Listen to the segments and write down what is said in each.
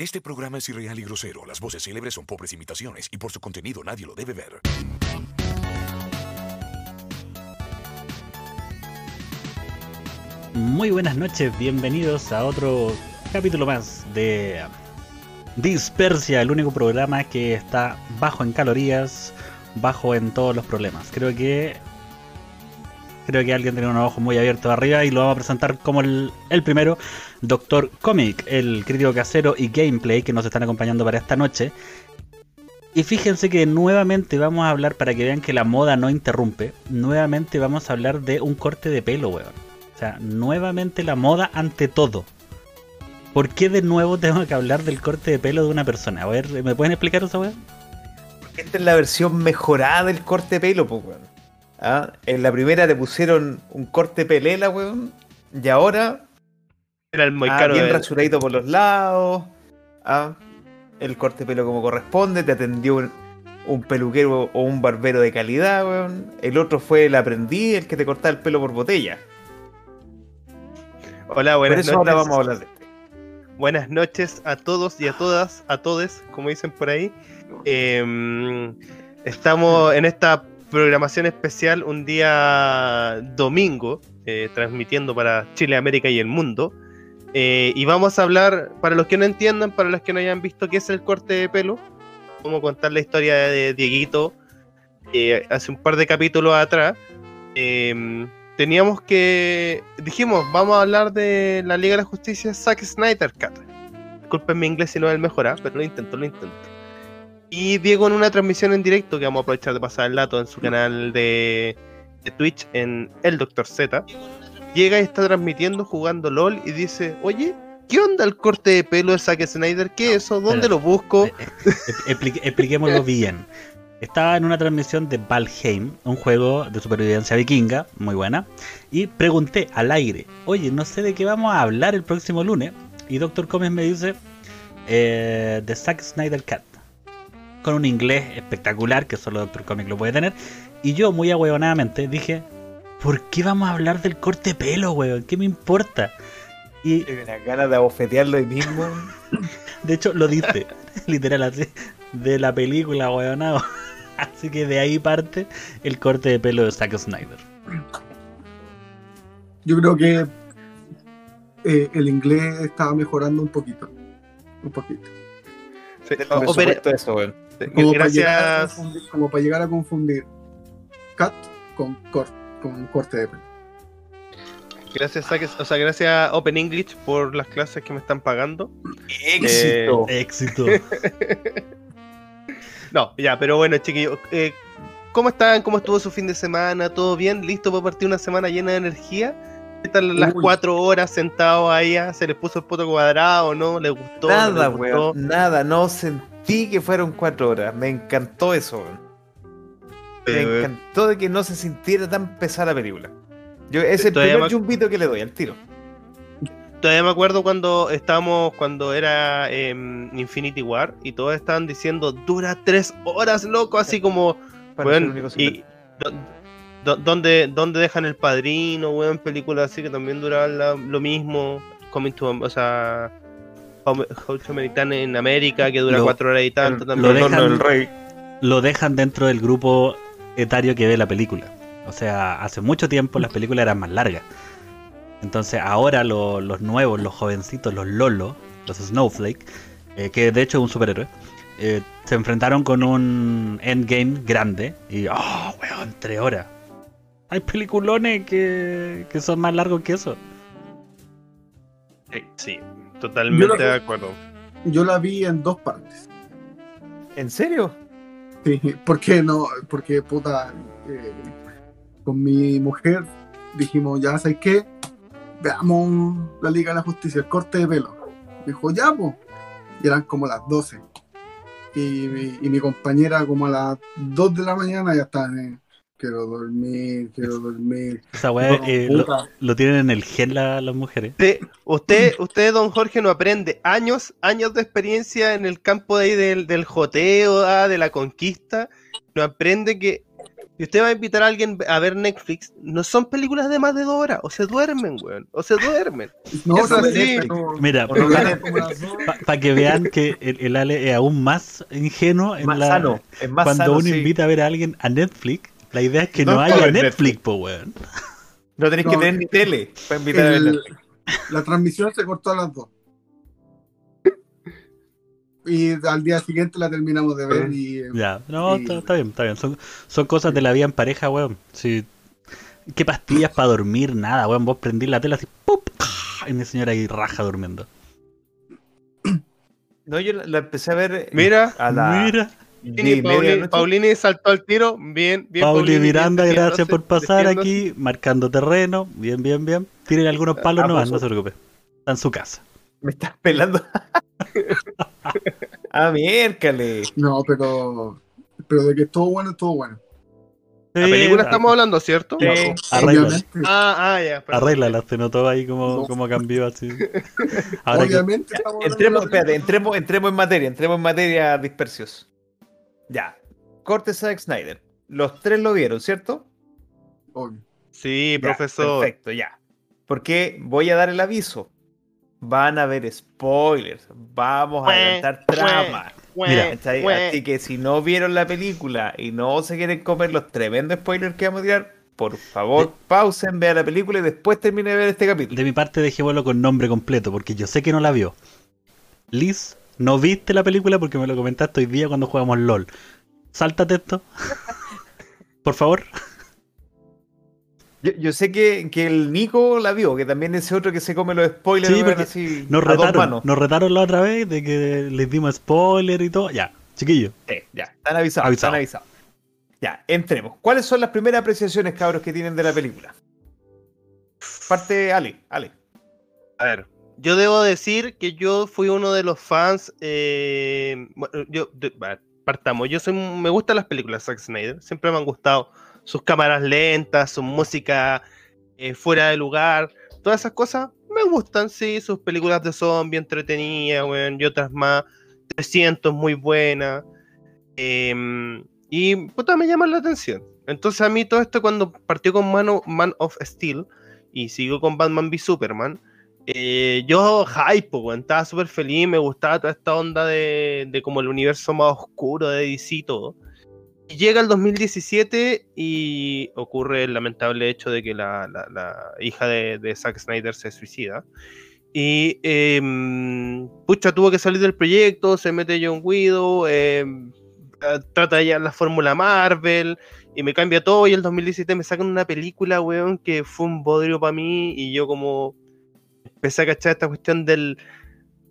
Este programa es irreal y grosero. Las voces célebres son pobres imitaciones y por su contenido nadie lo debe ver. Muy buenas noches, bienvenidos a otro capítulo más de Dispersia, el único programa que está bajo en calorías, bajo en todos los problemas. Creo que creo que alguien tiene un ojo muy abierto arriba y lo vamos a presentar como el, primero, Doctor Comic, el crítico casero y gameplay que nos están acompañando para esta noche. Y fíjense que nuevamente vamos a hablar, para que vean que la moda no interrumpe, nuevamente vamos a hablar de un corte de pelo, weón. O sea, nuevamente la moda ante todo. ¿Por qué de nuevo tengo que hablar del corte de pelo de una persona? A ver, ¿me pueden explicar eso, weón? Porque esta es la versión mejorada del corte de pelo, pues, weón. ¿Ah? En la primera te pusieron un corte pelela, weón. Y ahora. Era el muy ah, caro. bien de- rasuradito por los lados. ¿ah? El corte pelo como corresponde. Te atendió un, un peluquero o un barbero de calidad, weón. El otro fue el aprendiz, el que te cortaba el pelo por botella. Hola, Por buenas eso noches. ahora vamos a hablar de Buenas noches a todos y a todas, a todes, como dicen por ahí. Eh, estamos en esta programación especial un día domingo, eh, transmitiendo para Chile, América y el mundo. Eh, y vamos a hablar, para los que no entiendan, para los que no hayan visto qué es el corte de pelo, a contar la historia de Dieguito eh, hace un par de capítulos atrás. Eh, teníamos que. Dijimos, vamos a hablar de la Liga de la Justicia Zack Snyder Cut. Disculpen mi inglés si no es el mejor, ¿ah? pero lo intento, lo intento. Y Diego en una transmisión en directo, que vamos a aprovechar de pasar el dato en su canal de, de Twitch, en El Doctor Z, llega y está transmitiendo jugando LOL y dice, oye, ¿qué onda el corte de pelo de Zack Snyder? ¿Qué es eso? ¿Dónde lo busco? Eh, eh, expli- expliquémoslo bien. Estaba en una transmisión de Valheim, un juego de supervivencia vikinga, muy buena, y pregunté al aire, oye, no sé de qué vamos a hablar el próximo lunes, y Doctor Comes me dice, eh, de Zack Snyder Cat, con un inglés espectacular, que solo Doctor Comic lo puede tener, y yo muy ahueonadamente dije, ¿por qué vamos a hablar del corte de pelo, weón? ¿Qué me importa? Y Tengo unas ganas de abofetearlo ahí mismo. de hecho, lo dice, literal así, de la película, weonado. Así que de ahí parte el corte de pelo de Zack Snyder. Yo creo que eh, el inglés estaba mejorando un poquito. Un poquito. Sí, de eso, weón. Como para, llegar a gracias. confundir, como para llegar a confundir cat con, cor- con corte de pelo. Gracias, o sea, gracias Open English por las clases que me están pagando. ¡Éxito! Éxito. No, ya, pero bueno, chiquillos, eh, ¿cómo están? ¿Cómo estuvo su fin de semana? ¿Todo bien? ¿Listo para partir una semana llena de energía? ¿Qué tal las Uy. cuatro horas sentados ahí? ah? ¿Se les puso el poto cuadrado? ¿No? ¿Les gustó? Nada, ¿No les gustó? weón. Nada, no sentí que fueron cuatro horas. Me encantó eso. Me encantó de que no se sintiera tan pesada la película. Yo, es el Todavía primer me- jumbito que le doy al tiro. Todavía me acuerdo cuando estábamos, cuando era em, Infinity War y todos estaban diciendo, dura tres horas, loco, así como, único y do- do- ¿dónde, dónde dejan el padrino, weón? Películas así que también duraban la- lo mismo, Coming to, o sea, How, How to American en América, que dura Lo- cuatro horas y tanto el- también. lo dejan- del rey. Lo dejan dentro del grupo etario que ve la película. O sea, hace mucho tiempo las películas eran más largas. Entonces ahora lo- los nuevos, los jovencitos, los Lolo, los Snowflake, eh, que de hecho es un superhéroe, eh, se enfrentaron con un endgame grande y, oh, weón, tres horas. Hay peliculones que, que son más largos que eso. Sí, Sí, totalmente de acuerdo. Yo la vi en dos partes. ¿En serio? Sí, ¿Por qué no? Porque, puta, eh, con mi mujer dijimos, ya sabes qué, veamos la Liga de la Justicia, el corte de pelo. Dijo, ya, pues. Y eran como las 12. Y, mi- y mi compañera como a las 2 de la mañana ya estaba en, quiero dormir, quiero dormir. Esa weá No, eh, lo, tienen en el gen la- las mujeres. Usted, usted, usted, don Jorge, no aprende años, años de experiencia en el campo de ahí del, del joteo, ah, de la conquista. No aprende que si usted va a invitar a alguien a ver Netflix, no son películas de más de dos horas, o se duermen, weón, o se duermen. No, Eso también, sí. pero- Mira, no para que vean que el, el Ale es aún más ingenuo en más la, sano. Es más cuando sano, uno sí. invita a ver a alguien a Netflix, la idea es que no, No haya Netflix, Netflix. po weón. No tenéis que tener ni tele para invitar a Netflix. la transmisión se cortó a las dos. Y al día siguiente la terminamos de ver y eh, Ya, no, Y- está, está bien, está bien. Son, son cosas de la vida en pareja, weón. Si, ¿Qué pastillas para dormir? Nada, weón. Vos prendís la tela así, ¡pup! Y mi señora ahí raja durmiendo. No, yo la, la empecé a ver Mira, a la Mira, Paulini, noche. Paulini saltó al tiro, bien, bien. Pauli Paulini, Miranda, bien, gracias por pasar aquí, marcando terreno. Bien, bien, bien. Tienen algunos palos Ah, nomás, no se preocupe. Está en su casa. Me estás pelando. ah, miércoles. no, pero pero de que estuvo bueno, estuvo bueno. La película Sí, estamos hablando, ¿cierto? Sí. Arréglala. Ah, ah, ya. perdón. Arréglala, se notó ahí como, No. como cambió así. Ahora que, obviamente estamos hablando Entremos, espérate, entremos, entremos en materia, entremos en materia dispersios. Ya. Corte Zack Snyder. Los tres lo vieron, ¿cierto? Obvio. Sí, Ya, profesor. Perfecto, ya. Porque voy a dar el aviso. Van a haber spoilers. Vamos a adelantar trama. Así que si no vieron la película y no se quieren comer los tremendos spoilers que vamos a tirar, por favor, pausen, vean la película y después termine de ver este capítulo. de mi parte dejémoslo con nombre completo, porque yo sé que no la vio. Liz, no viste la película porque me lo comentaste hoy día cuando jugamos LOL. Sáltate esto. Por favor. Yo, yo sé que, que el Nico la vio, que también ese otro que se come los spoilers Sí, porque así Nos retaron, nos retaron la otra vez de que les dimos spoiler y todo. Ya, chiquillo. Sí, ya, están avisados, Avisado. están avisados. Ya, entremos. ¿Cuáles son las primeras apreciaciones, cabros, que tienen de la película? Parte Ale, Ale. A ver, yo debo decir que yo fui uno de los fans. eh, va, partamos. Yo soy, me gustan las películas de Zack Snyder. Siempre me han gustado sus cámaras lentas, su música eh, fuera de lugar. Todas esas cosas me gustan, sí. Sus películas de zombie entretenidas, weón, y otras más. 300 muy buenas. em, y puta, me llaman la atención. Entonces a mí todo esto cuando partió con Man Man of Steel y siguió con Batman v Superman, eh, yo hype, weón, estaba súper feliz, me gustaba toda esta onda de, como el universo más oscuro de DC y todo. Y llega el 2017 y ocurre el lamentable hecho de que la, hija de, de Zack Snyder se suicida. Y em, pucha, tuvo que salir del proyecto, se mete John Widow, eh, trata hallar la fórmula Marvel y me cambia todo. Y el 2017 me sacan una película, weón, que fue un bodrio para mí. Y yo, como empecé a cachar esta cuestión del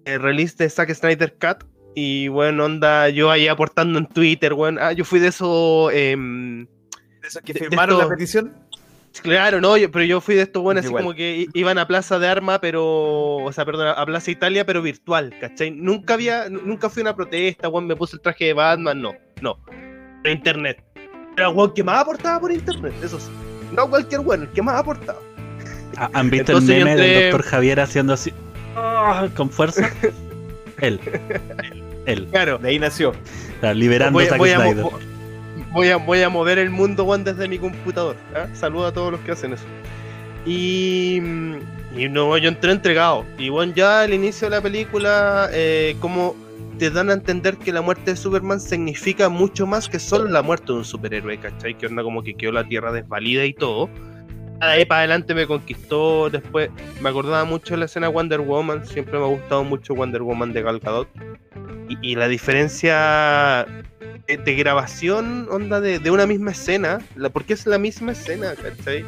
eh, release de Zack Snyder Cut. Y bueno, onda, yo ahí aportando en Twitter, weón. Ah, yo fui de esos. em, ¿Esos que De- de firmaron la petición? Claro, no, yo- pero yo fui de estos buenos así como que iban a Plaza de Arma, pero, o sea, perdón, a Plaza Italia, pero virtual, ¿cachai? Nunca había, nu- nunca fui a una protesta, weón, me puse el traje de Batman, no, no. Internet. Era weón que más aportaba por internet, eso sí. No cualquier weón, el que más aportaba. ¿Ha- ¿Han visto Entonces el meme del doctor Javier haciendo así? ah, con fuerza. Él. Él. Claro. De ahí nació. O sea, liberando Voy, a Zack voy a, Snyder. vo- voy, a, voy a mover el mundo, weón, desde mi computador. ¿ah? Saludo a todos los que hacen eso. Y, y no, yo entré entregado. Y bueno, ya al inicio de la película, eh, como te dan a entender que la muerte de Superman significa mucho más que solo la muerte de un superhéroe, ¿cachai? Que onda como que quedó la tierra desvalida y todo. De ahí para adelante me conquistó. Después me acordaba mucho de la escena Wonder Woman. Siempre me ha gustado mucho Wonder Woman de Gal Gadot. Y, y la diferencia de, de grabación, onda, de, de una misma escena, la, porque es la misma escena, ¿cachai?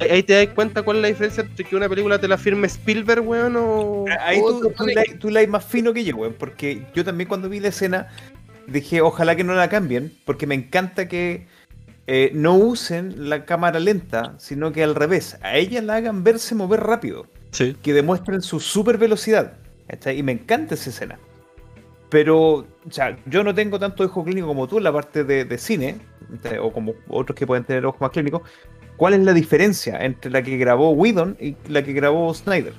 Ahí, ahí te das cuenta cuál es la diferencia entre que una película te la firme Spielberg, weón, o. Ahí o tú, tú, la, tú la hay más fino que yo, weón. Porque yo también cuando vi la escena dije, ojalá que no la cambien. Porque me encanta que eh, no usen la cámara lenta, sino que al revés. A ella la hagan verse mover rápido. Sí. que demuestren su super velocidad. Y me encanta esa escena. Pero, o sea, yo no tengo tanto ojo clínico como tú en la parte de, de cine, o como otros que pueden tener ojos más clínicos. ¿Cuál es la diferencia entre la que grabó Whedon y la que grabó Snyder?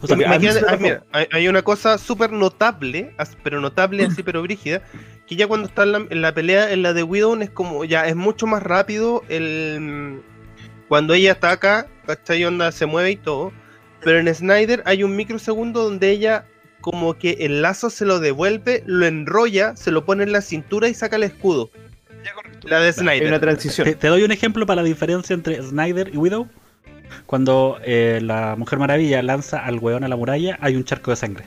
O sea, ah, hay, hay una cosa súper notable, pero notable así, pero brígida, que ya cuando está en la, en la pelea, en la de Widow, es como, ya, es mucho más rápido el... Cuando ella acá, ¿cachai? Onda se mueve y todo. Pero en Snyder hay un microsegundo donde ella como que el lazo se lo devuelve, lo enrolla, se lo pone en la cintura y saca el escudo. La de Hay una Snyder. transición. Te, te doy un ejemplo para la diferencia entre Snyder y Widow. Cuando eh, la Mujer Maravilla lanza al weón a la muralla, hay un charco de sangre.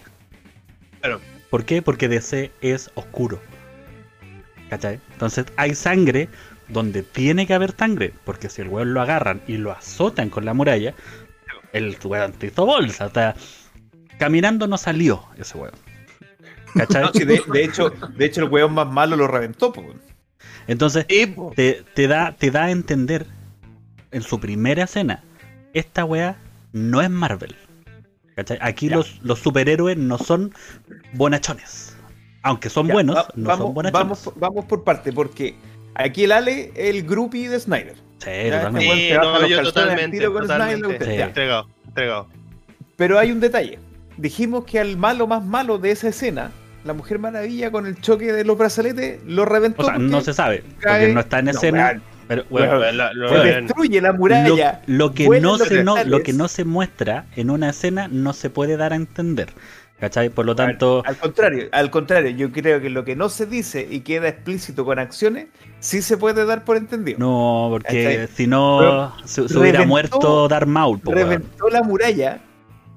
Claro. ¿Por qué? Porque DC es oscuro. ¿Cachai? Entonces hay sangre donde tiene que haber sangre. Porque si el weón lo agarran y lo azotan con la muralla, el weón te hizo bolsa. O sea, caminando no salió ese weón. ¿Cachai? No, sí, de, de hecho, de hecho, el weón más malo lo reventó, po. Entonces, te, te da, te da a entender en su primera escena, esta weá no es Marvel. ¿Cachai? Aquí Ya. los, los superhéroes no son bonachones. Aunque son Ya, buenos, va- no vamos, son bonachones. vamos, vamos por parte, porque aquí el Ale es el groupie de Snyder. Sí, Ya, totalmente. weón Sí, te baja no, los yo calzones al totalmente, tiro con totalmente. Snyder, Sí. ya. Entregado, entregado. Pero hay un detalle. Dijimos que al malo más malo de esa escena, la Mujer Maravilla con el choque de los brazaletes, lo reventó. O sea, no se sabe, porque no está en No, escena. pero, bueno, weón, La- lo- se weón. destruye la muralla. lo que vuelan no los se no, lo cristales. que no se muestra en una escena no se puede dar a entender. ¿Cachai? Por lo tanto, Al contrario, al contrario, yo creo que lo que no se dice y queda explícito con acciones, sí se puede dar por entendido. no, porque ¿Cachai? si no Pero se, se hubiera muerto Darth Maul. po, weón. reventó la muralla,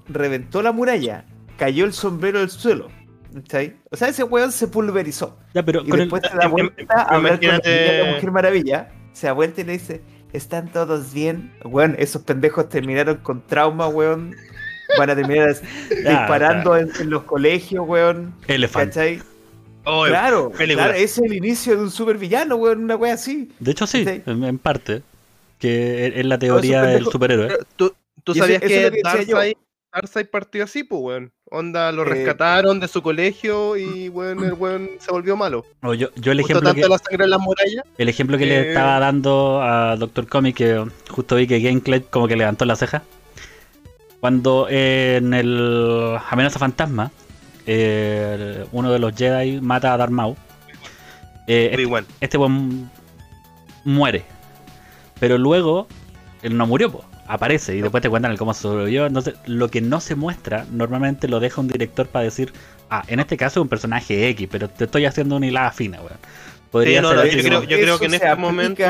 reventó la muralla, cayó el sombrero del suelo. ¿cachai? O sea, ese weón se pulverizó. Ya, pero Y con el- después se da vuelta a hablar con imagínate- la Mujer Maravilla, se da vuelta y le dice, ¿están todos bien? Weón, esos pendejos terminaron con trauma, weón. Van a terminar disparando en, en los colegios, weón. Elephant. ¿Cachai? Oh, claro, claro, ese es el inicio de un supervillano, weón, una wea así. De hecho, sí, en, en parte. Que es- la teoría del superhéroe. ¿Tú, tú sabías que. Darkseid, Darkseid partió así, pues, weón. Onda, lo Eh, rescataron de su colegio y, weón, el weón se volvió malo. O yo, yo el ejemplo tanto que, la sangre en las murallas. el ejemplo que le estaba dando a Doctor Comic, que justo vi que Gameclad como que levantó la ceja. Cuando en el Amenaza Fantasma, eh, uno de los Jedi mata a Darth Maul. eh, este, este weón muere. Pero luego, él no murió, po. aparece y después te cuentan el cómo sobrevivió. Entonces, lo que no se muestra, normalmente lo deja un director para decir, ah, en este caso es un personaje X, pero te estoy haciendo una hilada fina, weón. Podría Sí, no, ser no, así yo creo- yo creo que en este momento-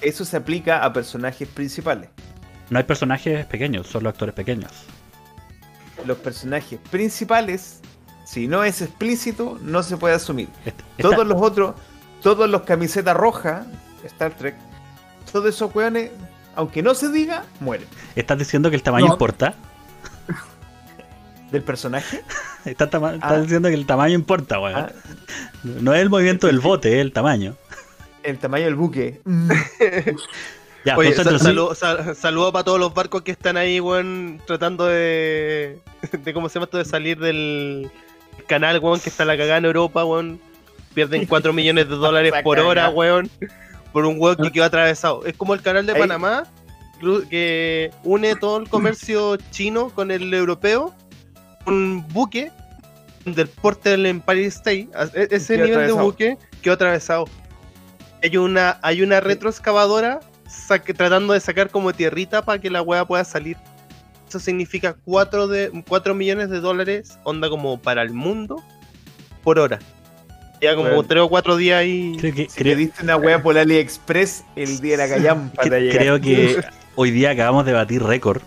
Eso se aplica a personajes principales. No hay personajes pequeños, solo actores pequeños. Los personajes principales, si no es explícito, no se puede asumir. Todos los otros, todos los camisetas rojas, Star Trek, todos esos weones, aunque no se diga, mueren. ¿Estás diciendo que el tamaño No. importa? ¿Del personaje? Estás, tama- estás Ah. diciendo que el tamaño importa, weón. Ah, No es el movimiento del bote, es el tamaño. el tamaño del buque. Ya, Oye, concéntrate. sal- saludo, sal- saludo para todos los barcos que están ahí, weón, tratando de, de cómo se llama esto, de salir del canal, weón, que está la cagada en Europa, weón. Pierden 4 millones de dólares La por hora, weón, por un weón que quedó atravesado. Es como el canal de Ahí- Panamá, que une todo el comercio chino con el europeo. Un buque del porte del Empire State, e- ese Quedó nivel de buque, quedó atravesado. Hay una, hay una retroexcavadora tratando de sacar como tierrita para que la weá pueda salir. Eso significa 4, de, 4 millones de dólares, onda como para el mundo, por hora. Ya como Bueno. 3 o 4 días ahí. Creo que, Si creo- pediste una wea por AliExpress, el día de la callampa que- creo que hoy día acabamos de batir récord.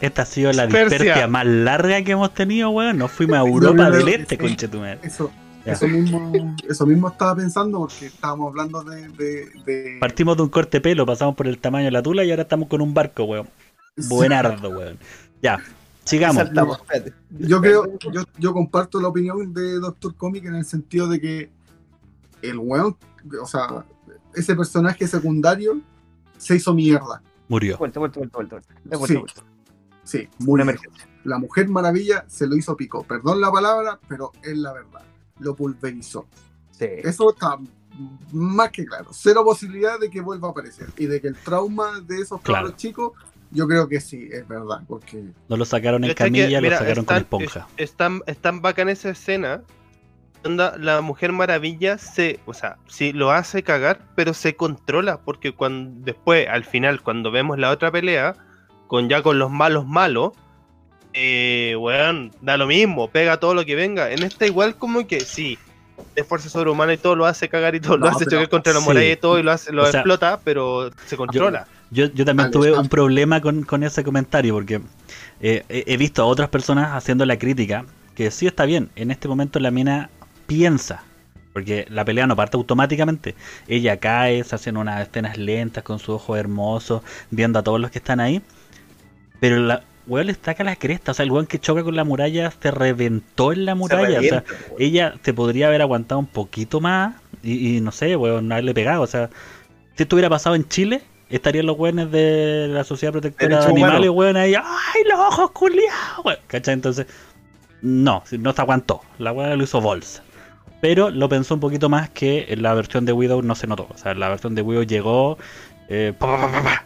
Esta ha sido la Dispersia. más larga que hemos tenido, weón. Nos fuimos a Europa del Este, sí. conchetumare. Eso, Eso mismo, eso mismo estaba pensando porque estábamos hablando de, de, de- Partimos de un corte pelo, pasamos por el tamaño de la tula y ahora estamos con un barco, weón. Buenardo, weón. Ya, sigamos. Saltamos. Yo creo, yo, yo comparto la opinión de Doctor Comic en el sentido de que el weón, o sea, ese personaje secundario se hizo mierda. Murió. Vuelta, vuelta, vuelta, vuelta. Sí. Sí, Una murió. emergencia. La Mujer Maravilla se lo hizo pico. Perdón la palabra, pero es la verdad. Lo pulverizó. Sí. Eso está más que claro. Cero posibilidad de que vuelva a aparecer. Y de que el trauma de esos Claro. cabros chicos, yo creo que sí, es verdad. Porque No lo sacaron en ¿Cachai que, camilla, lo sacaron con esponja. Es, es tan, es tan bacán esa escena onda, la Mujer Maravilla se, o sea, sí lo hace cagar, pero se controla, porque cuando después, al final, cuando vemos la otra pelea, con ya con los malos malos, eh, weón, da lo mismo, pega todo lo que venga. En esta igual como que sí, de fuerza sobrehumana y todo lo hace cagar y todo, lo hace pero- chocar contra la sí. muralla y todo y lo hace, lo O sea, explota, pero se controla. Yo, yo también Vale, tuve ah. un problema con, con ese comentario porque eh, he, he visto a otras personas haciendo la crítica que sí está bien, en este momento la mina piensa, porque la pelea no parte automáticamente, ella cae, se hacen unas escenas lentas con su ojo hermoso, viendo a todos los que están ahí, pero la weón le saca la cresta, o sea, el weón que choca con la muralla se reventó en la muralla, o sea, ella se podría haber aguantado un poquito más y, y no sé, weón, no haberle pegado. O sea, si esto hubiera pasado en Chile, estarían los weones de la Sociedad Protectora de Animales, weón, ahí, ¡ay, los ojos culiados! weón! ¿Cachai? Entonces, no, no se aguantó. La weón lo hizo bolsa. Pero lo pensó un poquito más que en la versión de Widow no se notó. O sea, la versión de Widow llegó. eh, pa, pa, pa, pa, pa.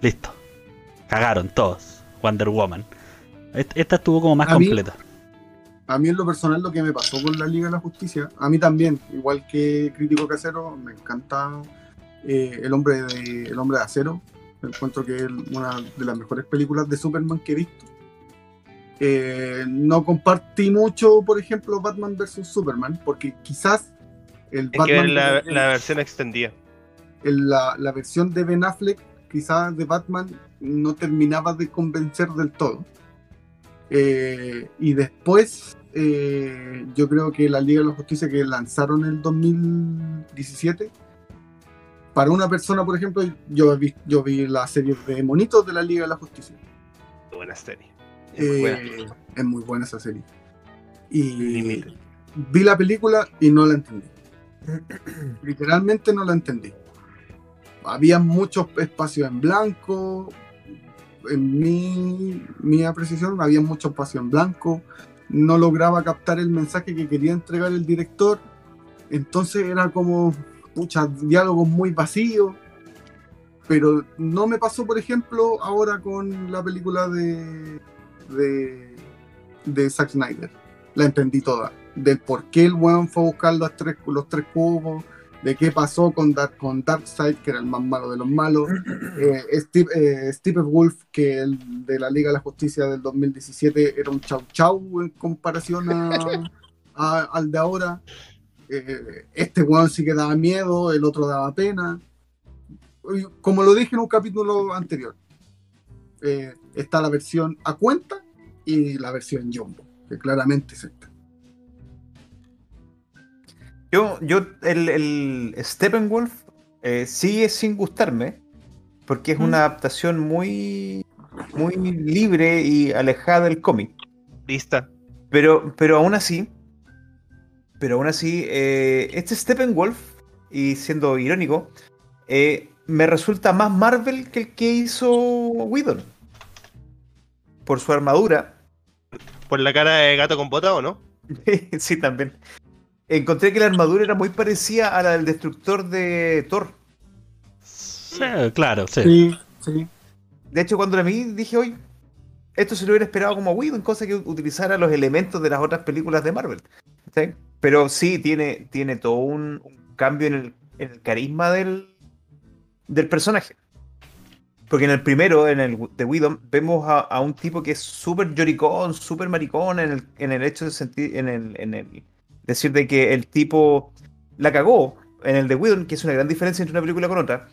listo. Cagaron todos. Wonder Woman. Est- Esta estuvo como más A mí- completa. A mí en lo personal lo que me pasó con la Liga de la Justicia, a mí también, igual que Crítico Casero, me encanta eh, el, hombre de, el hombre de Acero. Encuentro que es una de las mejores películas de Superman que he visto. Eh, no compartí mucho, por ejemplo, Batman vs. Superman, porque quizás el Hay que ver Batman la, versión extendida. el- la, la versión de Ben Affleck, quizás de Batman, no terminaba de convencer del todo. Eh, y después, eh, yo creo que la Liga de la Justicia que lanzaron en el 2017, para una persona, por ejemplo, yo vi, yo vi la serie de monitos de la Liga de la Justicia. Buena serie. Es muy buena. Eh, es muy buena esa serie. Y vi la película y no la entendí. Literalmente no la entendí. Había muchos espacios en blanco. En mi, mi apreciación, había mucho espacio en blanco. No lograba captar el mensaje que quería entregar el director. Entonces era como, pucha, diálogos muy vacíos. Pero no me pasó, por ejemplo, ahora con la película de, de, de Zack Snyder. La entendí toda. Del por qué el weón fue a buscar los tres cubos, de qué pasó con, Dark, con Darkseid, que era el más malo de los malos. Eh, Steve, eh, Stephen Wolf, que el de la Liga de la Justicia del 2017 era un chau chau en comparación a, a- al de ahora. Eh, este weón sí que daba miedo, el otro daba pena. Como lo dije en un capítulo anterior, eh, está la versión a cuenta y la versión Jumbo, que claramente es esta. Yo, yo el, el Steppenwolf eh, sigue sin gustarme, porque es una adaptación muy, muy libre y alejada del cómic. Lista. Pero, pero aún así, pero aún así, eh, este Steppenwolf, y siendo irónico, eh, me resulta más Marvel que el que hizo Whedon. Por su armadura. Por la cara de gato con bota, ¿o no? sí, también. Encontré que la armadura era muy parecida a la del destructor de Thor. Sí, claro, sí. Sí, sí. De hecho, cuando la vi, dije, oye, esto se lo hubiera esperado como Whedon, cosa que utilizara los elementos de las otras películas de Marvel. ¿sí? Pero sí, tiene, tiene todo un, un cambio en el, en el carisma del, del personaje. Porque en el primero, en el de Whedon, vemos a, a un tipo que es súper lloricón, súper maricón en el, en el hecho de sentir, en el, en el decir de que el tipo la cagó. En el de Whedon, que es una gran diferencia entre una película con otra.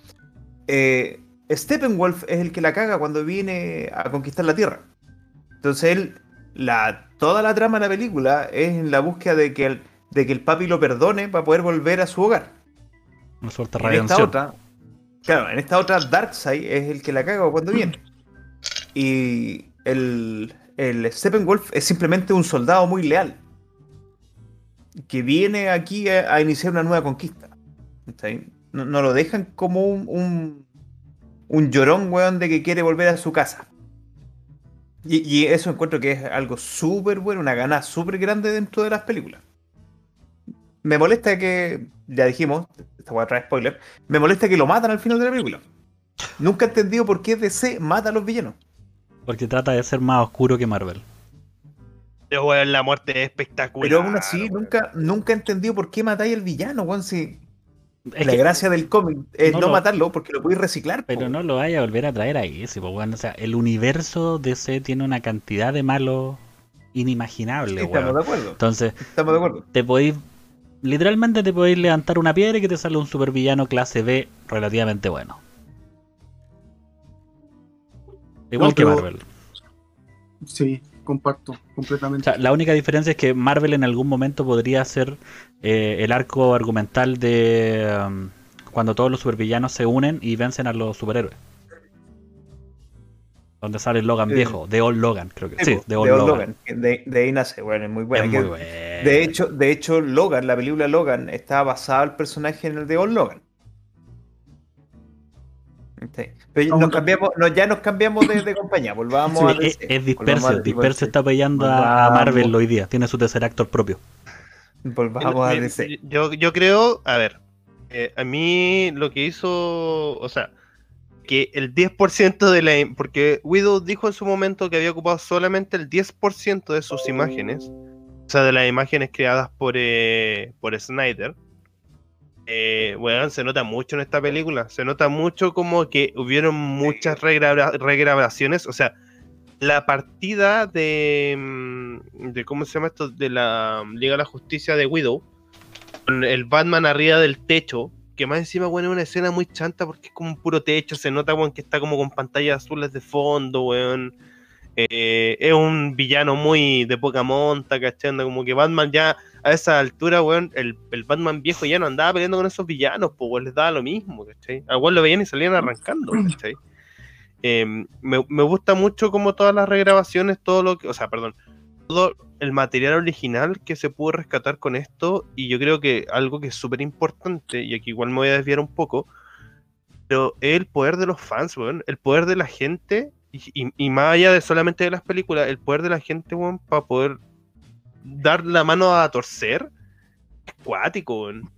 Eh, Steppenwolf es el que la caga cuando viene a conquistar la Tierra. Entonces él, la, toda la trama de la película es en la búsqueda de que el, de que el papi lo perdone para poder volver a su hogar. Una suerte de En esta otra, claro, en esta otra Darkseid es el que la caga cuando viene. Y el, el Steppenwolf es simplemente un soldado muy leal. Que viene aquí a, iniciar una nueva conquista. No, lo dejan como un, llorón, weón, de que quiere volver a su casa. Y, y eso encuentro que es algo súper bueno, una gana súper grande dentro de las películas. Me molesta que, ya dijimos, esta voy a traer spoiler, me molesta que lo matan al final de la película. Nunca he entendido por qué DC mata a los villanos. Porque trata de ser más oscuro que Marvel. Pero, weón, la muerte es espectacular. Pero aún así, weón. nunca, nunca he entendido por qué matáis al villano, weón. Si Es la que- gracia del cómic es no no, lo- matarlo porque lo podéis reciclar. Pero po. no lo vaya a volver a traer ahí, pues, bueno, o sea, el universo DC tiene una cantidad de malos inimaginable, Sí, estamos weón. de acuerdo. Entonces, Estamos de acuerdo. te podéis, literalmente te podéis levantar una piedra y que te sale un supervillano clase B relativamente bueno. Igual No, que Marvel. Sí, comparto O completamente. sea, la única diferencia es que Marvel en algún momento podría ser eh, el arco argumental de um, cuando todos los supervillanos se unen y vencen a los superhéroes. Donde sale Logan viejo, de Old Logan, creo que. Sí, de Old Logan. De, de ahí nace, bueno, es muy buena. Es muy. De hecho, de hecho, Logan, la película Logan, está basada el personaje en el de Old Logan. Sí. Pero nos cambiamos, no, ya nos cambiamos de, de compañía, volvamos Sí, a es, DC. es Volvamos Dispersio. a- Dispersio está apoyando a, a. Marvel hoy día. Tiene su tercer actor propio. Volvamos a DC. Yo, yo creo, a ver, eh, a mí lo que hizo, o sea, que el 10% de la... Porque Widow dijo en su momento que había ocupado solamente el 10% de sus imágenes, o sea, de las imágenes creadas por, eh, por Snyder. Eh, weón, se nota mucho en esta película, se nota mucho como que hubieron muchas regraba- regrabaciones, o sea, la partida de, mm, de cómo se llama esto de la Liga de la Justicia de Widow con el Batman arriba del techo que más encima bueno es una escena muy chanta porque es como un puro techo se nota weón, que está como con pantallas azules de fondo weón. Eh, es un villano muy de poca monta ¿cachai? Como que Batman ya a esa altura weón el, el Batman viejo ya no andaba peleando con esos villanos pues les daba lo mismo ¿cachai? weón lo veían y salían arrancando ¿cachai? Eh, me, me gusta mucho como todas las regrabaciones, todo lo que, o sea, perdón, todo el material original que se pudo rescatar con esto, y yo creo que algo que es súper importante, y aquí igual me voy a desviar un poco, pero es el poder de los fans, weón, el poder de la gente, y- y más allá de solamente de las películas, el poder de la gente, weón, para poder dar la mano a torcer, es cuático, weón.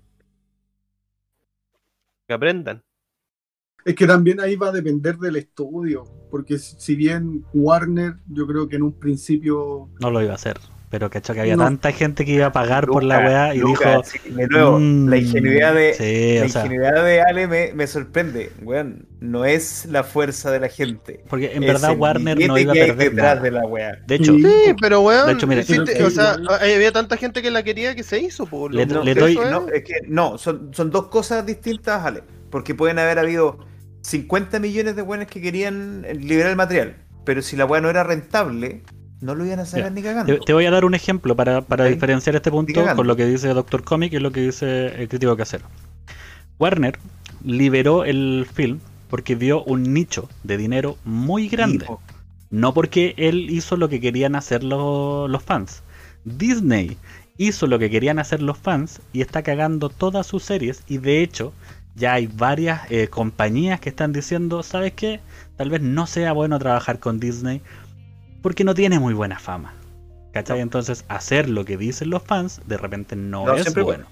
Que aprendan. Es que también ahí va a depender del estudio, porque si si bien Warner, yo creo que en un principio No lo iba a hacer. Pero cachó que había No. tanta gente que iba a pagar por la weá y Luca, dijo. sí, de nuevo, "Mm, la ingenuidad de, Sí, la o sea. ingenuidad de Ale me, me sorprende. Weón, no es la fuerza de la gente. Porque en es verdad Warner no iba a perder detrás nada. de la weá. De hecho, Sí. Pero weón, De hecho, mire, hiciste- pero- o sea, había tanta gente que la quería que se hizo, po, Le- loco. No, le pero doy- es que no, es que no, son, son dos cosas distintas, Ale. Porque pueden haber habido 50 millones de buenos que querían liberar el material. Pero si la weá no era rentable, no lo iban a Ya. ni cagando. te, te voy a dar un ejemplo para, para diferenciar este punto con lo que dice Doctor Comic y lo que dice el crítico casero. Warner liberó el film porque vio un nicho de dinero muy grande. Hijo. No porque él hizo lo que querían hacer lo- los fans. Disney hizo lo que querían hacer los fans y está cagando todas sus series. Y de hecho, ya hay varias eh, compañías que están diciendo, ¿sabes qué? Tal vez no sea bueno trabajar con Disney porque no tiene muy buena fama. ¿Cachai? Entonces, hacer lo que dicen los fans de repente no, No, es bueno.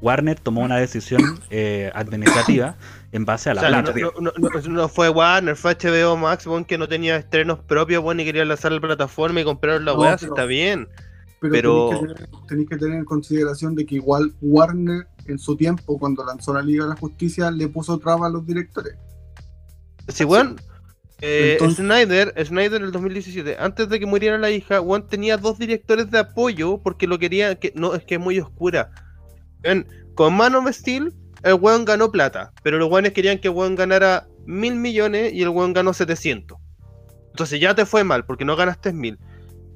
Warner tomó una decisión eh, administrativa en base a O la sea, no, plata. no- no- no- no fue Warner, fue HBO Max, weón, que no tenía estrenos propios, weón, y quería lanzar la plataforma y compraron la pero- está bien. Pero, Pero- Tenéis, que tener, tenéis que tener en consideración de que igual Warner en su tiempo, cuando lanzó la Liga de la Justicia, le puso traba a los directores. Sí, weón. Eh, Entonces- Snyder, Snyder en el 2017, antes de que muriera la hija, weón tenía dos directores de apoyo porque lo quería, que no, es que es muy oscura. Weón, con Man of Steel, el weón ganó plata, pero los weones querían que weón ganara mil millones y el weón ganó 700. Entonces ya te fue mal porque no ganaste mil.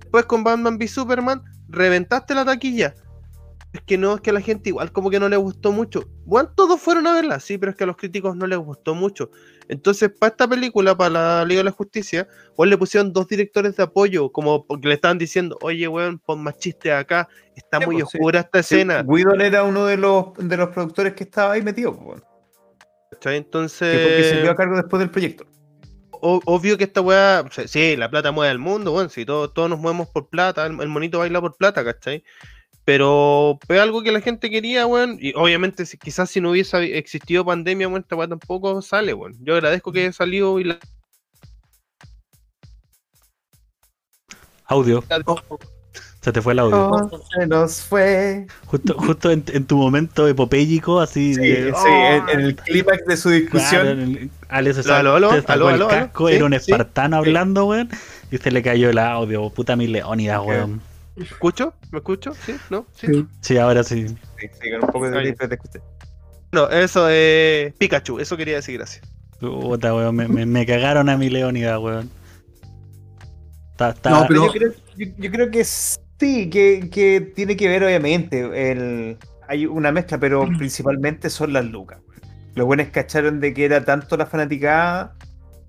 Después con Batman v Superman, reventaste la taquilla. Es que no, es que a la gente igual como que no le gustó mucho. Bueno, todos fueron a verla, sí, pero es que a los críticos no les gustó mucho. Entonces, para esta película, para la Liga de la Justicia, weón, le pusieron dos directores de apoyo, como porque le estaban diciendo, oye, weón, pon más chistes acá, está Sí, muy pues, sí. oscura esta Sí, escena. Whedon era uno de los, de los productores que estaba ahí metido, pues, weón, ¿cachai? que fue el que se Entonces, dio a cargo después del proyecto. obvio que esta weá, sí, la plata mueve al mundo, weón, si todos, todos nos movemos por plata, el, el monito baila por plata, ¿cachai? Pero es algo que la gente quería, weón, y obviamente si, quizás si no hubiese existido pandemia, weón, esta weá tampoco sale, weón. Yo agradezco que haya salido y la... Audio. Oh, Se te fue el audio. Se nos fue. Justo, justo en, en tu momento epopéyico, así. Sí, de- sí, en, en el clímax de su Claro, discusión. en el- Alex se Aló, aló, el aló, aló. casco, Sí, era un espartano sí. hablando, weón, y se le cayó el audio. Puta mi Leónidas, weón. ¿Me escucho? ¿Me escucho? ¿Sí? ¿No? ¿Sí? Sí. Sí, ahora sí. Sí, sí, con un poco de te escuché. No, eso es Pikachu, eso quería decir, gracias. Puta, weón, me, me- me cagaron a mi Leónidas, weón. Está, está- No, pero- Yo creo, yo, yo creo que sí, que, que tiene que ver, obviamente. El, hay una mezcla, pero principalmente son las lucas. Los buenos cacharon de que era tanto la fanaticada.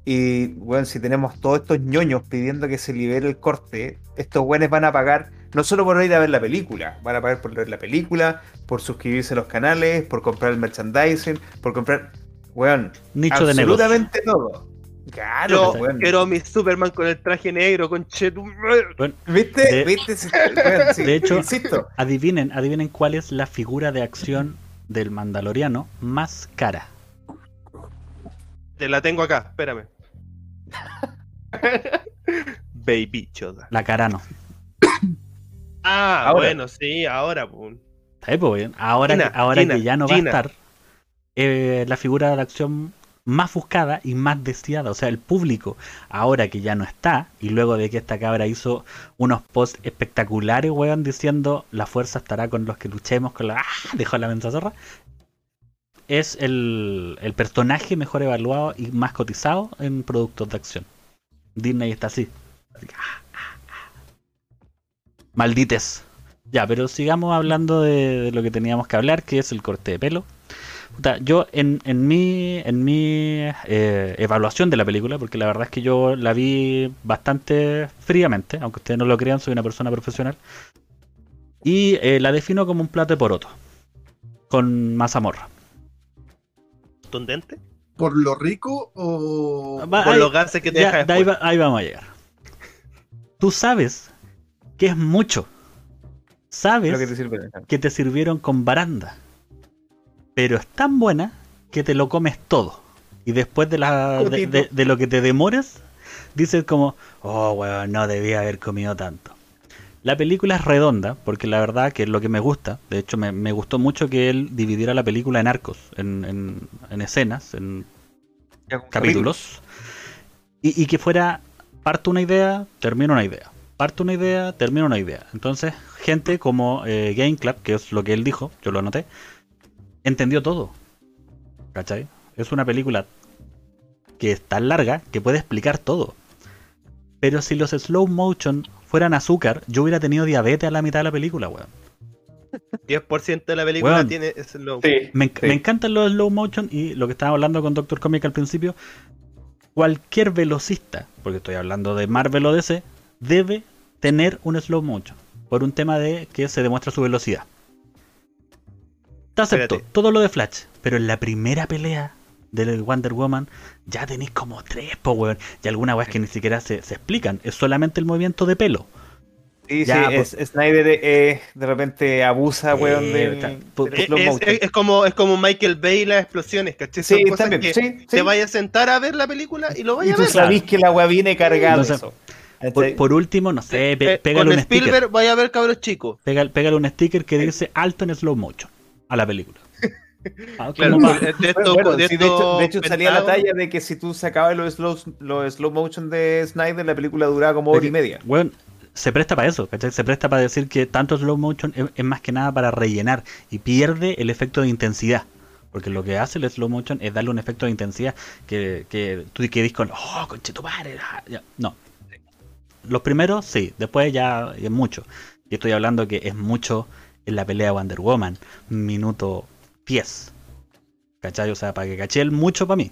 Y bueno, si tenemos todos estos ñoños pidiendo que se libere el corte, estos buenos van a pagar no solo por ir a ver la película, van a pagar por ver la película, por suscribirse a los canales, por comprar el merchandising, por comprar, weón, nicho de absolutamente todo. Claro, Yo weón. quiero mi Superman con el traje negro, con Chetum. Bueno, ¿Viste? De- ¿Viste? Sí, weón, sí, de hecho- insisto. adivinen, adivinen cuál es la figura de acción del Mandaloriano más cara. Te la tengo acá, espérame. Baby Yoda. La Carano. Ah, Ahora. bueno, sí, ahora. Está pues, bien. Ahora, Gina, que, ahora Gina, que ya no Gina. va a estar, eh, la figura de acción más buscada y más deseada. O sea, el público, ahora que ya no está, y luego de que esta cabra hizo unos posts espectaculares, weón, diciendo la fuerza estará con los que luchemos, con la. ¡Ah! Dejó la mensa zorra. Es el, el personaje mejor evaluado y más cotizado en productos de acción. Disney está así. Así que, ah. Maldites. Ya, pero sigamos hablando de, de lo que teníamos que hablar, que es el corte de pelo. Puta, yo en, en mi, en mi eh, evaluación de la película, porque la verdad es que yo la vi bastante fríamente, aunque ustedes no lo crean, soy una persona profesional. Y eh, la defino como un plato de poroto, con mazamorra. ¿Contundente? ¿Por lo rico o.? Va- Por ahí- los gases que te ya, deja de ahí, va- ahí vamos a llegar. Tú sabes que es mucho. Sabes que te sirve. que te sirvieron con baranda. Pero es tan buena que te lo comes todo. Y después de, la, de, de- de lo que te demores, dices como, oh, weón, no debía haber comido tanto. La película es redonda, porque la verdad que es lo que me gusta. De hecho, me, me gustó mucho que él dividiera la película en arcos, en, en- en escenas, en capítulos. Y, y que fuera, parto una idea, termino una idea. Parto una idea, termino una idea. Entonces, gente como eh, Game Club, que es lo que él dijo, yo lo anoté, entendió todo. ¿Cachai? Es una película que es tan larga que puede explicar todo. Pero si los slow motion fueran azúcar, yo hubiera tenido diabetes a la mitad de la película, weón. 10% de la película tiene slow. Sí. Me, enc- Sí. me encantan los slow motion y lo que estaba hablando con Doctor Comic al principio, cualquier velocista, porque estoy hablando de Marvel o DC, debe tener un slow motion por un tema de que se demuestra su velocidad. Te acepto Espérate. todo lo de Flash, pero en la primera pelea de Wonder Woman ya tenéis como tres, po, weón. Y algunas weas que ni siquiera se, se explican, es solamente el movimiento de pelo. Sí, Ya, sí, pues. es- Snyder eh, de repente abusa, weón, Eh, del, ta- del pu- Es, slow es- motion. es- es como, es como Michael Bay y las explosiones, ¿cachai? Son Sí, cosas también, que sí, te sí. vayas a sentar a ver la película y lo Y vayas a tú ver. sabís que la weá viene cargada de Entonces, eso. Por, último, no sé, pe- Eh, pégale con un sticker. Spielberg vaya a ver cabros chicos. Pega- pégale un sticker que dice alto en slow motion a la película. Ah, Claro, de de Bueno, esto, bueno, de sí, de hecho, esto de hecho salía la talla de que si tú sacabas los slow, los slow motion de Snyder, la película duraba como hora y media. Weón, se presta para eso, ¿cachai? Se presta para decir que tanto slow motion es, es más que nada para rellenar y pierde el efecto de intensidad. Porque lo que hace el slow motion es darle un efecto de intensidad que, que tú quedís con, oh, conchetumare, ah", ya. No. Los primeros, sí, después ya es mucho. Y estoy hablando que es mucho en la pelea de Wonder Woman, minuto 10. ¿Cachai? O sea, para que caché el mucho para mí.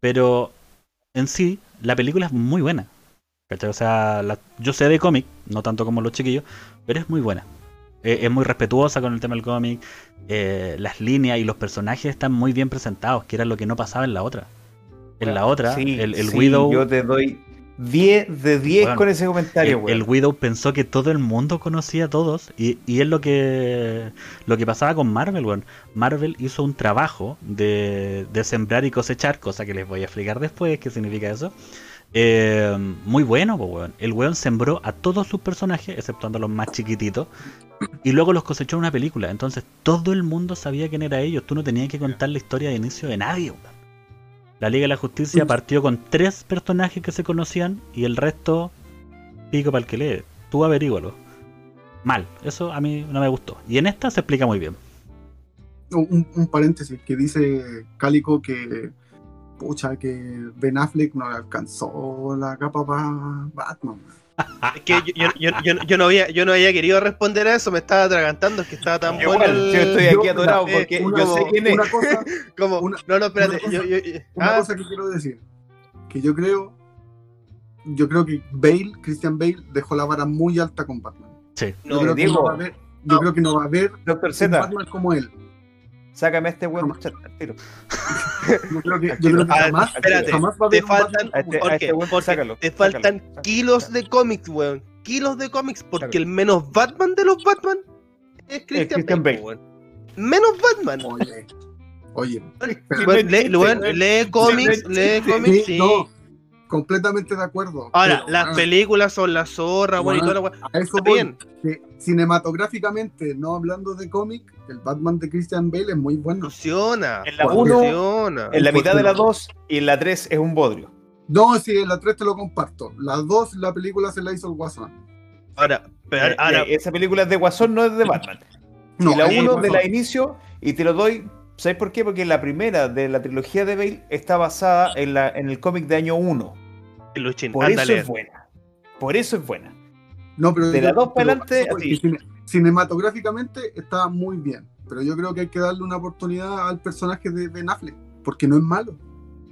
Pero en sí, la película es muy buena. ¿Cachai? O sea, la- yo sé de cómic, no tanto como los chiquillos, pero es muy buena. Eh, es muy respetuosa con el tema del cómic. eh, las líneas y los personajes están muy bien presentados, que era lo que no pasaba en la otra. En la otra, Sí, el, el sí, Widow. Yo te doy 10 de 10 Weón, con ese comentario, el, weón. el Widow pensó que todo el mundo conocía a todos y, y es lo que lo que pasaba con Marvel, weón. Marvel hizo un trabajo de, de sembrar y cosechar, cosa que les voy a explicar después qué significa eso, Eh, muy bueno, pues, weón. El weón sembró a todos sus personajes, exceptuando a los más chiquititos, y luego los cosechó en una película. Entonces todo el mundo sabía quién era ellos. Tú no tenías que contar la historia de inicio de nadie, weón. La Liga de la Justicia partió con tres personajes que se conocían y el resto, pico para el que lee. Tú averígualo. Mal. Eso a mí no me gustó. Y en esta se explica muy bien. Un, un paréntesis que dice Cálico que pucha que Ben Affleck no alcanzó la capa para Batman. Es que yo, yo- yo- yo- yo no había, yo no había querido responder a eso, me estaba atragantando, es que estaba tan bueno el- yo estoy aquí Yo- atorado eh, porque Una, yo sé quién es. una cosa, como, una- no, no, espérate, una cosa- yo- yo- yo- una ah, cosa que quiero decir, que yo creo, yo creo que Bale, Christian Bale, dejó la vara muy alta con Batman. Sí. Yo no, creo que Diego. no va a haber, yo creo que no va a haber Doctor un Z, Batman como él. Sácame a este weón del chat al tiro. Yo creo que, yo Aquí creo no- que a ver, jamás, espérate, jamás va a te haber faltan- Batman A como este, él. a ¿Por este qué? weón, Porque sácalo. te sácalo, faltan sácalo, kilos sácalo. de cómics, weón. Kilos de cómics, porque Sácalo. el menos Batman de los Batman es Christian, Christian Bale, Bale. weón. Menos Batman. Oye, oye, Sí, Weón, no lee, cómics, no lee cómics, sí, sí. no, completamente de acuerdo. Ahora, pero, las weón, películas son la zorra, weón, y la weón. a eso Está voy, bien. que cinematográficamente, no hablando de cómic, el Batman de Christian Bale es muy bueno. Funciona. En la. En la mitad de la Porque- 2 y en la 3 es un bodrio. No, sí, en la 3 te lo comparto. La 2, la película se la hizo el Guasón. Ahora, pero Eh, ahora, eh, esa película es de Guasón, no es de Batman. No, y la es 1 de la inicio, y te lo doy, ¿sabes por qué? Porque la primera de la trilogía de Bale está basada en, la, en el cómic de año 1. Luchín, Por eso es buena. Por eso es buena. No, pero De la dos para adelante, cine- cinematográficamente está muy bien. Pero yo creo que hay que darle una oportunidad al personaje de Ben Affleck, porque no es malo.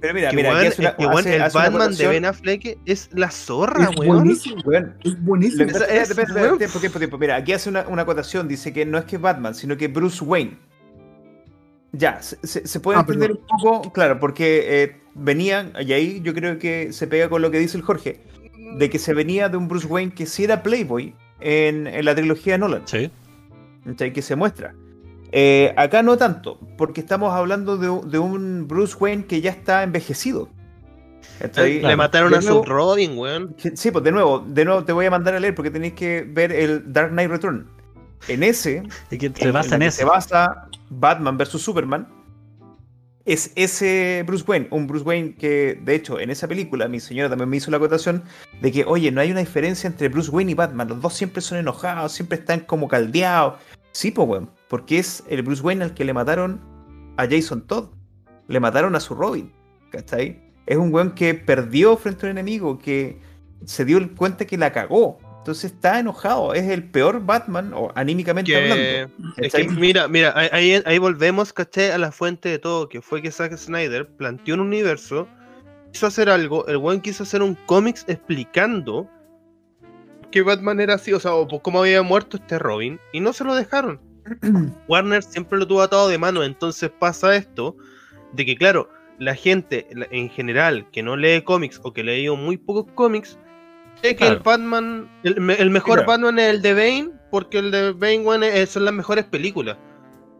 Pero mira, Que mira, hace una, hace- el hace Batman de. Ben Affleck es la zorra, es weón. buenísimo. Weón, Es buenísimo. Es- weón. tiempo, tiempo, tiempo. Mira, aquí hace una, una acotación. Dice que no es que Batman, sino que Bruce Wayne. Ya, se, se- se puede Ah, pero- entender un poco, claro, porque eh, venían, y ahí yo creo que se pega con lo que dice el Jorge, de que se venía de un Bruce Wayne que sí era Playboy en, en la trilogía de Nolan, Sí. que se muestra. Eh, acá no tanto, porque estamos hablando de, un- de un Bruce Wayne que ya está envejecido. Le mataron a nuevo- su Robin, weón. Sí, pues de nuevo, de nuevo te voy a mandar a leer porque tenéis que ver el Dark Knight Return. En ese, Y que en- se basa en que eso. se basa Batman vs Superman, es ese Bruce Wayne, un Bruce Wayne que, de hecho, en esa película mi señora también me hizo la acotación de que, oye, no hay una diferencia entre Bruce Wayne y Batman, los dos siempre son enojados, siempre están como caldeados. Sí, pues, weón, porque es el Bruce Wayne al que le mataron a Jason Todd, le mataron a su Robin, ¿cachai? Es un weón que perdió frente a un enemigo, que se dio cuenta que la cagó. Entonces está enojado, es el peor Batman, o anímicamente Que, hablando. es que, ¿cachai? mira, mira, ahí- ahí, volvemos, caché, a la fuente de todo, que fue que Zack Snyder planteó un universo, quiso hacer algo, el weón quiso hacer un cómics explicando que Batman era así, o sea, o cómo había muerto este Robin, y no se lo dejaron. Warner siempre lo tuvo atado de mano, entonces pasa esto, de que claro, la gente en general que no lee cómics o que leído muy pocos cómics, que el. Batman, el, el mejor Claro. Batman es el de Bane, porque el de Bane, weón, es- son las mejores películas.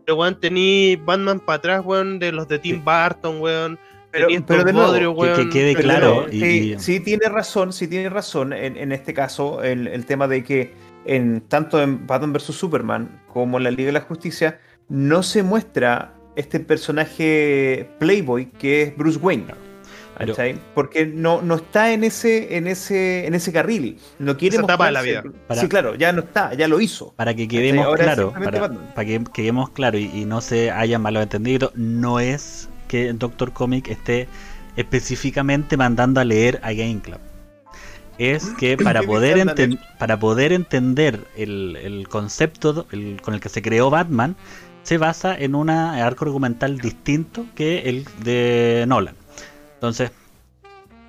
Pero, weón, tení Batman para atrás, weón, de los de Tim Sí. Burton, weón. Pero, pero de nuevo, que- quede Pero claro, no, y- sí, y- sí tiene razón, sí tiene razón en, en este caso el, el tema de que en tanto en Batman vs Superman como en la Liga de la Justicia no se muestra este personaje Playboy que es Bruce Wayne. Porque no, no está en ese, en ese, en ese carril. No quiere Esa etapa de la vida. Para- Sí, claro, ya no está, ya lo hizo. Para que quedemos Ahora claro, para, que quedemos claro y, y no se haya malentendido, no es que Doctor Comic esté específicamente mandando a leer a Game Club. Es que para poder, para poder entender el, el concepto el- con el que se creó Batman, se basa en un arco argumental distinto que el de Nolan. Entonces,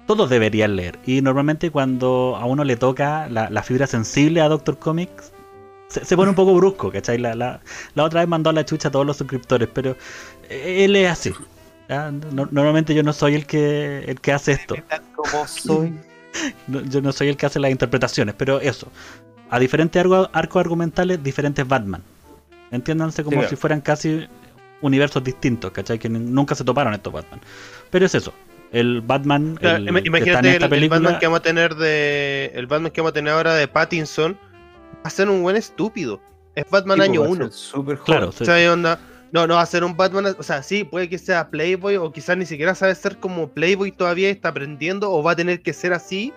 todos deberían leer. Y normalmente cuando a uno le toca la, la fibra sensible a Doctor Comics, se, se pone un poco brusco, ¿cachai? La, la, la otra vez mandó a la chucha a todos los suscriptores, pero eh, él es así. normalmente yo no soy el que, el que hace esto. Como soy. No- yo no soy el que hace las interpretaciones, pero eso. A diferentes arco- arcos argumentales, diferentes Batman. Entiéndanse como Sí, si fueran casi universos distintos, ¿cachai? Que nunca se toparon estos Batman. Pero es eso. El Batman, Claro, el ima- que está en imagínate el, Batman que vamos a tener de. El Batman que vamos a tener ahora de Pattinson va a ser un buen estúpido. Es Batman Tipo, año va a 1. ser Súper joven. claro, sí. O sea, ¿qué onda? No, no va a ser un Batman, o sea, sí, puede que sea Playboy o quizás ni siquiera sabe ser como Playboy todavía está aprendiendo o va a tener que ser así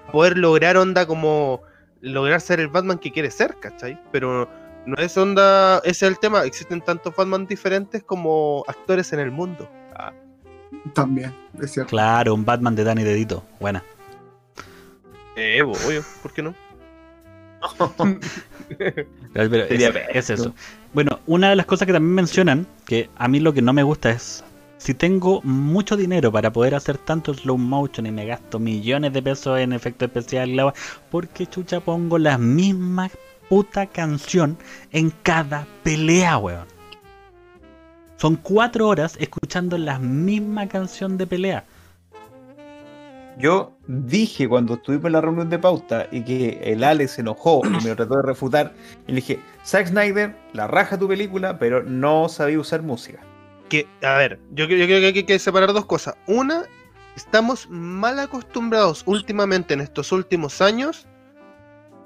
para poder lograr onda como lograr ser el Batman que quiere ser, ¿cachai? Pero no es onda, ese es el tema, existen tantos Batman diferentes como actores en el mundo. Ah, También, es cierto. claro, un Batman de Danny Dedito, buena. eh, obvio, ¿por qué no? Pero es, eso. Bueno, una de las cosas que también mencionan, que a mí lo que no me gusta es, si tengo mucho dinero para poder hacer tanto slow motion y me gasto millones de pesos en la wea, ¿por qué chucha pongo la misma puta canción en cada pelea, weón? Son cuatro horas escuchando la misma canción de pelea. Yo dije cuando estuvimos en la reunión de pauta y que el Ale se enojó y me trató de refutar, y le dije, Zack Snyder, la raja tu película, pero no sabía usar música. que, a ver, yo, creo- yo creo que hay que separar dos cosas. Una, estamos mal acostumbrados últimamente en estos últimos años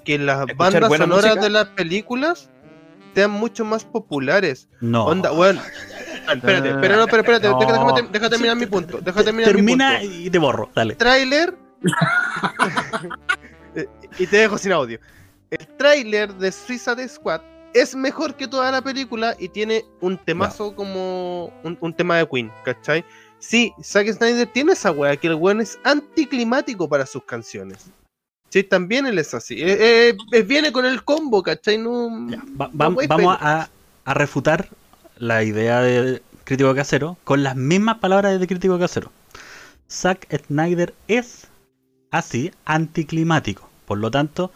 que las ¿Escuchar bandas sonoras música? de las películas sean mucho más populares. No. Onda, weón. Ah, Espérate, pero no, pero espérate, No. déjame, deja terminar mi punto. Deja terminar mi Termina punto. y te borro, dale. Tráiler. y te dejo sin audio. El tráiler de Suicide Squad es mejor que toda la película y tiene un temazo como un, un tema de Queen, ¿cachai? Sí, Zack Snyder tiene esa weá, que el weón es anticlimático para sus canciones. Sí, también él es así. Eh, eh, eh, viene con el combo, ¿cachai? No, Va- no vam- voy, vamos a refutar la idea de Crítico Casero con las mismas palabras de Crítico Casero. Zack Snyder es así anticlimático. Por lo tanto,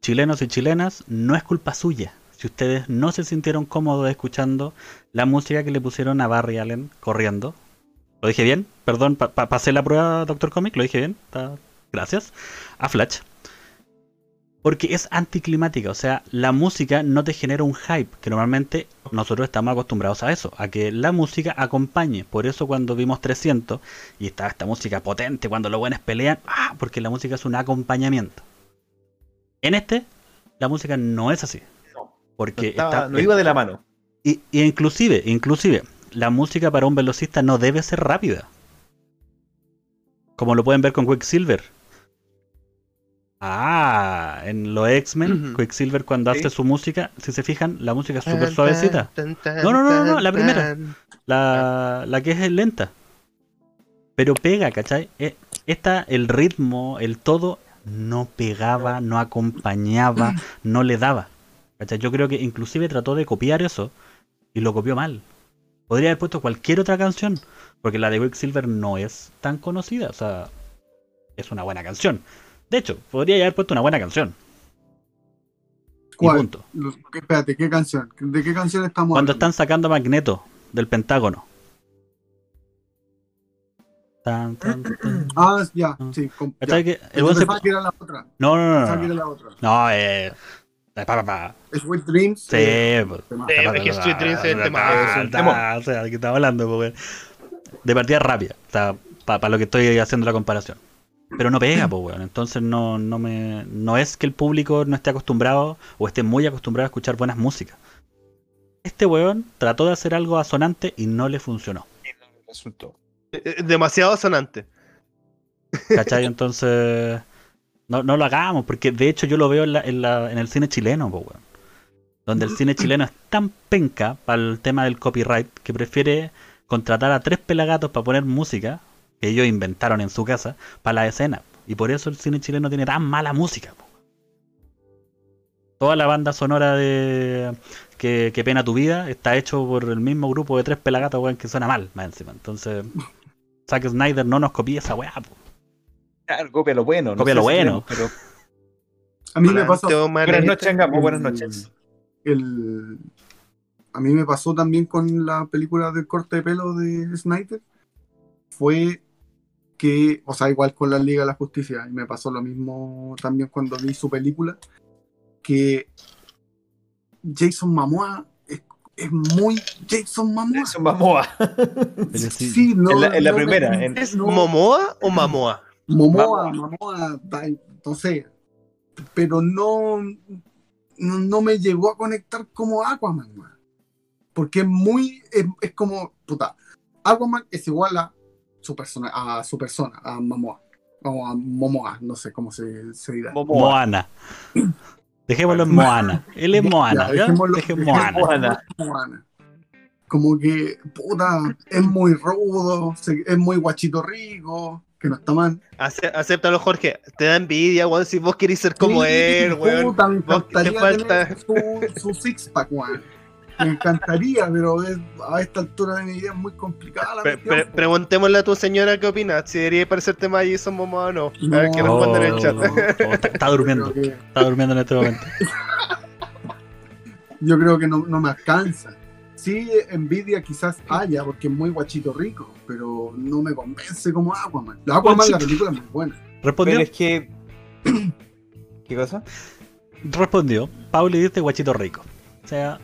chilenos y chilenas, no es culpa suya. Si ustedes no se sintieron cómodos escuchando la música que le pusieron a Barry Allen corriendo. ¿Lo dije bien? Perdón, pa- pa- pasé la prueba, Doctor Comic, lo dije bien. Gracias. A Flash. Porque es anticlimática, o sea, la música no te genera un hype, que normalmente nosotros estamos acostumbrados a eso, a que la música acompañe. Por eso cuando vimos 300 y estaba esta música potente, cuando los buenos pelean, ah, porque la música es un acompañamiento. En este, la música no es así. No, Porque Estaba- está- no iba de la mano. y, y inclusive, inclusive, la música para un velocista no debe ser rápida. Como lo pueden ver con Quicksilver. Ah, en los X-Men. Quicksilver cuando Sí. hace su música, si se fijan, la música es súper suavecita. No, no, no, no, no, la primera. La, la que es lenta. Pero pega, ¿cachai? Eh, Esta, el ritmo, el todo, no pegaba, no acompañaba, no le daba. ¿Cachai? Yo creo que inclusive trató de copiar eso y lo copió mal. Podría haber puesto cualquier otra canción, porque la de Quicksilver no es tan conocida, o sea, es una buena canción. De hecho, podría haber puesto una buena canción. Y ¿Cuál? punto. Los- Espérate, ¿qué canción? ¿De qué canción estamos Cuando hablando? están sacando a Magneto del Pentágono. Tan, tan, tan. Ah, ya, sí. com- ya. ¿Cachai que el se- que era la otra. No, no, no, no. que era la otra. no eh. pa, pa, pa. Sweet Dreams. Sí, eh, pues. tema. Eh, es que Sweet Dreams es el tema. Es un temón. O sea, ¿de qué estaba hablando? pues, weón? De partida rápida. O sea, para lo que estoy haciendo la comparación. Pero no pega, pues, weón. Entonces no, no me. No es que el público no esté acostumbrado o esté muy acostumbrado a escuchar buenas músicas. Este weón trató de hacer algo asonante y no le funcionó. Resultó. Eh, eh, Demasiado sonante. ¿Cachai? Entonces. No, no lo hagamos, porque de hecho yo lo veo en, la- en, la- en el cine chileno, po, weón. Donde el cine chileno es tan penca para el tema del copyright que prefiere contratar a tres pelagatos para poner música que ellos inventaron en su casa para la escena. Y por eso el cine chileno tiene tan mala música. po. Toda la banda sonora de que, que pena tu vida está hecho por el mismo grupo de tres pelagatos, weón, que suena mal, más encima. Entonces, Zack Snyder no nos copie esa weá, po. Claro, copia lo bueno. no Copia sé lo si bueno. queremos, A mí me pasó. Pero... Buenas noches, Angamo, buenas el- noches. el- a mí me pasó también con la película del corte de pelo de Snyder. Fue que, o sea, igual con la Liga de la Justicia, y me pasó lo mismo también cuando vi su película, que Jason Momoa es, es muy Jason Momoa. Es un Mamoa. Sí, Sí, no, En la- en la no me- primera, en- ¿Es no, Momoa o Mamoa? Momoa, Momoa, ay, no sé. Pero no, no, no me llegó a conectar como Aquaman, man. Porque es muy, es, es como, puta, Aquaman es igual a su persona, a su persona, a Momoa. O a Momoa, no sé cómo se, se dirá. Momoa. Moana. Dejémoslo en Moana. Él es Moana. Ya, dejémoslo- Moana. Moana. Moana. Como que, puta, es muy rudo, es muy guachito rico, que no está mal. Ace- acéptalo, Jorge. Te da envidia, weón, si vos querés ser como Sí, él, weón. Puta, me Vos- te encantaría falta- tener su, su six pack, weón. Me encantaría, pero es- a esta altura de mi vida es muy complicada la Pre- preguntémosle a tu señora qué opina, si debería parecerte más Jason Momoa o no. A ver qué responde en el chat. Está, está durmiendo. Que- Está durmiendo en este momento. yo creo que no, no me alcanza. Sí, envidia quizás haya, porque es muy guachito rico, pero no me convence como Aquaman. La Aquaman, la película es muy buena. Respondió. Pero es que. ¿Qué cosa? Respondió. Pauli dice guachito rico. O sea,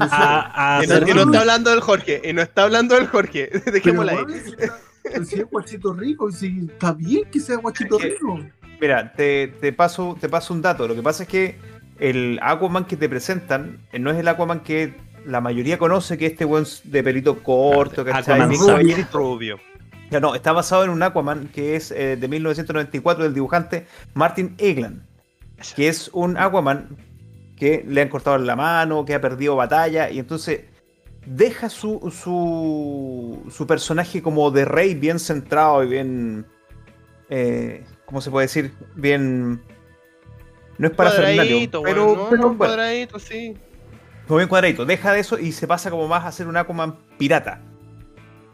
a, a Y no, está hablando del Jorge, y no está hablando del Jorge. Dejémosla ahí. está- pero si es guachito rico, si está bien que sea guachito Es que- rico. Mira, te, te paso, te paso un dato. Lo que pasa es que el Aquaman que te presentan eh, no es el Aquaman que la mayoría conoce, que este buen de pelito corto, Bien Savage. caballito. Rubio. Ya no, está basado en un Aquaman que es eh, de 1994 del dibujante Martin Egland, que es un Aquaman que le han cortado la mano, que ha perdido batalla y entonces deja su, su, su personaje como de rey bien centrado y bien, eh, ¿cómo se puede decir? Bien... No es para Cuadradito, pero, weón, ¿no? pero Un bueno, cuadradito, sí. como bien cuadradito. Deja de eso y se pasa como más a ser un Aquaman pirata.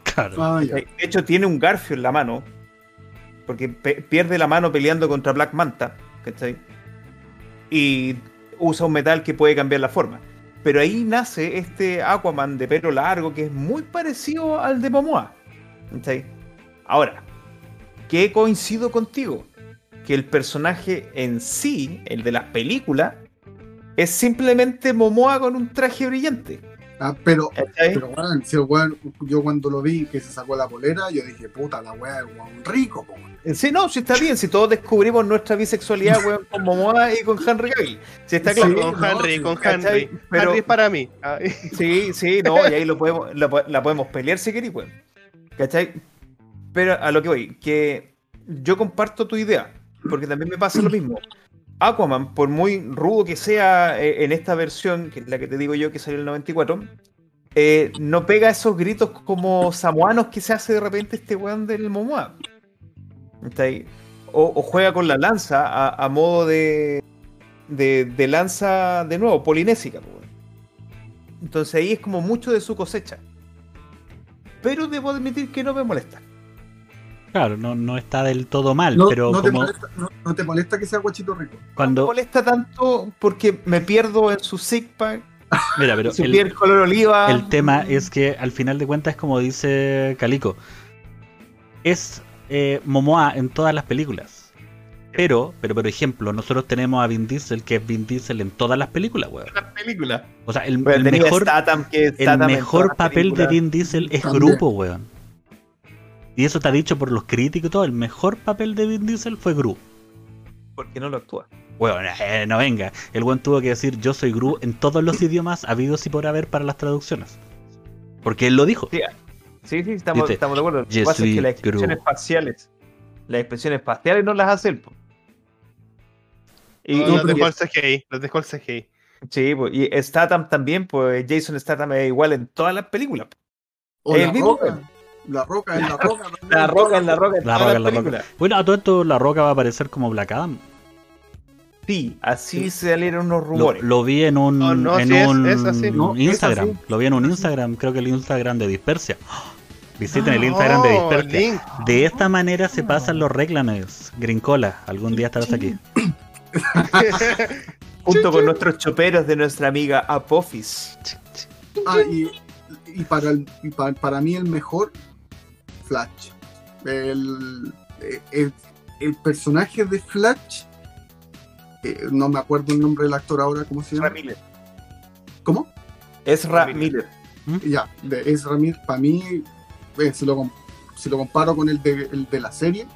Claro. Ah. De hecho, tiene un garfio en la mano. Porque pierde la mano peleando contra Black Manta. ¿cachai? Y usa un metal que puede cambiar la forma. Pero ahí nace este Aquaman de pelo largo que es muy parecido al de Momoa. Ahora, ¿qué coincido contigo? Que el personaje en sí, el de las películas, es simplemente Momoa con un traje brillante. Ah, pero, ¿cachai? pero weón, si weón- yo cuando lo vi que se sacó la polera, yo dije, puta, la weá es weón rico, po, weón. Sí, no, sí está bien. Si todos descubrimos nuestra bisexualidad, weón, con Momoa y con Henry Cavill. Sí, está Sí, claro. con no, Henry, con ¿cachai? Henry. Pero- Henry es para mí. Ah, Sí, sí, no, y ahí lo podemos, lo la podemos pelear si queréis, weón. ¿Cachai? Pero a lo que voy, que yo comparto tu idea, porque también me pasa lo mismo. Aquaman, por muy rudo que sea eh, en esta versión, que es la que te digo yo que salió en el 94, eh, no pega esos gritos como samoanos que se hace de repente este weón del Momoa. ¿Cachai? O, o juega con la lanza a, modo de, de, lanza, de nuevo, polinésica. po, weón. Entonces ahí es como mucho de su cosecha. Pero debo admitir que no me molesta. Claro, no, no está del todo mal, No, pero no te molesta, no- no te molesta que sea guachito rico. No me cuando. molesta tanto porque me pierdo en su zig pack, Mira, pero su el, piel color oliva. el tema es que al final de cuentas es como dice Calico. Es eh, Momoa en todas las películas. Pero, pero por ejemplo, nosotros tenemos a Vin Diesel, que es Vin Diesel en todas las películas, weón. la película. O sea, el, mejor, Statham, que el mejor las papel de películas. Vin Diesel es También. grupo, weón. Y eso está dicho por los críticos y todo. El mejor papel de Vin Diesel fue Gru. Porque no lo actúa. Weón, eh, no venga. El weón tuvo que decir yo soy Gru en todos los idiomas habidos y por haber para las traducciones. Porque él lo dijo. Sí, Sí, sí, estamos, Dice, estamos de acuerdo. Lo que "Je pasa es que las expresiones Gru". faciales, las expresiones faciales no las hace él. po. Y, No, y- los dejó el CGI, los dejó el CGI. sí, po, y Statham también, pues Jason Statham es igual en todas las películas. El la mismo, roca. La roca es la roca. La roca en la roca en La Roca, las la Roca. Bueno, a todo esto La Roca va a aparecer como Black Adam. Sí, así salieron unos rumores. lo vi en un, No, no, en sí es- un es así. Es Instagram. así. Lo vi en un Instagram, creo que el Instagram de Dispersia. Visiten el Instagram de Dispersia. Link. De esta manera se pasan los reclames. Grincola, algún día estarás aquí. Junto con nuestros choperos de nuestra amiga Apophis. Ah, y, y para, el- y pa- para mí el mejor, Flash. El, el, el personaje de Flash, eh, no me acuerdo el nombre del actor ahora, ¿cómo se llama? Ramírez. ¿Cómo? Ezra Miller. Miller. Ya, de Ezra Miller, para mí, eh, si, lo, com- si lo comparo con el de, el de la serie,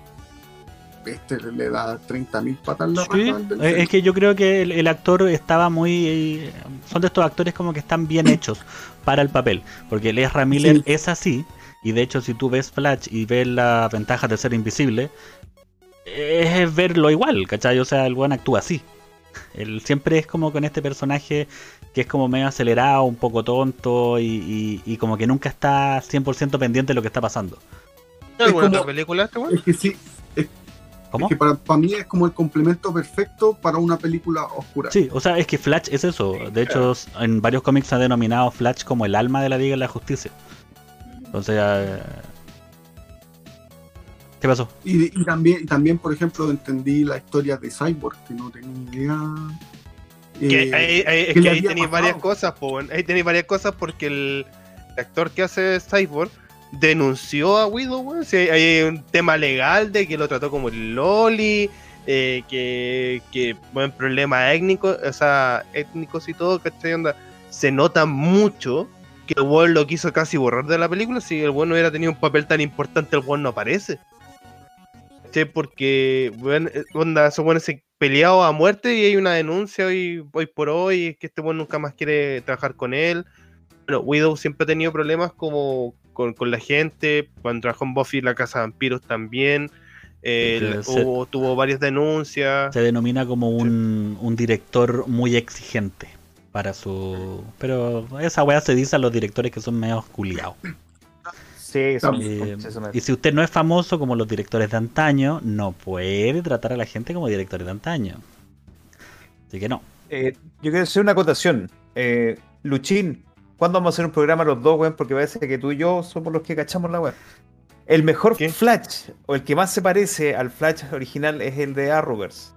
este le da 30.000 patas la Sí, eh, es que yo creo que el, el actor estaba muy. Son de estos actores como que están bien hechos para el papel. Porque el Ezra Miller Sí. es así. Y de hecho, si tú ves Flash y ves las ventajas de ser invisible, es verlo igual, ¿cachai? O sea, el buen actúa así. Él siempre es como con este personaje que es como medio acelerado, un poco tonto y, y- y como que nunca está 100% pendiente de lo que está pasando. ¿Alguna como- otra película este weón? Es que sí, ¿Cómo? es que para, para mí es como el complemento perfecto para una película oscura. Sí, o sea, es que Flash es eso. De hecho, en varios cómics se ha denominado Flash como el alma de la Liga de la Justicia. Entonces, eh, ¿qué pasó? Y, y también, también, por ejemplo, entendí la historia de Cyborg, que no tenía idea. Que eh, ahí, ahí- es ¿qué que ahí tenéis pasado? varias cosas, po, ahí tenéis varias cosas porque el, el actor que hace Cyborg denunció a Widow, hay, hay un tema legal de que lo trató como el Loli, eh, que, que buen problema étnico, o sea, étnicos y todo, ¿cachai? Onda, se nota mucho que el weón lo quiso casi borrar de la película. Si el weón no hubiera tenido un papel tan importante, el weón no aparece. Sí, porque, weón, eh, onda, esos weones se peleado a muerte y hay una denuncia hoy, hoy por hoy, que este weón nunca más quiere trabajar con él. Bueno, Widow siempre ha tenido problemas como con, con la gente, cuando trabajó en Buffy la Casa de Vampiros también. Debe ser. hubo- tuvo varias denuncias. Se denomina como un, un director muy exigente para su... Pero esa weá se dice a los directores que son medio culiados. Sí, son, Eh, y si usted no es famoso como los directores de antaño, no puede tratar a la gente como directores de antaño. Así que no. Eh, yo quiero hacer una acotación. Eh, Luchín, ¿cuándo vamos a hacer un programa los dos, weón? Porque parece que tú y yo somos los que cachamos la web. El mejor ¿Qué? Flash, o el que más se parece al Flash original, es el de Arrowverse.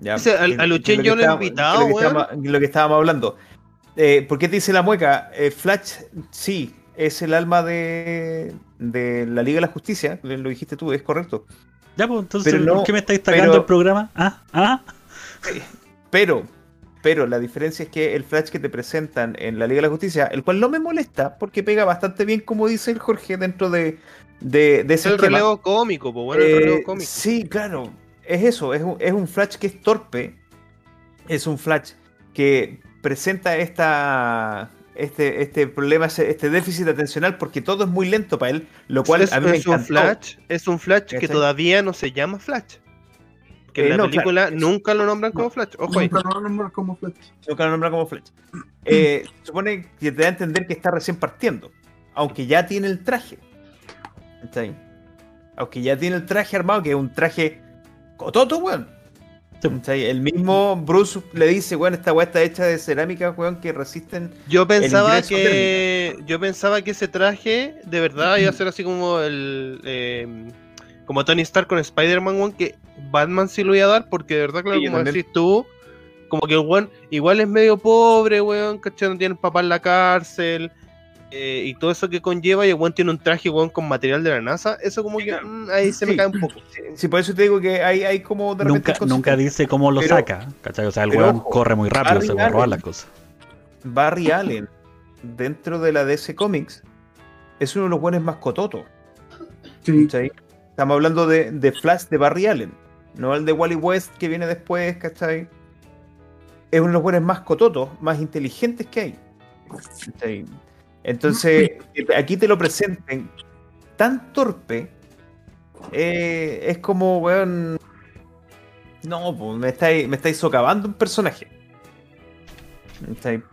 Ya, Ese, al- que- a Luchín yo lo he invitado, que Lo que, weón. estábamos, lo que estábamos hablando. Eh, ¿Por qué te dice la mueca? Eh, Flash, sí, es el alma de, de la Liga de la Justicia, lo dijiste tú, es correcto. Ya, pues entonces, Pero no, ¿por qué me estáis sacando pero- el programa? Ah, ah. Pero, pero la diferencia es que el Flash que te presentan en la Liga de la Justicia, el cual no me molesta, porque pega bastante bien, como dice el Jorge, dentro de, de, de Es ese el esquema. relevo cómico, pues bueno, el Eh, relevo cómico. Sí, claro. Es eso, es un, es un Flash que es torpe. Es un Flash que presenta esta, este, este problema, este déficit atencional, porque todo es muy lento para él, lo cual es, a mí me es un. Flash, es un Flash que todavía no se llama Flash. Que Eh, en la no, película claro. nunca lo nombran como Flash. Ojo ahí. Nunca lo nombran como Flash. Nunca lo nombra como Flash. Eh, supone que te da a entender que está recién partiendo, aunque ya tiene el traje. ¿Está ahí? Aunque ya tiene el traje armado, que es un traje cototo, weón. El mismo Bruce le dice, weón, esta weá está hecha de cerámica, weón, que resisten. Yo pensaba que yo pensaba que ese traje de verdad iba a ser así como el eh, como Tony Stark con Spider-Man weón, que Batman sí lo iba a dar porque de verdad claro Sí, como decís tú como que el weón igual es medio pobre weón ¿cachai? no tiene papá en la cárcel eh, y todo eso que conlleva y el weón tiene un traje weón con material de la NASA eso como que claro. mm, ahí se me cae un poco Sí, por eso te digo que hay, hay como de repente. Nunca, cosas nunca dice cómo lo Pero- saca. ¿cachai? O sea, el weón ojo, corre muy rápido, Barry se va a robar Allen- las cosas. Barry Allen, dentro de la DC Comics, es uno de los buenos más cototos. Sí, ¿cachai? Estamos hablando de, de Flash de Barry Allen, no el de Wally West que viene después, ¿cachai? Es uno de los buenos más cototos, más inteligentes que hay. ¿cachai? Entonces, aquí te lo presenten tan torpe, eh, es como, weón. No, pues me estáis, me estáis socavando un personaje.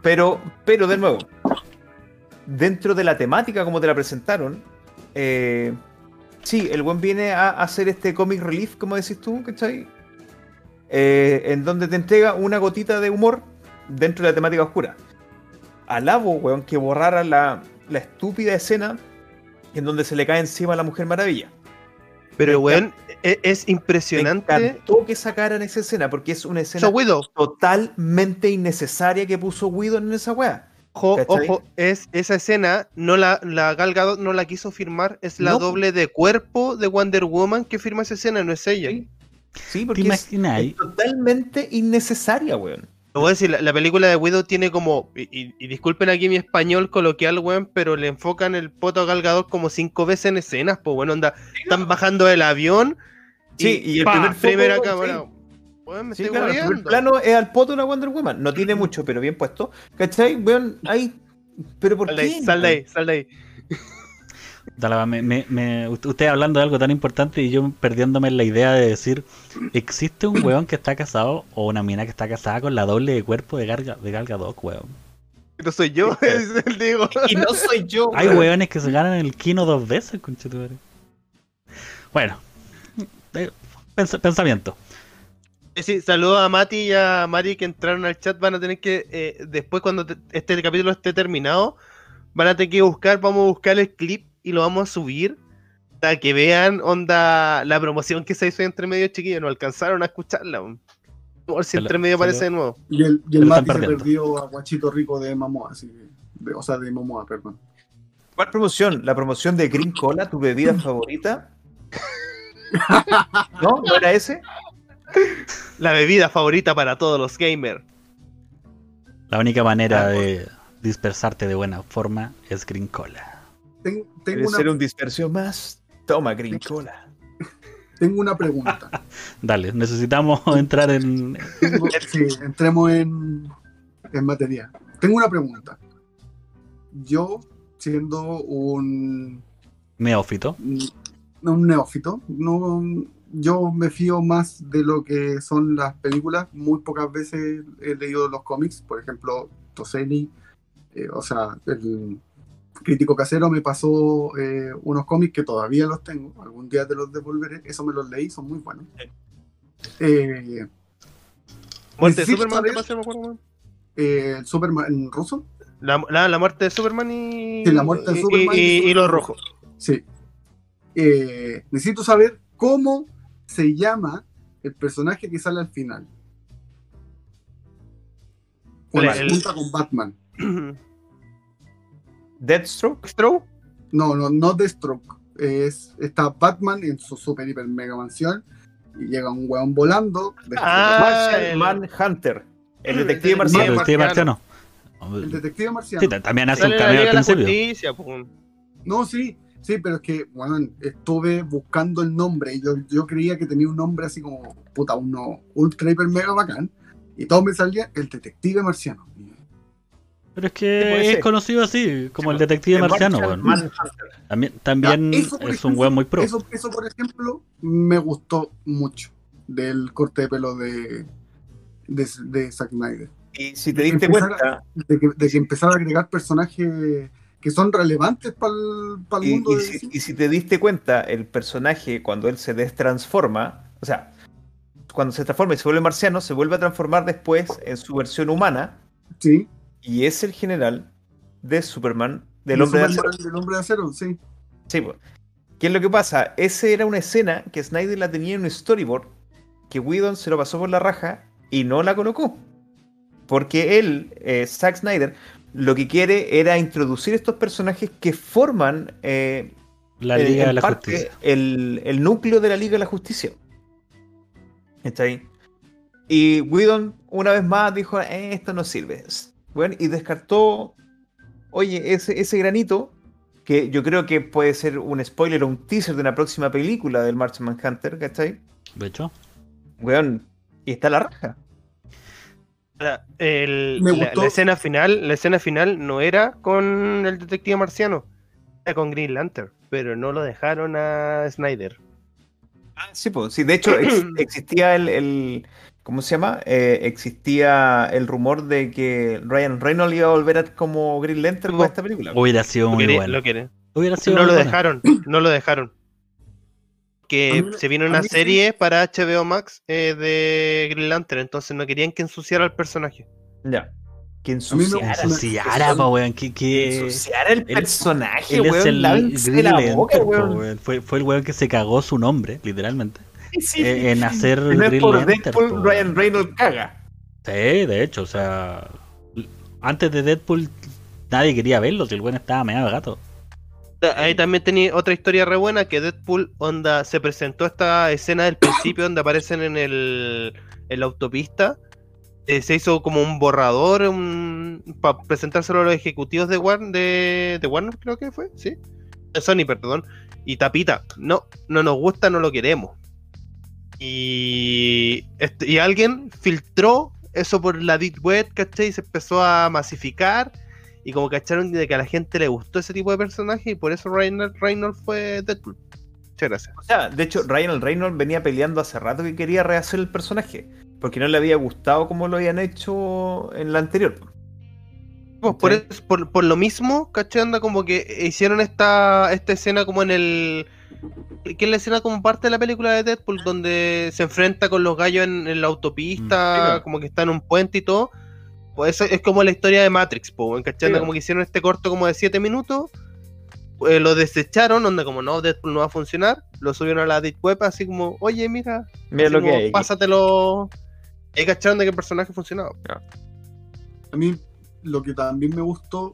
Pero, pero de nuevo, dentro de la temática como te la presentaron, eh, Sí, el buen viene a hacer este comic relief, como decís tú, ¿cachai? Eh, en donde te entrega una gotita de humor dentro de la temática oscura. Alabo, weón, que borrara la, la estúpida escena en donde se le cae encima a la Mujer Maravilla. pero Me weón e- es Me impresionante encantó que sacaran esa escena, porque es una escena totalmente innecesaria que puso Whedon en esa weá. Ojo, ojo, es esa escena, no la, la Gal Gadot no la quiso firmar, es la No. doble de cuerpo de Wonder Woman que firma esa escena, no es ella. Sí, Sí, ¿Te porque es, es totalmente innecesaria, weón. Lo voy a decir, la, la película de Widow tiene como, y, y- y disculpen aquí mi español coloquial, weón, pero le enfocan el poto a Gal Gadot como cinco veces en escenas, pues bueno, onda, están bajando del avión. Sí, y el pa, primer primera sí. cámara. Weón, me Sí, estoy claro, el primer hueveando. plano es al poto de una Wonder Woman. No tiene mucho, pero bien puesto. ¿Cachai? Weón, ahí. ¿Pero por Sal qué? ahí, sal de ahí, sal de ahí. Dale, me, me, me- usted hablando de algo tan importante y yo perdiéndome en la idea de decir, ¿existe un weón que está casado o una mina que está casada con la doble de cuerpo de Gal, de Gal Gadot, weón? No soy yo, es el Diego. Y no soy yo. Hay weón. weones que se ganan el Kino dos veces, conchetumare. Bueno, eh, pens- pensamiento. Eh, Sí, saludos a Mati y a Mari que entraron al chat. Van a tener que, eh, después cuando te- este capítulo esté terminado, van a tener que buscar, vamos a buscar el clip y lo vamos a subir para que vean onda la promoción que se hizo entre medio chiquillos. No alcanzaron a escucharla. Por si entre medio aparece de nuevo. Y el, y el Mati se perdió a Guachito Rico de Momoa, así de- o sea, de Momoa, perdón. ¿Cuál promoción? ¿La promoción de Green Cola, tu bebida favorita? ¿No? ¿No era ese? La bebida favorita para todos los gamers. La única manera Ah, de dispersarte de buena forma es Green Cola. Ten- tengo, una, ser un dispersio más. Toma, Green Cola. tengo una pregunta. Dale, necesitamos entrar en... Tengo- sí, entremos en, en materia. Tengo una pregunta. Yo, siendo un, Neófito. un neófito, no, yo me fío más de lo que son las películas. Muy pocas veces he leído los cómics, por ejemplo, Toselli, eh, o sea, el crítico casero me pasó eh, unos cómics que todavía los tengo. Algún día te los devolveré. Eso me los leí, son muy buenos. Eh, Muerte de Superman, ¿te pasa? Me acuerdo, eh, el Superman en ruso. La, la, la muerte de Superman y. Sí, la muerte de Superman y, y y- los rojos. Sí. Necesito saber cómo se llama el personaje que sale al final. Cuando se junta con Batman. Deathstroke. Stroke. No, no, no Deathstroke. Es, está Batman en su super hiper mega mansión y llega un weón volando. Ah, el- Manhunter. El el detective marciano. El detective marciano. el detective marciano. Sí, ta- también hace un cameo al principio. No, sí, sí, pero es que, weón, estuve buscando el nombre y yo, yo creía que tenía un nombre así como, puta, uno ultra hiper mega bacán. Y todo me salía el detective marciano. Pero es que es ser. conocido así, como el detective marciano. También, también Ya, eso, por es un weón muy pro. Eso, eso, por ejemplo, me gustó mucho del corte de pelo de, de, de Zack Snyder. Y si te diste Empezar cuenta, De que, de que empezar a agregar personajes que son relevantes para el y, mundo y de si, y si te diste cuenta, el personaje cuando él se destransforma, o sea, cuando se transforma y se vuelve marciano, se vuelve a transformar después en su versión humana Sí, y es el general de Superman, del de hombre de acero. del hombre de acero, sí. Sí. ¿Qué es lo que pasa? Esa era una escena que Snyder la tenía en un storyboard, que Whedon se lo pasó por la raja y no la colocó. Porque él, eh, Zack Snyder, lo que quiere era introducir estos personajes que forman eh, La en- Liga de la parte Justicia. El, el núcleo de la Liga de la Justicia. ¿Está ahí? Y Whedon, una vez más, dijo: "Eh, Esto no sirve. Bueno, y descartó, oye, ese, ese granito, que yo creo que puede ser un spoiler o un teaser de una próxima película del Martian Manhunter, ¿cachai? De hecho, Weón, y está la raja. Ahora, el- Me la, gustó. la escena final, la escena final no era con el detective marciano, era con Green Lantern, pero no lo dejaron a Snyder. Sí, pues, sí, de hecho ex- existía el, el- ¿cómo se llama? Eh, existía el rumor de que Ryan Reynolds iba a volver a- como Green Lantern para po. esta película. hubiera sido muy quiere- bueno. lo quiere. Hubiera sido No muy lo bueno. dejaron, no lo dejaron. Que mí se vino una sí. serie para HBO Max eh, de Green Lantern, entonces no querían que ensuciara al personaje. Ya. Que ensuciara. gusta- Ensuciara, pa, weón. Que, que... Ensuciara el él- personaje, Él es weón. el la boca, fue el weón que se cagó su nombre, literalmente. Sí. eh, En hacer Y no es Green por Lantern. Deadpool, po, Ryan. Reynolds caga. Sí, de hecho, o sea. Antes de Deadpool, nadie quería verlo, si el weón estaba medio gato. Ahí también tenía otra historia re buena que Deadpool onda se presentó esta escena del principio donde aparecen en el en la autopista eh, se hizo como un borrador para presentárselo a los ejecutivos de, Warner, de, de Warner, creo que fue, ¿sí? De Sony, perdón. Y tapita, no, no nos gusta, no lo queremos. Y, este, y alguien filtró eso por la Deep Web, ¿cachai? Y se empezó a masificar. Y como cacharon de que a la gente le gustó ese tipo de personaje y por eso Reynolds, Reynolds fue Deadpool. Muchas gracias. O sea, de hecho, Ryan Reynolds venía peleando hace rato que quería rehacer el personaje. Porque no le había gustado como lo habían hecho en la anterior. Pues por, es- por, por lo mismo, ¿cachai? Anda como que hicieron esta, esta escena como en el. Que es la escena como parte de la película de Deadpool, donde se enfrenta con los gallos en, en la autopista, Mm. como que está en un puente y todo. Pues eso es como la historia de Matrix, po, Sí. como que hicieron este corto como de 7 minutos. eh, lo desecharon, donde como no, Deadpool no va a funcionar. Lo subieron a la Deep Web, así como, oye, mira, Mira lo que como, hay. aquí. Pásatelo. Ahí cacharon de que el personaje funcionaba. A mí lo que también me gustó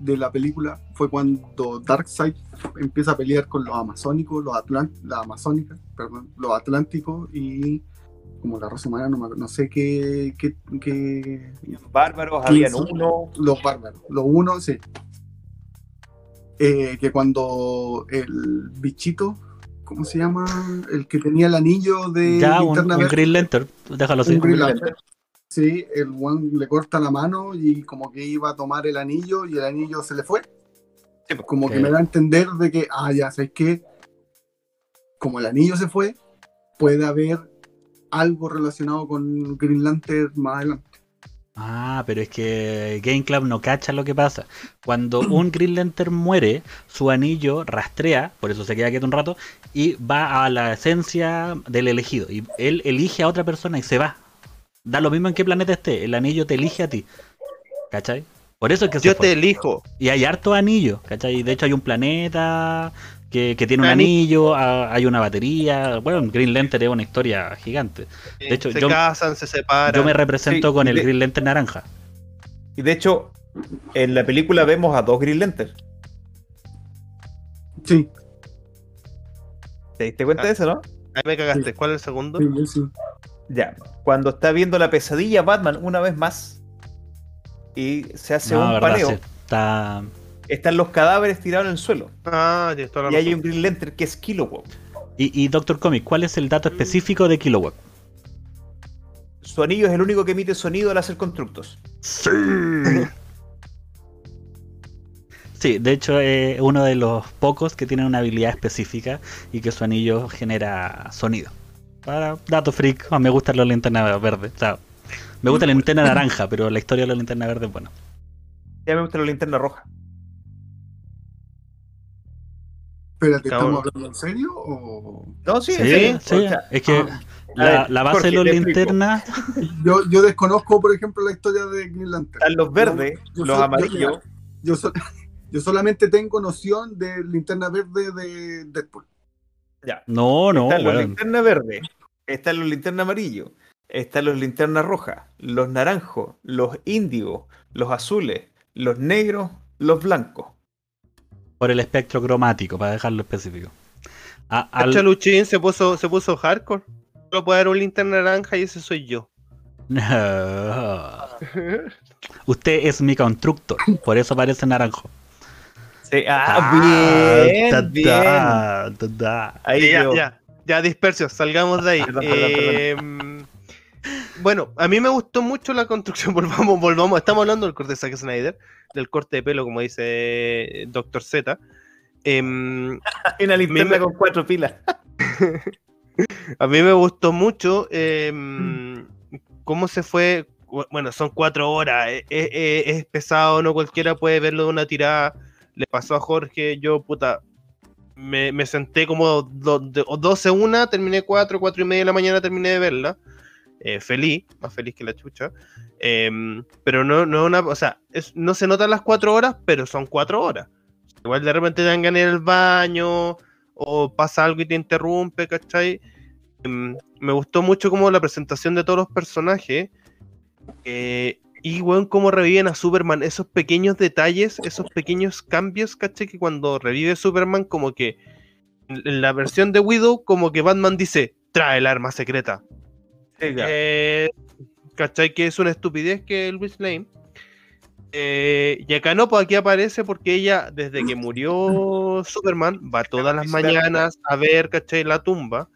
de la película fue cuando Darkseid empieza a pelear con los amazónicos, los atlant la amazónica, perdón, los atlánticos y como la raza humana, no, me- no sé qué, qué, qué- Bárbaros, habían uno. los bárbaros, los unos, sí. Eh, que cuando el bichito, ¿cómo se llama? El que tenía el anillo de Ya, un. Green Lantern, déjalo así. Un Green Green Lantern. Sí, el one le corta la mano y como que iba a tomar el anillo y el anillo se le fue. Sí, pues, Como que me da a entender de que, ah, ya sabes que como el anillo se fue, puede haber algo relacionado con Green Lantern más adelante. Ah, pero es que Game Club no cacha lo que pasa. Cuando un Green Lantern muere, su anillo rastrea, por eso se queda quieto un rato, y va a la esencia del elegido. Y él elige a otra persona y se va. Da lo mismo en qué planeta esté, el anillo te elige a ti. ¿Cachai? Por eso es que se Yo fue. te elijo. Y hay hartos anillos, ¿cachai? De hecho hay un planeta que, que tiene un Ani- anillo, ah, hay una batería. Bueno, Green Lantern es una historia gigante. De hecho, se yo- casan, se separan. Yo me represento Sí, con el de- Green Lantern naranja. Y de hecho, en la película vemos a dos Green Lantern. Sí, ¿Te diste cuenta de eso, no? Ahí me cagaste. ¿Cuál es el segundo? sí, sí. Ya. Cuando está viendo la pesadilla Batman una vez más y se hace No, un verdad, paneo. Está. están los cadáveres tirados en el suelo. Ah, tienes toda la Y hay un Green Lantern que es Kilowog. Y, y Doctor Comic, ¿cuál es el dato específico de Kilowatt? Su anillo es el único que emite sonido al hacer constructos. Sí. Sí, de hecho es uno de los pocos que tienen una habilidad específica y que su anillo genera sonido. Para dato freak, ah, me gustan los linternas verdes. O sea, me gusta la linterna naranja, pero la historia de la linterna verde es buena. Ya me gusta la linterna roja. Espérate. ¿estamos hablando en serio? O... No, sí, Sí, serio. sí, O sea, es que ah, la, a ver, la base Jorge, de los linternas yo, yo desconozco, por ejemplo, la historia de Green Lantern. están los verdes, Yo- yo los soy- amarillos. Yo, so- yo solamente tengo noción de linterna verde de Deadpool. Ya. No, no, están los weón. linternas verdes, están los linternas amarillos, están los linternas rojas, los naranjos, los índigos, los azules, los negros, los blancos. Por el espectro cromático, para dejarlo específico. A- al- Cacha Luchín se puso, se puso hardcore. Solo puede dar un linterna naranja y ese soy yo. No. Usted es mi constructor, por eso parece naranjo. Sí, ah, bien, ta, bien. ta, ta, ta. Ahí ya, yo. ya, ya, dispersión, salgamos de ahí. Perdón, perdón, Eh, Bueno, a mí me gustó mucho la construcción. Volvamos, volvamos. Estamos hablando del corte de Zack Snyder, del corte de pelo, como dice Doctor Z. Em, Una linterna Me- con cuatro pilas. a mí me gustó mucho em, cómo se fue. Bueno, son cuatro horas. e- e- e- Es, pesado, no cualquiera puede verlo de una tirada. Le pasó a Jorge, yo, puta. Me, me senté como do- de- o 12 una, terminé 4, 4 y media de la mañana, terminé de verla. Eh, feliz, más feliz que la chucha. Em, pero no, no una, o sea, es- no se notan las 4 horas, pero son 4 horas. Igual de repente te dan ganas al baño, o pasa algo y te interrumpe, ¿cachai? Em, me gustó mucho como la presentación de todos los personajes. eh, y, weón, cómo reviven a Superman. Esos pequeños detalles, esos pequeños cambios, ¿cachai? Que cuando revive Superman, como que en la versión de Widow, como que Batman dice, trae el arma secreta. Sí. Eh, ¿cachai? Que es una estupidez que Luis Lane. Eh, y acá no, pues aquí aparece porque ella, desde que murió Superman, va todas las mañanas a ver, ¿cachai? La tumba.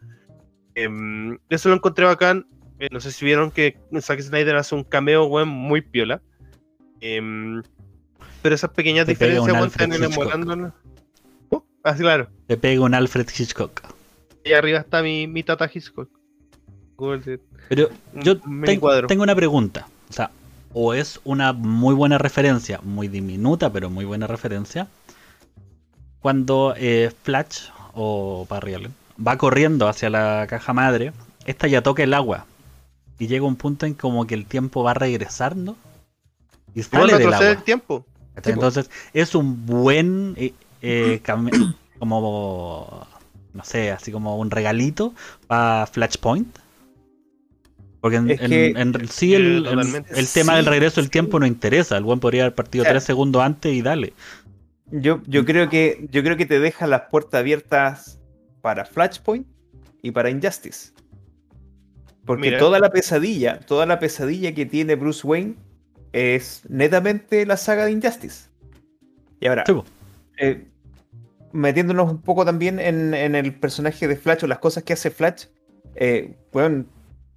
Em, eso lo encontré bacán. Eh, no sé si vieron que Zack Snyder hace un cameo, weón, muy piola. Em, pero esas pequeñas Te diferencias, weón, están enamorándonos. Uh, ah, claro. Te pega un Alfred Hitchcock. Y arriba está mi, mi tata Hitchcock. Pero Un yo tengo una pregunta. O sea, o es una muy buena referencia, muy diminuta, pero muy buena referencia. Cuando eh, Flash o Barry Allen va corriendo hacia la caja madre, esta ya toca el agua. Y llega un punto en como que el tiempo va regresando. Y sale del agua. el tiempo. ¿cachai? Entonces, es un buen eh, eh, como no sé, así como un regalito para Flashpoint. Porque en, sí el, Eh, el- tema del regreso del sí. tiempo no interesa. El buen podría haber partido tres segundos antes y dale. Yo, yo creo que yo creo que te deja las puertas abiertas para Flashpoint y para Injustice. Porque Mira. toda la pesadilla, toda la pesadilla que tiene Bruce Wayne es netamente la saga de Injustice. Y ahora, eh, metiéndonos un poco también en, en el personaje de Flash o las cosas que hace Flash, eh, bueno,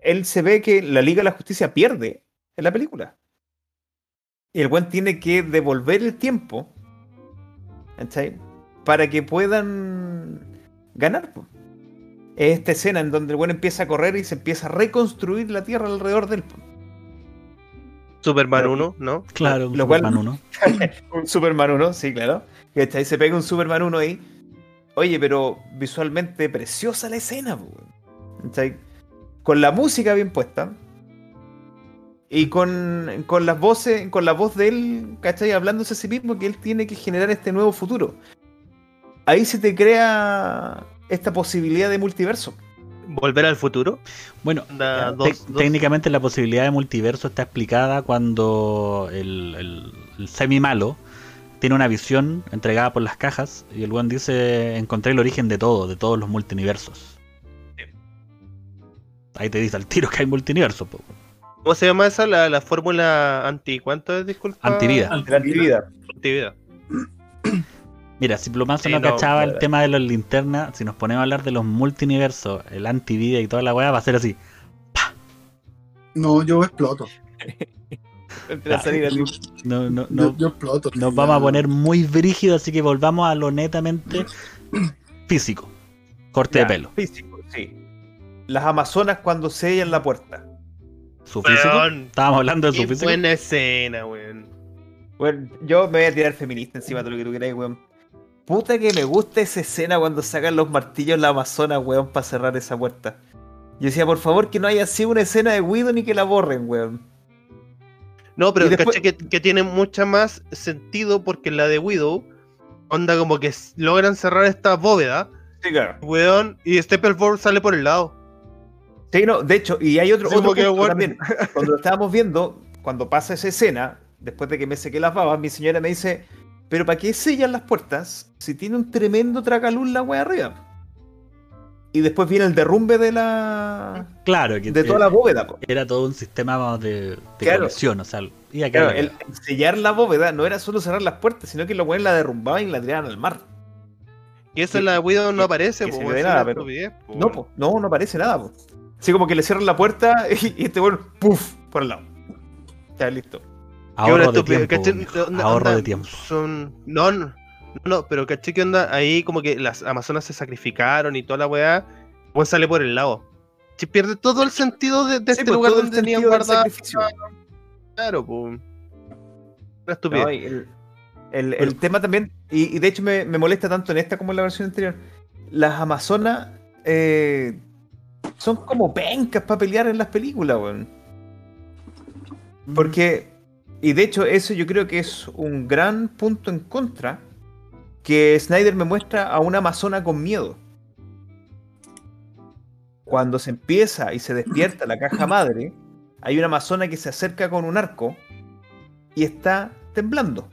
él se ve que la Liga de la Justicia pierde en la película. Y el buen tiene que devolver el tiempo para que puedan ganar. Es esta escena en donde el buen empieza a correr y se empieza a reconstruir la Tierra alrededor de él. po. Superman Pero- 1, ¿no? Claro, un Lo cual- Superman uno. Un Superman 1, sí, claro. ¿Cachai? Se pega un Superman 1 ahí. Oye, pero visualmente preciosa la escena, ¿cachai? Con la música bien puesta. Y con, con las voces, con la voz de él, ¿cachai? Hablándose a sí mismo que él tiene que generar este nuevo futuro. Ahí se te crea esta posibilidad de multiverso. Volver al futuro. Bueno, Onda te- dos- dos- técnicamente la posibilidad de multiverso está explicada cuando el, el, el semi-malo tiene una visión entregada por las cajas y el buen dice, encontré el origen de todo, de todos los multiversos. Ahí te dice al tiro que hay multiverso. po. ¿Cómo se llama esa? La, la fórmula anti. ¿Cuánto es? Disculpa. Antivida. Actividad. Antivida. Mira, si Plumazo Sí, no, no, cachaba el claro. tema de los linternas, si nos ponemos a hablar de los multiversos, el antivida y toda la weá, va a ser así. No, yo exploto. Entre la salida así. No, no, Yo, no, yo exploto. nos vamos a poner muy brígidos, así que volvamos a lo netamente físico. Corte Ya, de pelo. Físico, sí. Las Amazonas cuando sellan la puerta. ¿Su físico? Weón, Estábamos hablando de su Qué físico. buena escena, weón. Bueno, yo me voy a tirar feminista encima de lo que tú queráis, weón. Puta que me gusta esa escena cuando sacan los martillos en la Amazona, weón, para cerrar esa puerta. Yo decía, por favor, que no haya sido una escena de Widow ni que la borren, weón. No, pero después- caché que, que tiene mucha más sentido porque la de Widow, onda como que logran cerrar esta bóveda, Sí, claro. weón, y Steppenwolf sale por el lado. Sí, no, de hecho, y hay otro, Sí, otro como que, punto weón. también. Cuando lo estábamos viendo, cuando pasa esa escena, después de que me sequé las babas, mi señora me dice, pero ¿para qué sellan las puertas si tiene un tremendo tracaluz la wea arriba? Y después viene el derrumbe de la... Claro, que de toda la bóveda, po. era todo un sistema vamos, de, de Claro. conexión, o sea, y acá Claro, el, el sellar la bóveda no era solo cerrar las puertas, sino que los weones la derrumbaban y la tiraban al mar. Y esa en la Widow no aparece, que po, ve es nada, pero- po, No, po, no, no aparece nada, po. Así como que le cierran la puerta y, y este weón, ¡puf! por el lado. Ya, listo. Ahorro de tiempo, onda, de tiempo. Son. No, no, no, pero caché que onda ahí como que las Amazonas se sacrificaron y toda la weá. Pues sale por el lado. Si pierde todo el sentido de, de Sí, este lugar donde tenían guardado. Claro, pues. Una estupidez. No, el, el- el tema también, y, y de hecho me, me molesta tanto en esta como en la versión anterior, las Amazonas eh, son como pencas para pelear en las películas, weón. Porque, y de hecho eso yo creo que es un gran punto en contra, que Snyder me muestra a una Amazona con miedo. Cuando se empieza y se despierta la caja madre, hay una Amazona que se acerca con un arco y está temblando.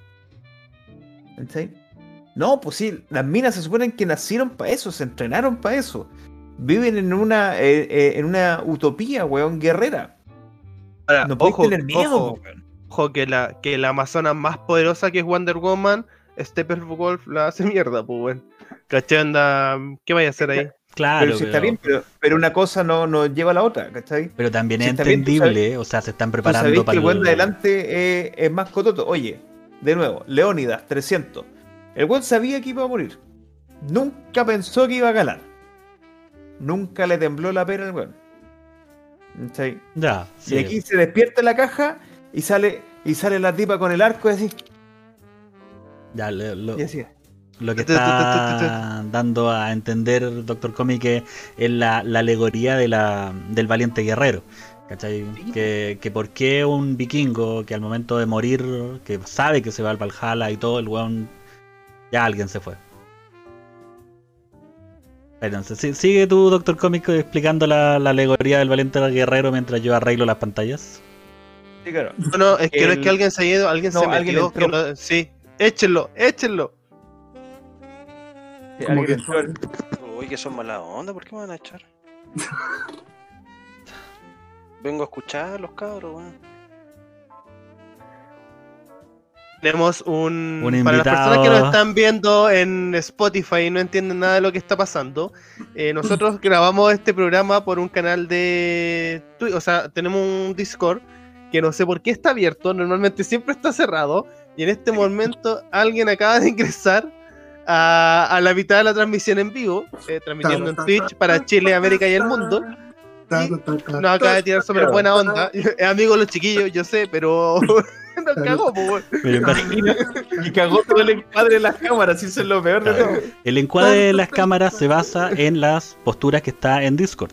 ¿Cachai? No, pues sí, las minas se suponen que nacieron para eso, se entrenaron para eso. Viven en una, eh, eh, en una utopía, weón, guerrera. Ahora, No puedes ojo, tener miedo, ojo, weón. Ojo, que la, que la amazona más poderosa que es Wonder Woman, Steppenwolf la hace mierda, pues, weón. ¿Cachai? Anda, ¿qué vaya a hacer ahí? Claro, pero si está pero, bien, pero, pero una cosa no, no lleva a la otra, ¿cachai? pero también si es está bien, entendible, o sea, se están Tú preparando sabéis que para el buen de adelante es, es más cototo. Oye, de nuevo, Leónidas, 300. El buen sabía que iba a morir. Nunca pensó que iba a ganar. Nunca le tembló la pera al buen. ¿Cachai? Ya, sí. Y aquí se despierta la caja y sale y sale la tipa con el arco y así. Ya, lo, lo- Y así. lo que está dando a entender Doctor Comic es la, la alegoría de la, del valiente guerrero. ¿Cachai? Que, que por qué un vikingo que al momento de morir, que sabe que se va al Valhalla y todo, el weón, ya alguien se fue. Espérense, sigue tú, Doctor Comic, explicando la, la alegoría del valiente guerrero mientras yo arreglo las pantallas. No, no, es que no es El- que alguien se haya ido, alguien No, se alguien metió. entró. no- sí, échenlo, échenlo. Sí, Como alguien que- entró. Uy, que son mala onda, ¿por qué me van a echar? Vengo a escuchar los cabros, weón. Tenemos un. Un para las personas que nos están viendo en Spotify y no entienden nada de lo que está pasando, eh, nosotros grabamos este programa por un canal de. O sea, tenemos un Discord que no sé por qué está abierto, normalmente siempre está cerrado. Y en este momento alguien acaba de ingresar a, a la mitad de la transmisión en vivo, eh, transmitiendo en Twitch para Chile, América y el mundo. Ta, Nos acaba de tirar sobre buena onda. Es amigo de los chiquillos, yo sé, pero nos cagó, Y cagó todo el encuadre de las cámaras, y eso es lo peor de todo. El encuadre de las cámaras se basa en las posturas que está en Discord.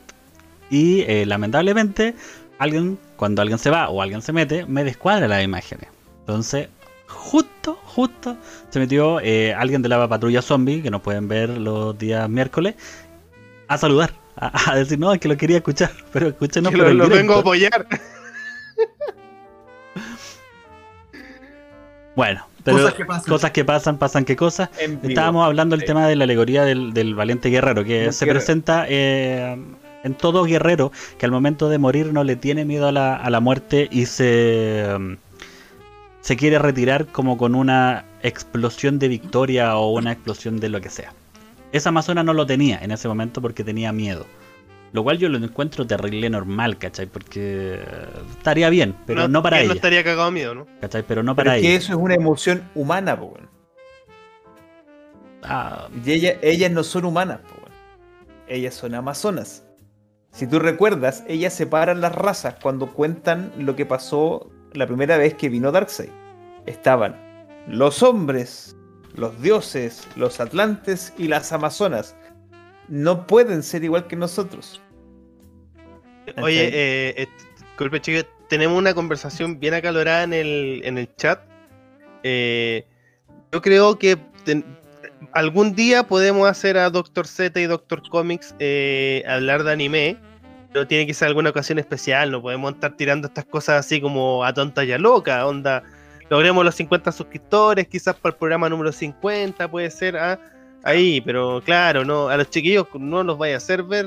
Y eh, lamentablemente, alguien, cuando alguien se va o alguien se mete, me descuadra las imágenes. Entonces, justo, justo, se metió eh, alguien de la patrulla zombie, que nos pueden ver los días miércoles, a saludar. A, a decir, no, es que lo quería escuchar, pero escúchenos Que por lo, el lo directo". vengo a apoyar. Bueno, pero Cosas que pasan. cosas que pasan, pasan qué cosas. Estábamos hablando del Sí. tema de la alegoría del, del valiente guerrero, que se presenta eh, en todo guerrero que al momento de morir no le tiene miedo a la, a la muerte y se, um, se quiere retirar como con una explosión de victoria o una explosión de lo que sea. Esa amazona no lo tenía en ese momento porque tenía miedo. Lo cual yo lo encuentro terrible normal, ¿cachai? Porque eh, estaría bien, pero no, para ¿quién ella. no estaría cagado miedo, ¿no? ¿Cachai? Pero no Pero para es que ella. eso es una emoción humana, po, weón. Ah, Y ella- ellas no son humanas, po, weón. Ellas son amazonas. Si tú recuerdas, ellas separan las razas cuando cuentan lo que pasó la primera vez que vino Darkseid. Estaban los hombres, los dioses, los atlantes y las amazonas. No pueden ser igual que nosotros. Oye, eh, eh, disculpe, chicos, tenemos una conversación bien acalorada en el, en el chat. Eh, yo creo que ten- algún día podemos hacer a Doctor Z y Doctor Comics eh, hablar de anime, pero tiene que ser alguna ocasión especial, no podemos estar tirando estas cosas así como a tonta y a loca, onda. Logremos los 50 suscriptores, quizás para el programa número 50 puede ser ah, ahí, pero claro, no a los chiquillos no los vaya a hacer ver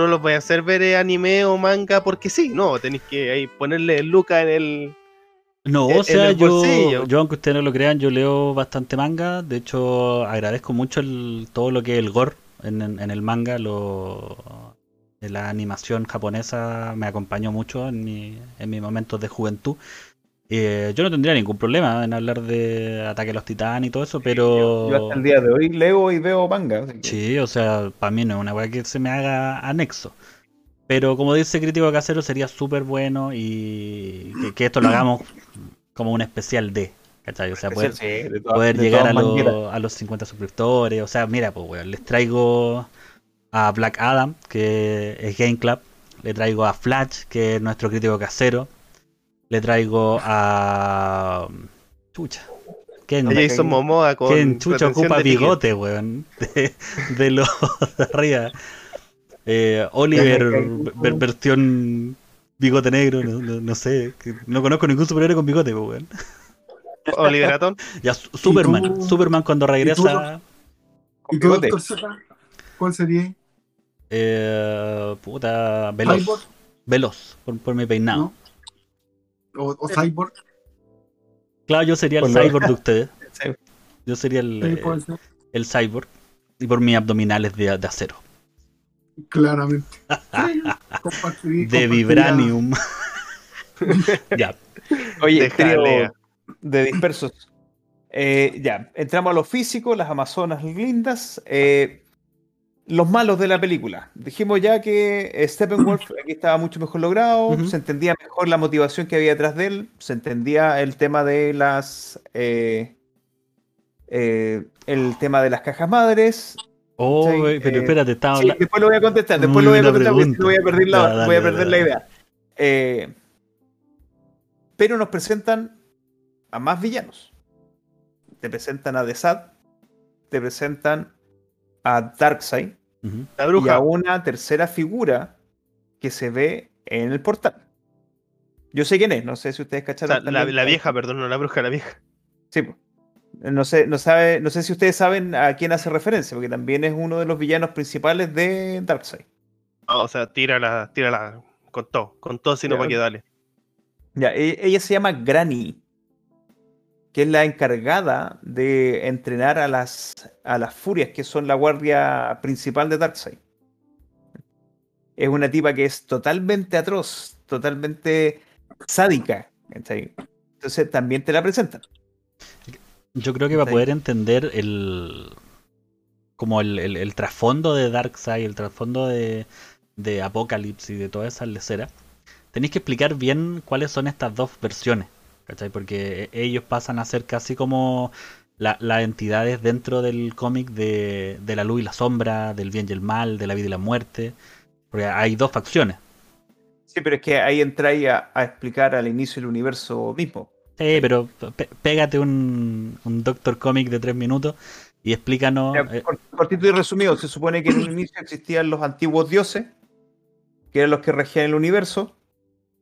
no los voy a hacer ver eh, anime o manga porque sí, no, tenéis que ahí ponerle Luca en el. No, o sea, en el yo, yo aunque ustedes no lo crean, yo leo bastante manga. De hecho, agradezco mucho el, todo lo que es el gore en, en- en el manga. Lo, la animación japonesa me acompañó mucho en, mi, en mis momentos de juventud. Eh, yo no tendría ningún problema en hablar de Ataque a los Titanes y todo eso, pero... Yo hasta el día de hoy leo y veo manga. que- Sí, o sea, para mí no es una weá que se me haga anexo. Pero como dice Crítico Casero, sería súper bueno y que, que esto lo hagamos como un especial de, ¿cachai? O sea, poder, Sí, de todas- poder de llegar a, los- maneras. a los 50 suscriptores. O sea, mira, pues, weón, les traigo a Black Adam, que es Game Club. Le traigo a Flash, que es nuestro crítico casero. Le traigo a. Chucha. Ken, Jason Momoa con. Ken Chucha ocupa bigote, weón. De, de los de arriba. Eh, Oliver, ver- versión bigote negro, no, no- no sé. No conozco ningún superhéroe con bigote, pues, weón. Oliver Atom. Ya, Su- Superman. tú? Superman cuando regresa. ¿Y tú, bigote. Doctor Z? ¿Cuál sería? Eh, puta, veloz. Cyborg. Veloz, por, por mi peinado. ¿No? O, o Cyborg. Claro, yo sería el Por cyborg de ustedes. Sí. Yo sería el, Sí, eh, el cyborg. Y por mis abdominales de, de acero. Claramente. De vibranium. ya. Oye, De trío de dispersos. Eh, ya, entramos a lo físico, las amazonas lindas. eh, los malos de la película. Dijimos ya que eh, Steppenwolf aquí estaba mucho mejor logrado, se entendía mejor la motivación que había detrás de él, se entendía el tema de las. eh, eh, el tema de las cajas madres. Oh, Sí, pero eh, espérate, estaba Sí, hablando. después lo voy a contestar, después lo voy a contestar porque pregunta. voy a perder la, Ya, dale, voy a dale, perder la idea. Eh, pero nos presentan a más villanos. Te presentan a The Sad, te presentan a Darkseid. La y bruja. a una tercera figura que se ve en el portal. Yo sé quién es, no sé si ustedes O cacharon. sea, la, la vieja, perdón, no la bruja, la vieja. Sí, po. No sé, no sabe, no sé si ustedes saben a quién hace referencia, porque también es uno de los villanos principales de Darkseid. No, o sea, tírala, tírala con todo, con todo, sino para que dale. Ya, e- ella se llama Granny, que es la encargada de entrenar a las, a las furias, que son la guardia principal de Darkseid. Es una tipa que es totalmente atroz, totalmente sádica. Entonces también te la presentan. Yo creo que para poder entender el. como el, el- el trasfondo de Darkseid, el trasfondo de, de Apocalypse y de todas esas leceras, tenéis que explicar bien cuáles son estas dos versiones. ¿Cachai? Porque ellos pasan a ser casi como la- las entidades dentro del cómic de, de la luz y la sombra, del bien y el mal, de la vida y la muerte. Porque hay dos facciones. Sí, pero es que ahí entráis a, a explicar al inicio del universo mismo. Sí, pero pe- pégate un, un Doctor Comic de tres minutos y explícanos. Eh, cor- Cortito y resumido, se supone que en un inicio existían los antiguos dioses, que eran los que regían el universo.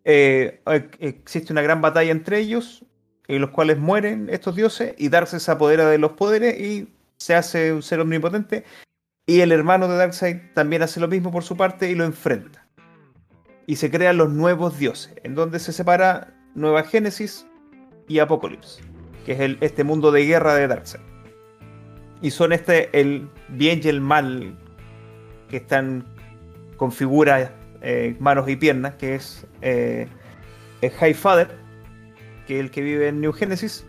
Eh, eh, existe una gran batalla entre ellos, en los cuales mueren estos dioses, y Darkseid se apodera de los poderes y se hace un ser omnipotente. Y el hermano de Darkseid también hace lo mismo por su parte y lo enfrenta. Y se crean los nuevos dioses, en donde se separa Nueva Génesis y Apocalipsis, que es el, este mundo de guerra de Darkseid y son este el bien y el mal que están con figuras, eh, manos y piernas, que es eh, el High Father, que es el que vive en New Genesis,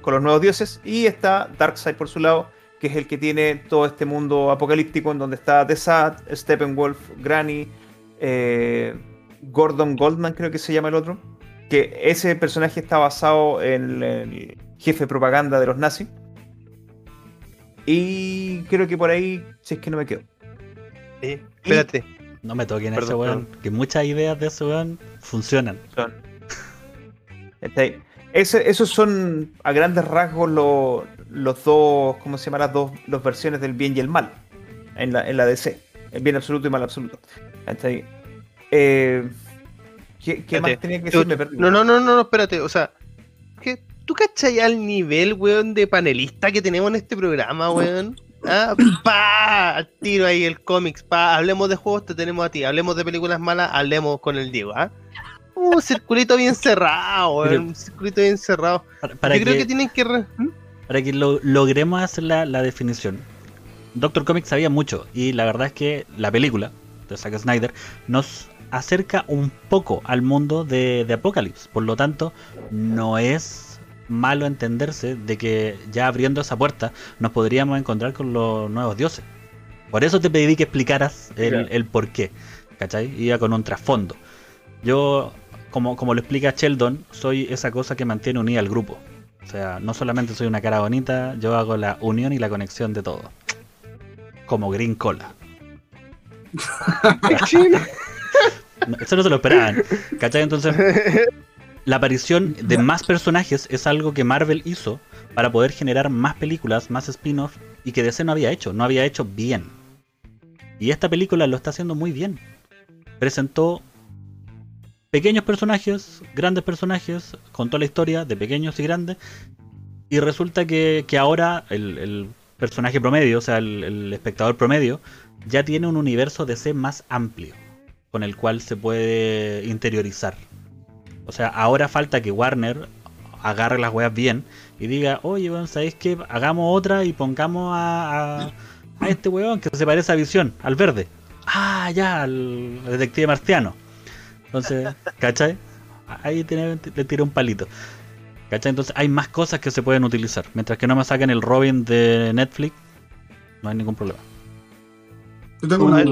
con los nuevos dioses, y está Darkseid por su lado, que es el que tiene todo este mundo apocalíptico en donde está The Sad, Steppenwolf, Granny, eh, Gordon Goldman creo que se llama el otro, que ese personaje está basado en el jefe de propaganda de los nazis. Y creo que por ahí, si es que no me quedo. Sí, Espérate. no me toquen Perdón, ese weón. Que muchas ideas de ese weón funcionan. Son. Está ahí. Ese- esos son a grandes rasgos lo- los dos, ¿cómo se llama? Las dos las versiones del bien y el mal en la, en la DC. El bien absoluto y mal absoluto. Está ahí. Eh, ¿Qué, qué más tenía que Tú- decir? Me perdí. No, no, no, no, no, espérate. O sea, ¿qué, ¿tú cachai al nivel, weón, de panelista que tenemos en este programa, weón? Ah, pa, tiro ahí el cómics, pa, hablemos de juegos, te tenemos a ti, hablemos de películas malas, hablemos con el Diego, ¿ah? Un circulito bien cerrado, weón, Pero- un circulito bien cerrado. Para, para Yo creo que, que tienen que... re- ¿Mm? para que lo- logremos hacer la, la definición. Doctor Comics sabía mucho y la verdad es que la película de Zack Snyder nos acerca un poco al mundo de, de Apocalypse. Por lo tanto, no es malo entenderse de que ya abriendo esa puerta nos podríamos encontrar con los nuevos dioses. Por eso te pedí que explicaras el, Claro. el por qué. ¿Cachai? Iba con un trasfondo. Yo, como, como lo explica Sheldon, soy esa cosa que mantiene unida al grupo. O sea, no solamente soy una cara bonita, yo hago la unión y la conexión de todo. Como Green Cola. Eso no se lo esperaban. ¿Cachai? Entonces, la aparición de más personajes es algo que Marvel hizo para poder generar más películas, más spin-offs y que DC no había hecho, no había hecho bien. Y esta película lo está haciendo muy bien. Presentó pequeños personajes, grandes personajes, contó la historia de pequeños y grandes. Y resulta que, que ahora el, el personaje promedio, o sea, el, el espectador promedio, ya tiene un universo DC más amplio con el cual se puede interiorizar. O sea, ahora falta que Warner agarre las weas bien y diga, oye, weón, ¿sabéis qué? Hagamos otra y pongamos a, a, a este weón que se parece a Visión, al verde. Ah, ya, al detective marciano. Entonces, ¿cachai? Ahí tiene- le tiré un palito. ¿Cachai? Entonces hay más cosas que se pueden utilizar. Mientras que no me saquen el Robin de Netflix, no hay ningún problema. Yo tengo una,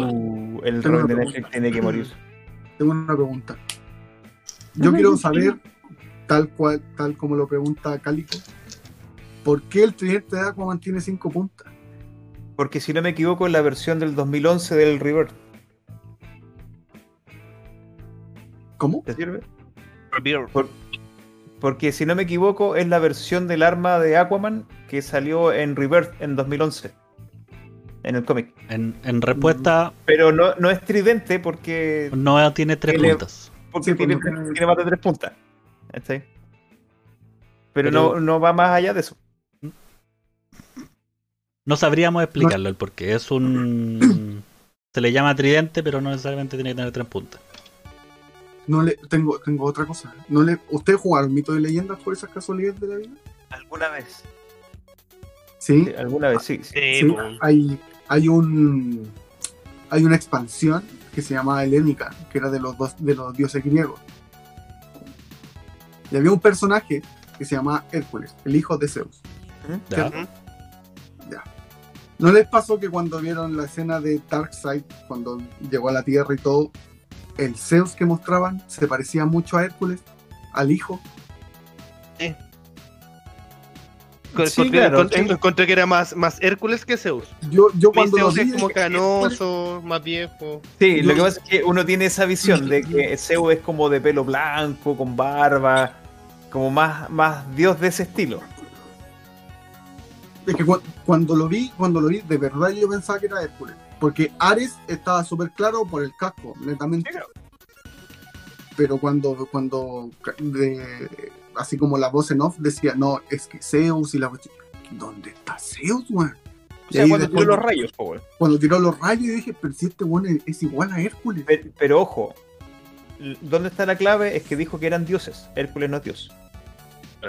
El Tengo Robin de Netflix tiene que morir. tengo una pregunta. Yo quiero saber, tal cual, tal como lo pregunta Calico, ¿por qué el tridente de Aquaman tiene cinco puntas? Porque si no me equivoco, es la versión del 2011 del River. ¿Cómo? ¿Te sirve? Rebirth. Por- porque si no me equivoco, es la versión del arma de Aquaman que salió en Rebirth en 2011. En el cómic. En, en respuesta, Pero no, no es tridente porque, no tiene tres Tiene- puntas. porque Sí, pues tiene, no tiene- más de tres puntas. ¿Cachai? Pero, Pero- no, no va más allá de eso. No sabríamos explicarlo el porqué. Es un. Se le llama tridente, pero no necesariamente tiene que tener tres puntas. No le, tengo, tengo otra cosa. No le, ¿Ustedes jugaron mito y leyendas por esas casualidades de la vida? ¿Alguna vez? Sí. Sí, alguna vez, sí. sí. Sí, Sí, po. hay, hay un hay una expansión que se llama Helénica, que era de los dos, de los dioses griegos. Y había un personaje que se llama Hércules, el hijo de Zeus. ¿ya? ¿No les pasó que cuando vieron la escena de Darkseid, cuando llegó a la Tierra y todo, el Zeus que mostraban se parecía mucho a Hércules, al hijo? Con- Sí, encontré, claro, sí. que era más, más Hércules que Zeus. Yo, yo cuando lo Zeus vi, es como canoso, más viejo. Sí, Yo- lo que pasa es que uno tiene esa visión de que Zeus es como de pelo blanco, con barba, como más, más dios de ese estilo. Es que cu- cuando lo vi, cuando lo vi, de verdad yo pensaba que era Hércules. Porque Ares estaba súper claro por el casco, netamente. Pero cuando, cuando de- así como la voz en off decía, no, es que Zeus y la cuestión". ¿Dónde está Zeus, weón? O sea, cuando después- tiró los rayos, po. Cuando tiró los rayos, yo dije, pero si este weón es, es igual a Hércules. Pero, pero ojo, ¿dónde está la clave? Es que dijo que eran dioses. Hércules no es dios.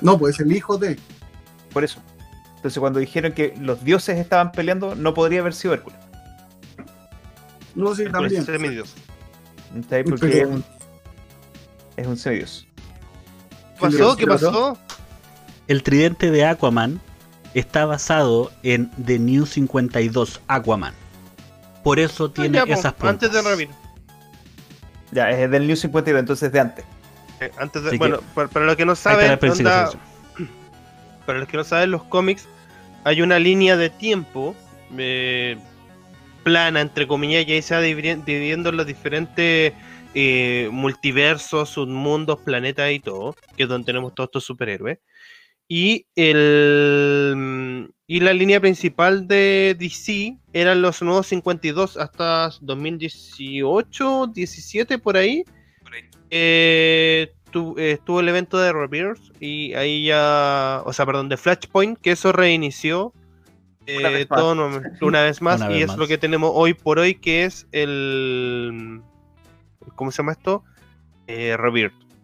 No, pues es el hijo de. Por eso. Entonces, cuando dijeron que los dioses estaban peleando, no podría haber sido Hércules. No, sí, Hércules también. semidios. ¿Está ahí? Porque Pero- es un, semidios. ¿Qué pasó? ¿Qué pasó? El tridente de Aquaman está basado en The New 52 Aquaman. Por eso tiene Ah, ya, po, esas puntas. Antes de Rebirth. Ya, es del New 52, entonces de antes. Eh, Antes de, Así bueno, para, para los que no saben, onda- para los que no saben, los cómics hay una línea de tiempo eh, plana, entre comillas, y ahí se va dividi- dividiendo en los diferentes eh, multiversos, submundos, planetas y todo, que es donde tenemos todos estos superhéroes. Y, el, y la línea principal de DC eran los nuevos 52 hasta 2018, 17 por ahí. Eh, tu- eh, estuvo el evento de Rebirth y ahí ya, o sea, perdón, de Flashpoint, que eso reinició eh, Una vez más. todo una vez más Una y vez es más. lo que tenemos hoy por hoy, que es el, ¿cómo se llama esto? Eh.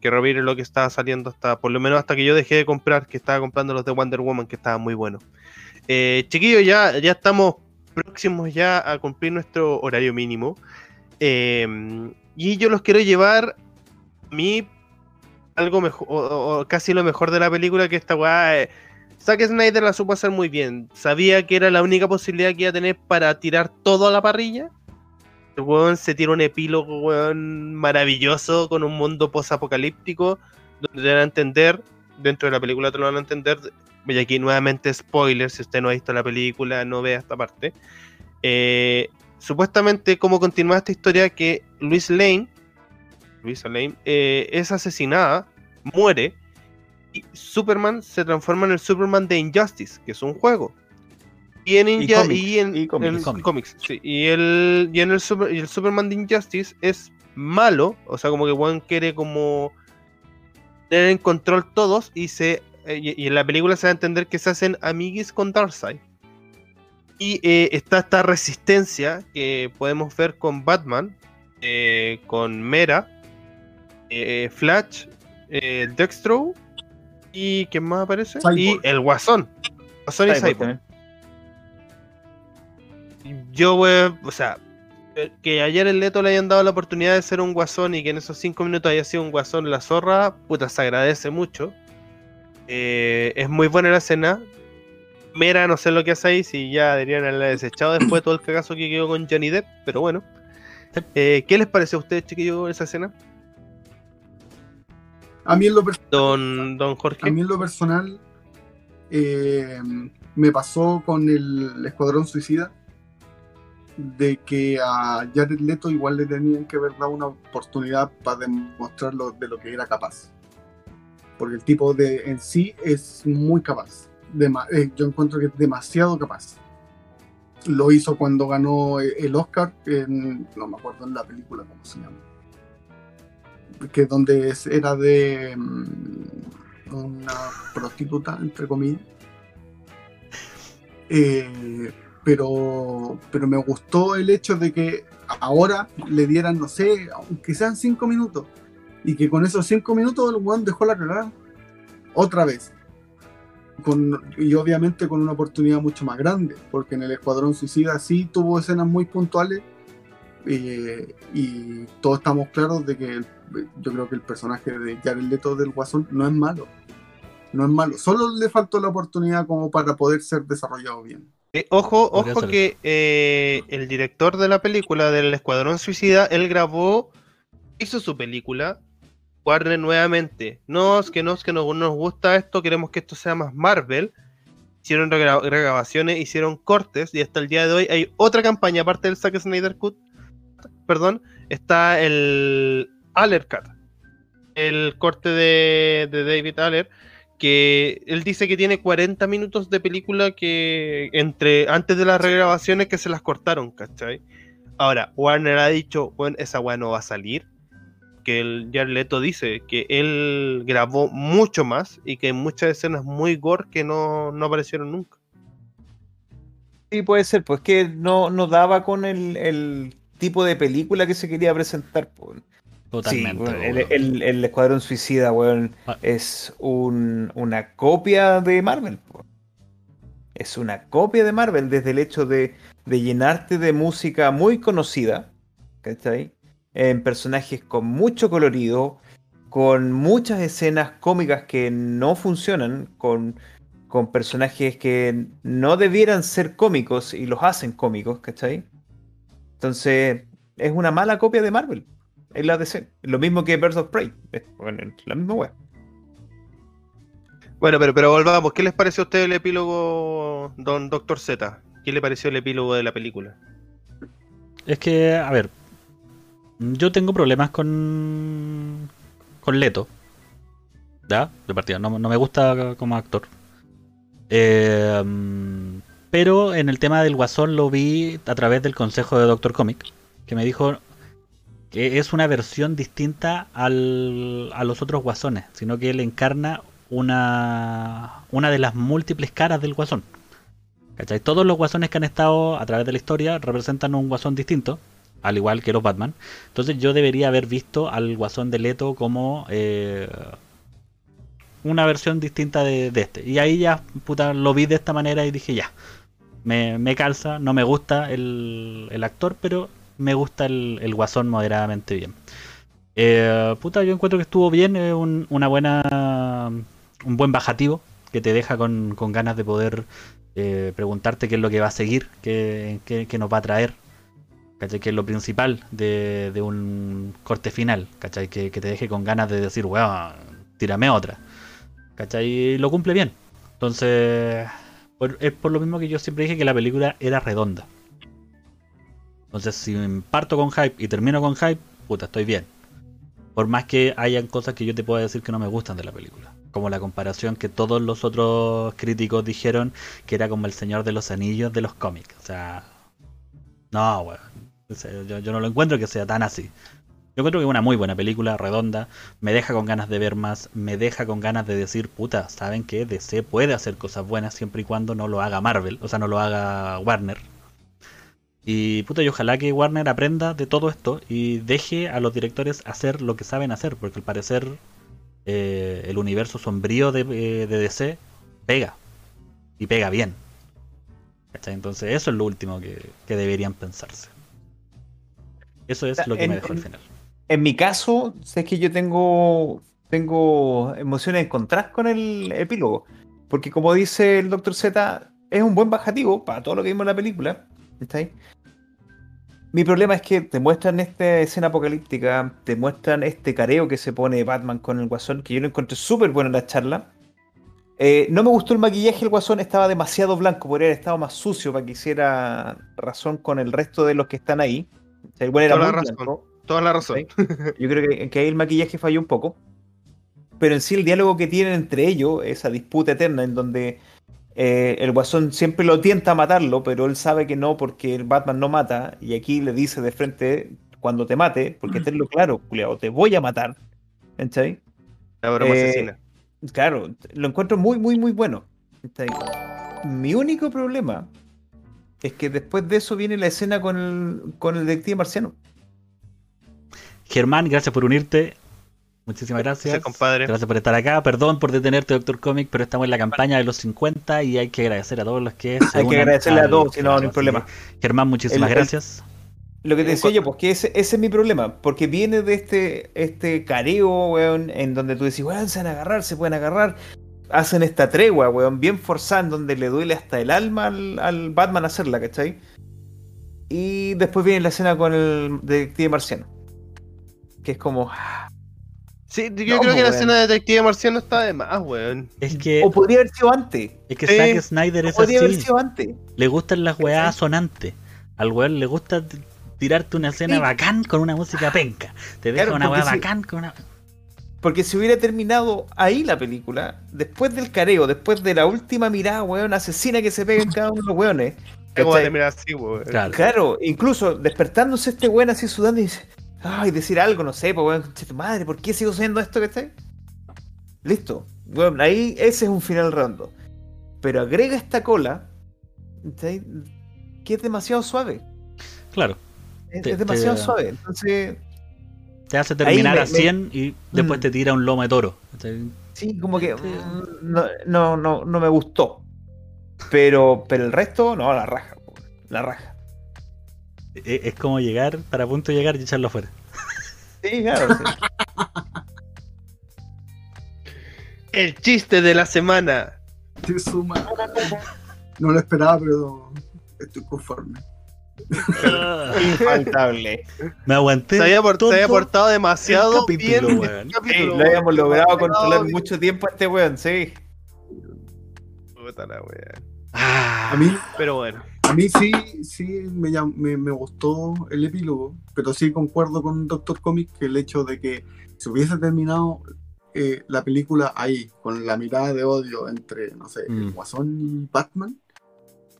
Que Rebirth es lo que estaba saliendo hasta, por lo menos hasta que yo dejé de comprar, que estaba comprando los de Wonder Woman, que estaban muy buenos. Eh, chiquillos, ya, ya estamos próximos ya a cumplir nuestro horario mínimo. Eh, y yo los quiero llevar a mí algo mejor, o casi lo mejor de la película, que esta weá. eh, Zack Snyder la supo hacer muy bien. Sabía que era la única posibilidad que iba a tener para tirar todo a la parrilla. El weón se tira un epílogo, weón, maravilloso, con un mundo posapocalíptico, donde te van a entender, dentro de la película te lo van a entender, y aquí nuevamente spoiler, si usted no ha visto la película, no vea esta parte. Eh, supuestamente, como continúa esta historia, que Luis Lane, eh, es asesinada, muere, y Superman se transforma en el Superman de Injustice, que es un juego. Y en, cómics, y en, y cómics. en Y cómics. cómics, sí. Y el, y en el, Super- y el Superman de Injustice es malo, o sea, como que Juan quiere como tener en control todos y se eh, y, y en la película se va a entender que se hacen amiguis con Darkseid. Y eh, está esta resistencia que podemos ver con Batman, eh, con Mera, eh, Flash eh, Dextro y ¿quién más aparece? Cyborg. Y el Guasón. Guasón y Cyborg. Yo, wey, o sea, eh, que ayer el Leto le hayan dado la oportunidad de ser un guasón y que en esos cinco minutos haya sido un guasón la zorra, puta, se agradece mucho. Eh, es muy buena la escena. Mera, no sé lo que hace ahí, si ya deberían haberla desechado después de todo el cagazo que quedó con Johnny Depp, pero bueno. Eh, ¿Qué les parece a ustedes, chiquillos, esa escena? A mí en lo, per- Don, don Jorge. a mí en lo personal eh, me pasó con el Escuadrón Suicida de que a Jared Leto igual le tenían que haber dado una oportunidad para demostrar lo- de lo que era capaz. Porque el tipo de en sí es muy capaz. Dema- eh, yo encuentro que es demasiado capaz. Lo hizo cuando ganó el Oscar, en- no me acuerdo en la película cómo se llama. Que donde era de mm, una prostituta, entre comillas. Eh, pero, pero me gustó el hecho de que ahora le dieran, no sé, aunque sean cinco minutos, y que con esos cinco minutos el weón dejó la cagada otra vez. Y obviamente con una oportunidad mucho más grande, porque en el Escuadrón Suicida sí tuvo escenas muy puntuales eh, y todos estamos claros de que yo creo que el personaje de Jared Leto del Guasón no es malo. No es malo, solo le faltó la oportunidad como para poder ser desarrollado bien. Eh, ojo, ojo que eh, el director de la película del Escuadrón Suicida, él grabó, hizo su película, Warner nuevamente. No, es que no, es que no nos gusta esto, queremos que esto sea más Marvel. Hicieron regra- regrabaciones, hicieron cortes y hasta el día de hoy hay otra campaña, aparte del Zack Snyder Cut, perdón, está el Aller Cut, el corte de, de David Aller, que él dice que tiene 40 minutos de película que entre antes de las regrabaciones que se las cortaron, ¿cachai? Ahora, Warner ha dicho, bueno, esa weá no va a salir. Que el Jared Leto dice que él grabó mucho más y que hay muchas escenas muy gore que no, no aparecieron nunca. Sí, puede ser, pues que no, no daba con el, el tipo de película que se quería presentar. pues. Totalmente. Sí, el, el- el Escuadrón Suicida, weón, Ah. es un- una copia de Marvel. Es una copia de Marvel desde el hecho de, de llenarte de música muy conocida, ¿cachai? En personajes con mucho colorido, con muchas escenas cómicas que no funcionan, con, con personajes que no debieran ser cómicos y los hacen cómicos, ¿cachai? Entonces, es una mala copia de Marvel. Es la DC. Lo mismo que Birds of Prey. Es bueno, la misma wea. Bueno, pero, pero volvamos. ¿Qué les pareció a ustedes el epílogo, don Doctor Z? ¿Qué le pareció el epílogo de la película? Es que, a ver, yo tengo problemas con con Leto. ¿Ya? De partida, no, no me gusta como actor. Eh, pero en el tema del Guasón lo vi a través del consejo de Doctor Comic, que me dijo que es una versión distinta al- a los otros Guasones, sino que él encarna una, una de las múltiples caras del Guasón. ¿Cachai? Todos los guasones que han estado a través de la historia representan un guasón distinto, al igual que los Batman. Entonces yo debería haber visto al guasón de Leto como eh, una versión distinta de, de este. Y ahí ya, puta, lo vi de esta manera y dije ya. Me, me calza, no me gusta el, el actor, pero me gusta el, el guasón moderadamente bien. Eh, puta, yo encuentro que estuvo bien, eh, un, una buena, un buen bajativo que te deja con, con ganas de poder eh, preguntarte qué es lo que va a seguir, qué, qué- qué nos va a traer, ¿cachai? Que es lo principal de, de un corte final, ¿cachai? Que, que te deje con ganas de decir, weón, tírame otra, ¿cachai? Y lo cumple bien. Entonces, es por lo mismo que yo siempre dije que la película era redonda. Entonces, si parto con hype y termino con hype, puta, estoy bien. Por más que hayan cosas que yo te pueda decir que no me gustan de la película. Como la comparación que todos los otros críticos dijeron que era como el Señor de los Anillos de los cómics. O sea, no, weón. Yo, yo no lo encuentro que sea tan así. Yo encuentro que es una muy buena película, redonda. Me deja con ganas de ver más. Me deja con ganas de decir, puta, ¿saben que DC puede hacer cosas buenas siempre y cuando no lo haga Marvel? O sea, no lo haga Warner. Y puta, y ojalá que Warner aprenda de todo esto y deje a los directores hacer lo que saben hacer, porque al parecer eh, el universo sombrío de, eh, de DC pega. Y pega bien. ¿Cachai? Entonces eso es lo último que, que deberían pensarse. Eso es lo que En- me dejó al final. En mi caso, sé que yo tengo, tengo emociones encontradas con el epílogo. Porque como dice el Dr. Z, es un buen bajativo para todo lo que vimos en la película. ¿Está ahí? Mi problema es que te muestran esta escena apocalíptica, te muestran este careo que se pone Batman con el guasón, que yo lo encontré súper bueno en la charla. Eh, no me gustó el maquillaje, el guasón estaba demasiado blanco, podría haber estado más sucio para que hiciera razón con el resto de los que están ahí. O sea, el güey era Toda la razón. blanco. Toda la razón. Yo creo que, que ahí el maquillaje falló un poco. Pero en sí el diálogo que tienen entre ellos, esa disputa eterna en donde eh, el guasón siempre lo tienta a matarlo, pero él sabe que no porque el Batman no mata. Y aquí le dice de frente, cuando te mate, porque tenlo claro, culiao, te voy a matar. ¿Cachai? La broma Eh, asesina. Claro, lo encuentro muy, muy, muy bueno. Mi único problema es que después de eso viene la escena con el, con el detective marciano. Germán, gracias por unirte. Muchísimas gracias. Sí, compadre. Gracias por estar acá. Perdón por detenerte, Doctor Comic, pero estamos en la campaña de los 50 y hay que agradecer a todos los que se Hay que agradecerle a todos, si no, no hay problema. que, Germán, muchísimas El- el- gracias. Lo que te En decía yo, pues que ese, ese es mi problema, porque viene de este, este careo, weón, en donde tú decís, weón, se van a agarrar, se pueden agarrar, hacen esta tregua, weón, bien forzada, en donde le duele hasta el alma al, al Batman hacerla, ¿cachai? Y después viene la escena con el detective marciano, que es como, Sí, yo No, creo pues, que la weón. escena de Detective Marciano está de más, weón. Es que, o podría haber sido antes, es que Sí, Zack Snyder es podría haber así. sido antes. Le gustan las weas ¿Cachai? sonantes. Al weón le gusta tirarte una escena Sí. bacán con una música penca. Te deja Claro, una si- bacán con una. Porque si hubiera terminado ahí la película, después del careo, después de la última mirada, weón, asesina que se pega en cada uno de los weones. ¿Cómo va a ¿cachai? terminar así, weón? Claro. Claro, incluso despertándose este weón así sudando y dice, ay, decir algo, no sé, pues weón, concha tu madre, ¿por qué sigo haciendo esto que está? Listo. Bueno, ahí ese es un final redondo. Pero agrega esta cola, ¿cachai? que es demasiado suave. Claro. Es, Te- es demasiado te- suave. Entonces, Te hace terminar me- a 100 y después Mm. te tira un lomo de toro. sí, como que mm, no, no, no, no me gustó. Pero, pero el resto, no, la raja. La raja. E- Es como llegar, para punto de llegar y echarlo afuera. Sí, claro. sí. El chiste de la semana. Te suma. No lo esperaba, pero estoy conforme. Infaltable. Me aguanté. Se había, por- se había todo portado demasiado capítulo, bien. weón. Sí, capítulo, lo habíamos weón. logrado controlar bien. mucho tiempo a este weón, sí. Puta la. Ah, A mí, Pero bueno. A mí sí, sí me, me, me gustó el epílogo, pero sí concuerdo con Doctor Comic que el hecho de que se hubiese terminado eh, la película ahí, con la mirada de odio entre, no sé, el Mm. Guasón y Batman,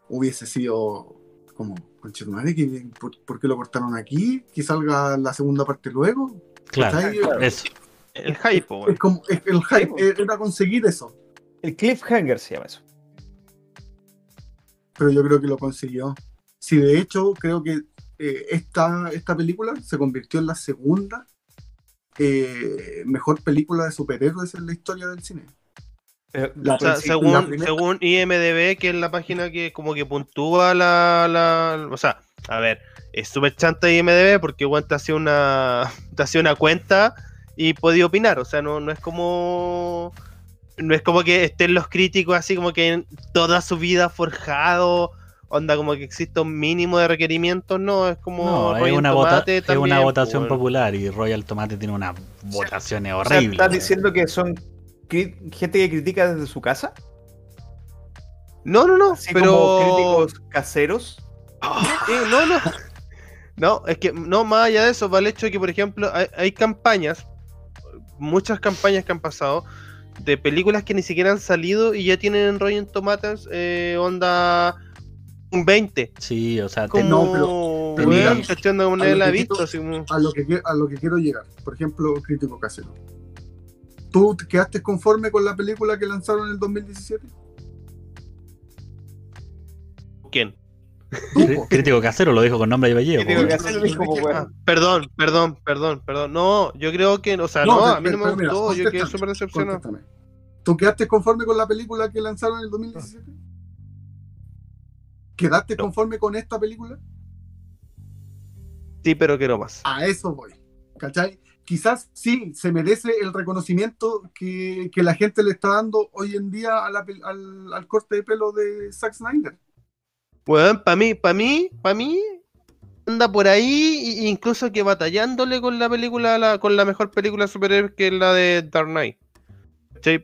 hubiese sido como, conchetumare, ¿qué- por, por qué lo cortaron aquí? Que salga la segunda parte luego. claro. ¿Cachai? Eso. El hype. Es como, es el hype era conseguir eso, El cliffhanger se llama eso. Pero yo creo que lo consiguió. Sí, de hecho, creo que eh, esta, esta película se convirtió en la segunda eh, mejor película de superhéroes en la historia del cine. Pero- La- O sea, según, la primera- según IMDB, que es la página que como que puntúa la, la- O sea, a ver, es súper chanta IMDB porque igual te hace una, te hace una cuenta y podía opinar. O sea, no, no es como... No es como que estén los críticos así como que en toda su vida forjado, onda como que existe un mínimo de requerimientos, no, es como... No, es vota- Tomate es una votación pues, popular y Royal Tomate tiene unas votaciones o sea, horribles. ¿Estás diciendo que son gente que critica desde su casa? No, no, no, Así pero... como críticos caseros. Sí, no, no. No, es que no, más allá de eso, va el hecho de que, por ejemplo, hay, hay campañas, muchas campañas que han pasado, de películas que ni siquiera han salido y ya tienen en Rotten Tomatoes eh, onda un 20. Sí, o sea, te- Como. Onda, una a lo la visto, A lo que, que- a lo que quiero llegar. Por ejemplo, Crítico Casero. ¿Tú te quedaste conforme con la película que lanzaron en el 2017? ¿Quién? Tú. Crítico casero lo dijo con nombre y apellido. Crítico weón. mismo, po, Ah, perdón, perdón, perdón, perdón. No, yo creo que, o sea, no, pero- a mí no me gustó, yo quedé súper decepcionado. ¿Tú quedaste conforme con la película que lanzaron en el 2017? ¿Quedaste No. conforme con esta película? Sí, pero quiero más. A eso voy. ¿Cachai? Quizás sí se merece el reconocimiento que, que la gente le está dando hoy en día a la pel- al, al corte de pelo de Zack Snyder. Weón, para mí, para mí, para mí, anda por ahí, incluso que batallándole con la película, la- con la mejor película de superhéroes que es la de Dark Knight.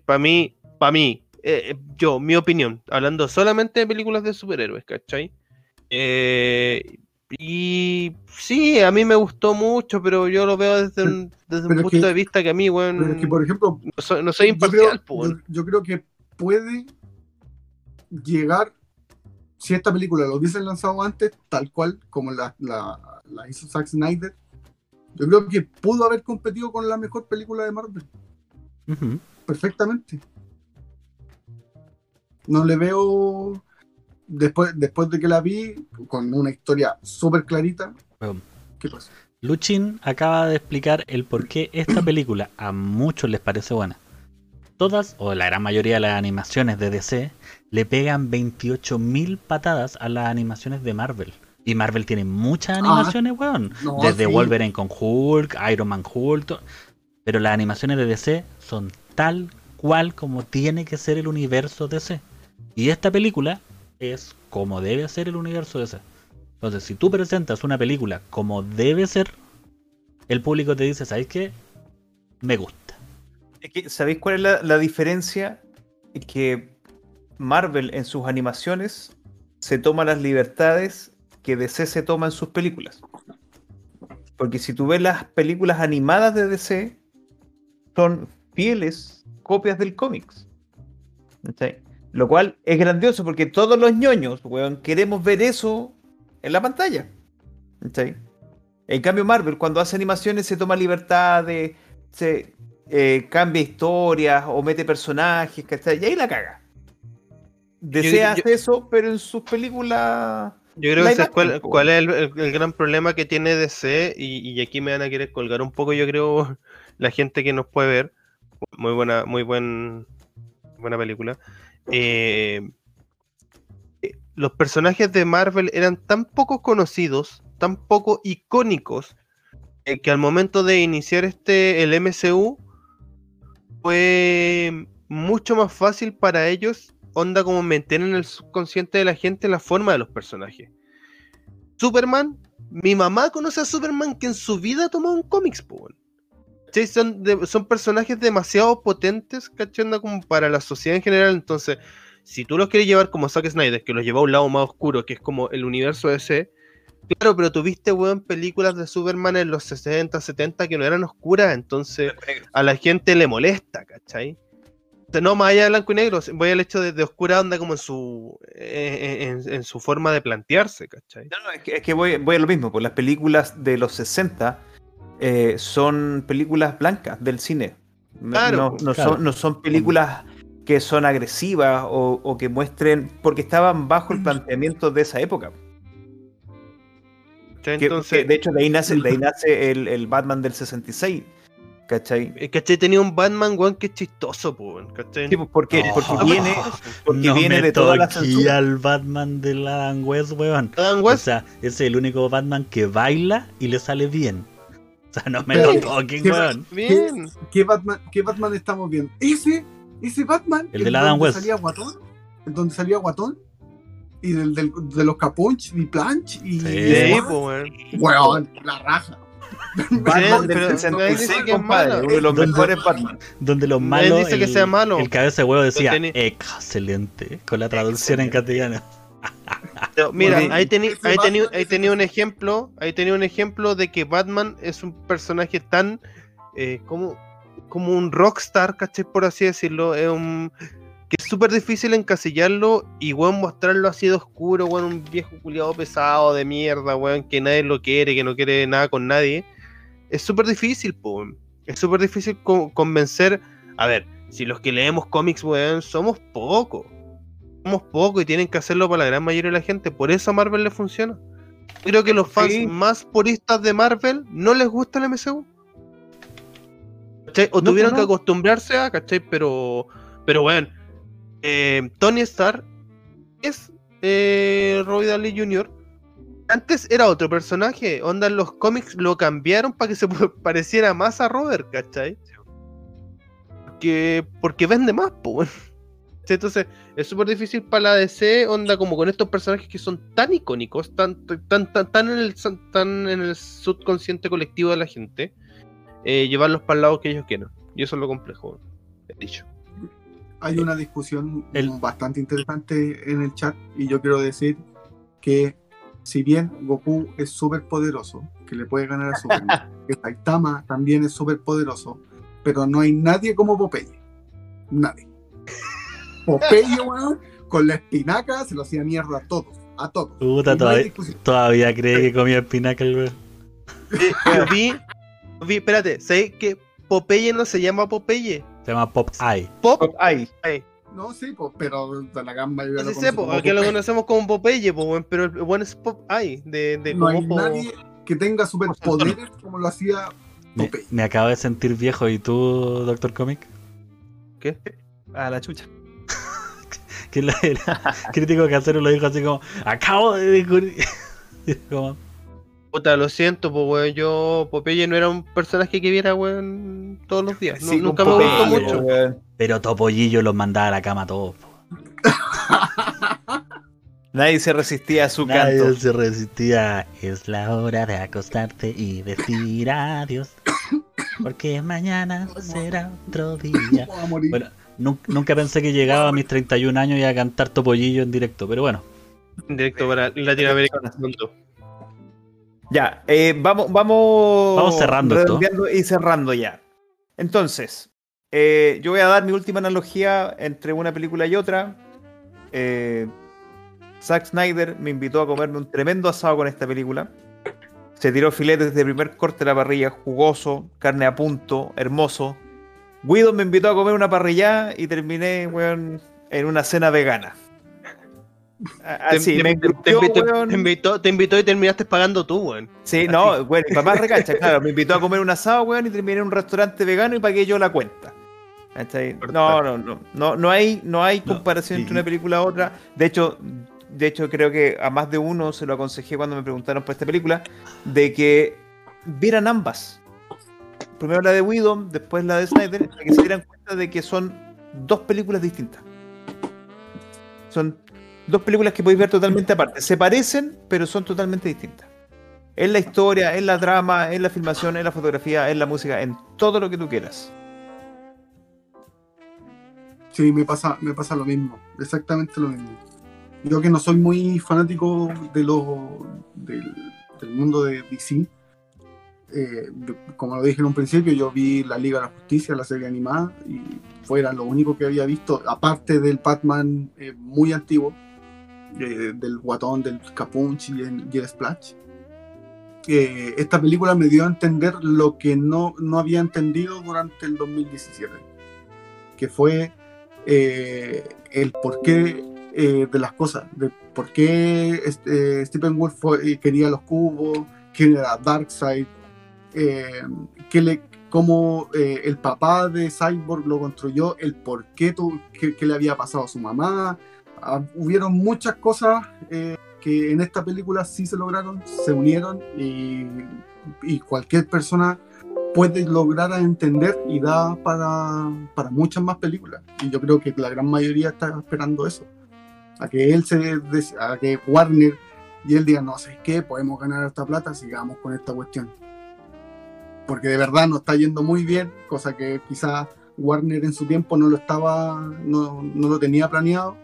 Para mí, para mí, eh, eh, yo, mi opinión, hablando solamente de películas de superhéroes, ¿cachai? Eh, y sí, a mí me gustó mucho, pero yo lo veo desde un, desde un punto que- de vista que a mí, weón, Pero es que, por ejemplo, no soy, no soy yo imparcial, creo, yo creo que puede llegar, si esta película lo hubiesen lanzado antes, tal cual como la, la, la hizo Zack Snyder, yo creo que pudo haber competido con la mejor película de Marvel, perfectamente. No le veo, después, después de que la vi, con una historia súper clarita. ¿qué pasa? Luchin acaba de explicar el por qué esta película a muchos les parece buena. Todas, o la gran mayoría de las animaciones de DC, le pegan 28.000 patadas a las animaciones de Marvel. Y Marvel tiene muchas animaciones, weón. No, Desde sí. Wolverine con Hulk, Iron Man Hulk. Pero las animaciones de DC son tal cual como tiene que ser el universo DC. Y esta película es como debe ser el universo DC. Entonces, si tú presentas una película como debe ser, el público te dice, ¿sabes qué? Me gusta. ¿Sabéis cuál es la, diferencia? Es que Marvel en sus animaciones se toma las libertades que DC se toma en sus películas. Porque si tú ves las películas animadas de DC, son fieles copias del cómics. Lo cual es grandioso porque todos los ñoños, weón, queremos ver eso en la pantalla. En cambio, Marvel, cuando hace animaciones, se toma libertades, se eh, cambia historias o mete personajes, ¿cachai? Y ahí la caga. DC yo- hace eso, pero en sus películas. Yo creo que es cuál, es el, el- el gran problema que tiene DC y, y aquí me van a querer colgar un poco, yo creo, la gente que nos puede ver. Muy buena, muy buen, buena película. Eh, los personajes de Marvel eran tan poco conocidos, tan poco icónicos, eh, que al momento de iniciar este el MCU fue mucho más fácil para ellos, onda como meter en el subconsciente de la gente la forma de los personajes. Superman, mi mamá conoce a Superman que en su vida tomó un cómics. ¿Cachai? Son, son personajes demasiado potentes, ¿cachai? Onda como para la sociedad en general, entonces, si tú los quieres llevar como Zack Snyder, que los lleva a un lado más oscuro, que es como el universo DC, claro, pero tuviste, weón, películas de Superman en los 60, 70 que no eran oscuras, entonces a la gente le molesta, ¿cachai? No, más allá de blanco y negro, voy al hecho de, de oscura onda como en su en, en- en su forma de plantearse, ¿cachai? No, no, es que, es que voy, voy a lo mismo, pues las películas de los 60 eh, son películas blancas del cine. No, Claro, no, no claro. son, no son películas que son agresivas o, o que muestren, porque estaban bajo el planteamiento de esa época. ¿Cachai? Que- Entonces, que de hecho, de ahí nace, de ahí nace el, el Batman del 66. ¿Cachai? ¿cachai? Tenía un Batman, weón, que es chistoso, po, weón, ¿cachai? Sí, pues, porque, No. porque viene, porque no viene me de toda la censura. al Batman de la Adam West, weón. Adam O West, sea, ese es el único Batman que baila y le sale bien. O sea, no me lo toquen, ¿qué- weón. bien. ¿Qué Batman, qué Batman estamos viendo? Ese, ese Batman. El de en la Adam donde West. salía Guatón, en donde salía Guatón. Y del, del- de los Capunch y Planch y. Sí. y po, weón. La raja. Batman Sí, del pero nadie dice 66, que es compadre, malo. uno de los ¿Dónde- mejores Batman. Donde los malos. dice que el, sea malo. El cabeza de huevo decía excelente. Con la traducción en castellano. Pero, mira, Porque ahí tenía ahí Batman ahí es tenía un ejemplo, ahí tenía un ejemplo de que Batman es un personaje tan eh, como, como un rockstar, ¿cachai? Por así decirlo, es un que es súper difícil encasillarlo y weón mostrarlo así de oscuro, weón, un viejo culiado pesado de mierda, weón, que nadie lo quiere, que no quiere nada con nadie. Es súper difícil, weón. Es súper difícil co- convencer. A ver, si los que leemos cómics, weón, somos pocos. somos pocos y tienen que hacerlo para la gran mayoría de la gente. Por eso a Marvel le funciona. Creo que los fans Sí. más puristas de Marvel no les gusta el MCU. ¿Cachai? O No, tuvieron no. que acostumbrarse a, ¿cachai? Pero, pero bueno, eh, Tony Stark es eh, Robbie Downey Jr. Antes era otro personaje. Onda en los cómics lo cambiaron para que se pareciera más a Robert, ¿cachai? Porque, porque vende más, pues. Entonces, es súper difícil para la DC, onda como con estos personajes que son tan icónicos, tan, tan, tan, tan en, el, tan en el subconsciente colectivo de la gente, eh, llevarlos para el lado que ellos quieran. Y eso es lo complejo, he dicho. Hay una discusión El- bastante interesante en el chat y yo quiero decir que si bien Goku es súper poderoso, que le puede ganar a Superman, que Saitama también es súper poderoso, pero no hay nadie como Popeye. Nadie. Popeye, weón, con la espinaca se lo hacía mierda a todos, a todos. Puta, no todavía, todavía cree que comía espinaca el weón. Eh, vi, vi, espérate, ¿sabes que Popeye no se llama Popeye? Se llama Pop Eye. Pop Ay, No, sí, pero de la mayoría No lo sé, po, aquí lo conocemos como Popeye, po, pero el bueno es Pop Eye, de, de No hay po- nadie que tenga superpoderes como lo hacía Me, Popeye. me acabo de sentir viejo. ¿Y tú, Doctor Comic? ¿Qué? a la chucha. Que el, crítico casero lo dijo así como: Acabo de descubrir. Como, Puta, lo siento, pues weón, yo Popeye no era un personaje que viera, weón, todos los días. No- Sí, nunca me gustó mucho. weón. Pero Topollillo los mandaba a la cama a todos. po. Nadie se resistía a su Nadie canto. se resistía. Es la hora de acostarte y decir adiós. Porque mañana será otro día. Vamos a morir. Bueno, nun- nunca pensé que llegaba a mis 31 años y a cantar Topollillo en directo, pero bueno. Directo para Latinoamérica. Ya, eh, vamos, vamos, Vamos cerrando esto. y cerrando ya. Entonces, eh, yo voy a dar mi última analogía entre una película y otra. Eh, Zack Snyder me invitó a comerme un tremendo asado con esta película. Se tiró filetes de primer corte de la parrilla, jugoso, carne a punto, hermoso. Guido me invitó a comer una parrilla y terminé, weón, en una cena vegana. A- Te, Así, te- me te- te engrupió, invitó, weón. te invitó- te invitó y terminaste pagando tú, weón. Sí, no, bueno, mi papá recacha, claro, me invitó a comer un asado, weón, y terminé en un restaurante vegano y pagué yo la cuenta. No, no, no, no, no hay, no hay No, comparación entre una película y otra. De hecho, de hecho, creo que a más de uno se lo aconsejé cuando me preguntaron por esta película, de que vieran ambas. Primero la de Widow, después la de Snyder, para que se dieran cuenta de que son dos películas distintas. Son dos películas que podéis ver totalmente aparte. Se parecen, pero son totalmente distintas. En la historia, en la trama, en la filmación, en la fotografía, en la música, en todo lo que tú quieras. Sí, me pasa, me pasa lo mismo, exactamente lo mismo. Yo que no soy muy fanático de lo, del, mundo de DC, eh, como lo dije en un principio, yo vi la Liga de la Justicia, la serie animada, y fuera lo único que había visto, aparte del Batman eh, muy antiguo, eh, del guatón, del Capunchi y y el Splash. Eh, esta película me dio a entender lo que no, no había entendido durante el 2017, que fue eh, el porqué eh, de las cosas, de por qué este, Stephen Wolf fue- eh, quería los cubos, quién era Darkseid, eh, cómo eh, el papá de Cyborg lo construyó, el por qué, qué le había pasado a su mamá. Ah, hubieron muchas cosas eh, que en esta película sí se lograron, se unieron y, cualquier persona puede lograr entender y da para, para muchas más películas. Y yo creo que la gran mayoría está esperando eso. A que él se a que Warner y él diga, no sé qué, podemos ganar esta plata, sigamos con esta cuestión. Porque de verdad nos está yendo muy bien, cosa que quizás Warner en su tiempo no lo estaba, no, no lo tenía planeado.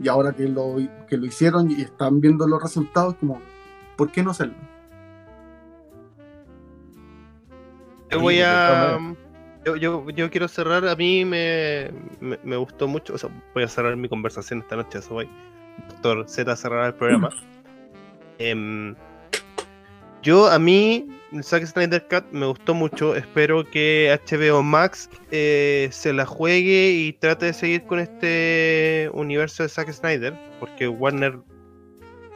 Y ahora que lo, que lo hicieron y están viendo los resultados, como, ¿por qué no hacerlo? Yo voy a. Yo, yo, yo quiero cerrar. A mí me, me, me gustó mucho. O sea, voy a cerrar mi conversación esta noche. Eso voy. Doctor Z cerrará el programa. Em, yo, a mí, Zack Snyder Cut me gustó mucho. Espero que HBO Max eh, se la juegue y trate de seguir con este universo de Zack Snyder. Porque Warner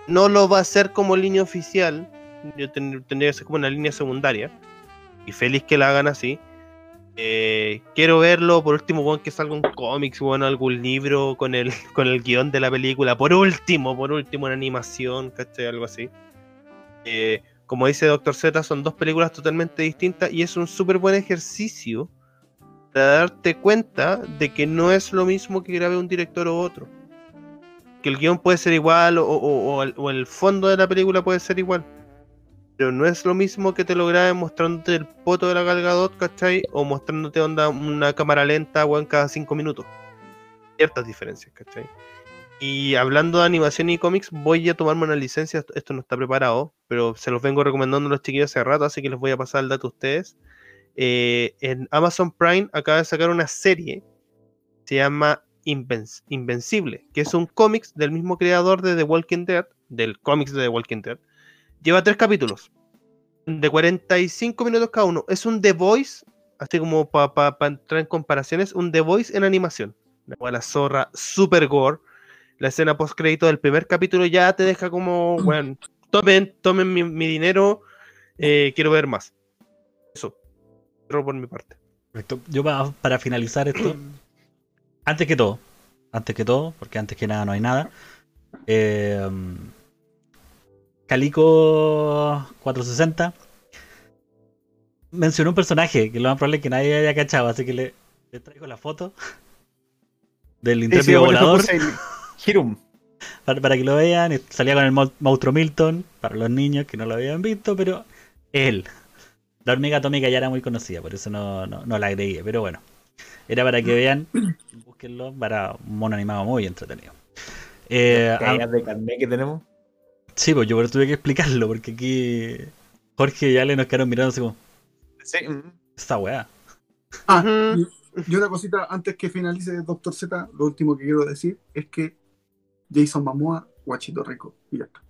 no lo va a hacer como línea oficial. Yo ten- tendría que ser como una línea secundaria. Y feliz que la hagan así. Eh, quiero verlo, por último, weón, que salga un cómics, bueno, algún libro con el, con el guion de la película. Por último, por último, una animación, ¿cachai? Algo así. Eh, como dice Doctor Z, son dos películas totalmente distintas y es un súper buen ejercicio para darte cuenta de que no es lo mismo que grabe un director o otro. Que el guion puede ser igual o, o- o el, o fondo de la película puede ser igual. Pero no es lo mismo que te lo graben mostrándote el poto de la Gal Gadot, ¿cachai? O mostrándote onda una cámara lenta, weón, cada cinco minutos. Ciertas diferencias, ¿cachai? Y hablando de animación y cómics, voy a tomarme una licencia. Esto- no está preparado, pero se los vengo recomendando a los chiquillos hace rato, así que les voy a pasar el dato a ustedes. Eh, en Amazon Prime acaba de sacar una serie, se llama Inven- Invencible, que es un cómics del mismo creador de The Walking Dead, del cómics de The Walking Dead. Lleva tres capítulos, de 45 minutos cada uno. Es un The Voice, así como para entrar en comparaciones, un The Voice en animación. La zorra, super gore. La escena post crédito del primer capítulo ya te deja como, bueno, tomen, tomen mi, mi dinero, eh, quiero ver más. Eso, por mi parte. Perfecto. Yo pa- para finalizar esto, antes que todo, antes que todo, porque antes que nada no hay nada, eh, Calico 460 mencionó un personaje que lo más probable es que nadie haya cachado, así que le, le traigo la foto del Sí, sí, intrépido bueno, volador Hirum. para, para que lo vean. Salía con el monstruo Milton, para los niños que no lo habían visto, pero él. La hormiga atómica ya era muy conocida, por eso no, no, no la agregué. Pero bueno, era para que vean, búsquenlo, para un mono animado muy entretenido. Eh, de carnet que tenemos. sí, pues yo por eso tuve que explicarlo, porque aquí Jorge y Ale nos quedaron mirando así como, Sí. esta weá. Ah, y una cosita antes que finalice Doctor Z, lo último que quiero decir es que Jason Momoa, guachito rico. Y ya está.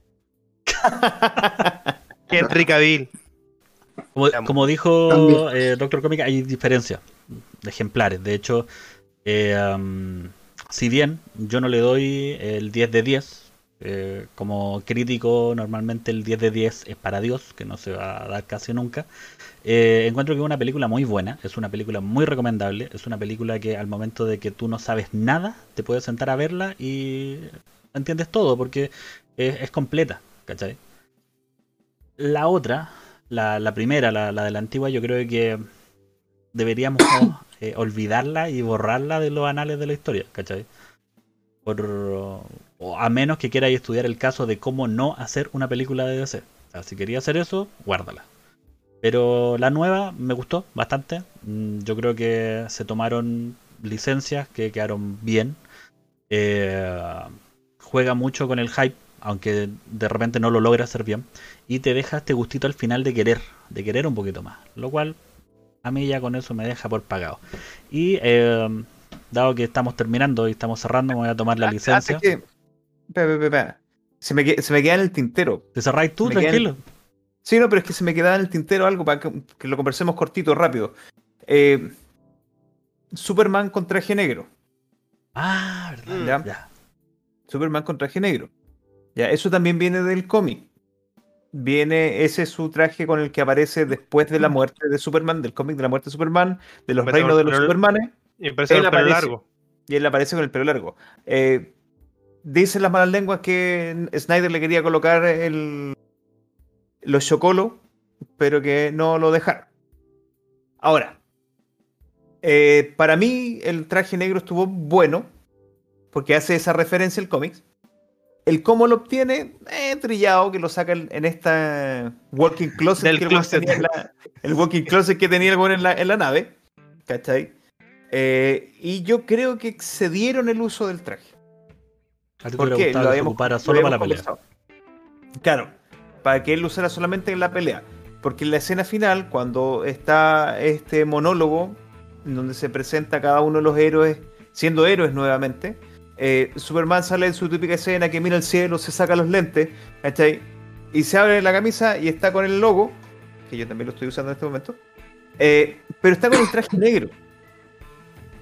Cavill. Como, Amo. como dijo eh, Doctor Comic, hay diferencias de ejemplares. De hecho, eh, um, si bien yo no le doy el 10 de 10, eh, como crítico normalmente el 10 de 10 es para Dios, que no se va a dar casi nunca, eh, encuentro que es una película muy buena, es una película muy recomendable, es una película que al momento de que tú no sabes nada, te puedes sentar a verla y entiendes todo, porque es, completa, ¿cachai? La otra, la, primera, la, de la antigua, yo creo que deberíamos eh, olvidarla y borrarla de los anales de la historia, ¿cachai? Por, o a menos que queráis estudiar el caso de cómo no hacer una película de DC. O sea, si quería hacer eso, guárdala. Pero la nueva me gustó bastante. Mm, Yo creo que se tomaron licencias que quedaron bien. Eh, juega mucho con el hype, aunque de repente no lo logra hacer bien. Y te deja este gustito al final de querer, de querer un poquito más. Lo cual a mí ya con eso me deja por pagado. Y eh, dado que estamos terminando y estamos cerrando, me voy a tomar la Ah, licencia. antes que-. Se me, se me queda en el tintero. ¿Te cerráis tú, tranquilo? Sí, no, pero es que se me quedaba en el tintero algo para que, que lo conversemos cortito, rápido. Eh, Superman con traje negro. Ah, verdad. Mm. Ya. Ya. Superman con traje negro. Ya, eso también viene del cómic. Viene, ese es su traje con el que aparece después de la muerte de Superman, del cómic de la muerte de Superman, de los reinos de los Supermanes, Y parece Él el pelo aparece. largo. y él aparece con el pelo largo. Eh, dicen las malas lenguas que Snyder le quería colocar el, los chocolos, pero que no lo dejaron. Ahora, eh, para mí el traje negro estuvo bueno, porque hace esa referencia al cómics. El cómo lo obtiene, eh, trillado, que lo saca en esta walking closet. Del que closet. la- el walking closet que tenía el weón en la, en la nave. ¿Cachai? Eh, y yo creo que excedieron el uso del traje. ¿Por qué? Lo habíamos- solo para la pelea. Claro, para que él usara solamente en la pelea. Porque en la escena final, cuando está este monólogo, donde se presenta cada uno de los héroes siendo héroes nuevamente, eh, Superman sale en su típica escena que mira al cielo, se saca los lentes, ¿cachai? Y se abre la camisa y está con el logo. que yo también lo estoy usando en este momento. Eh, pero está con un traje negro.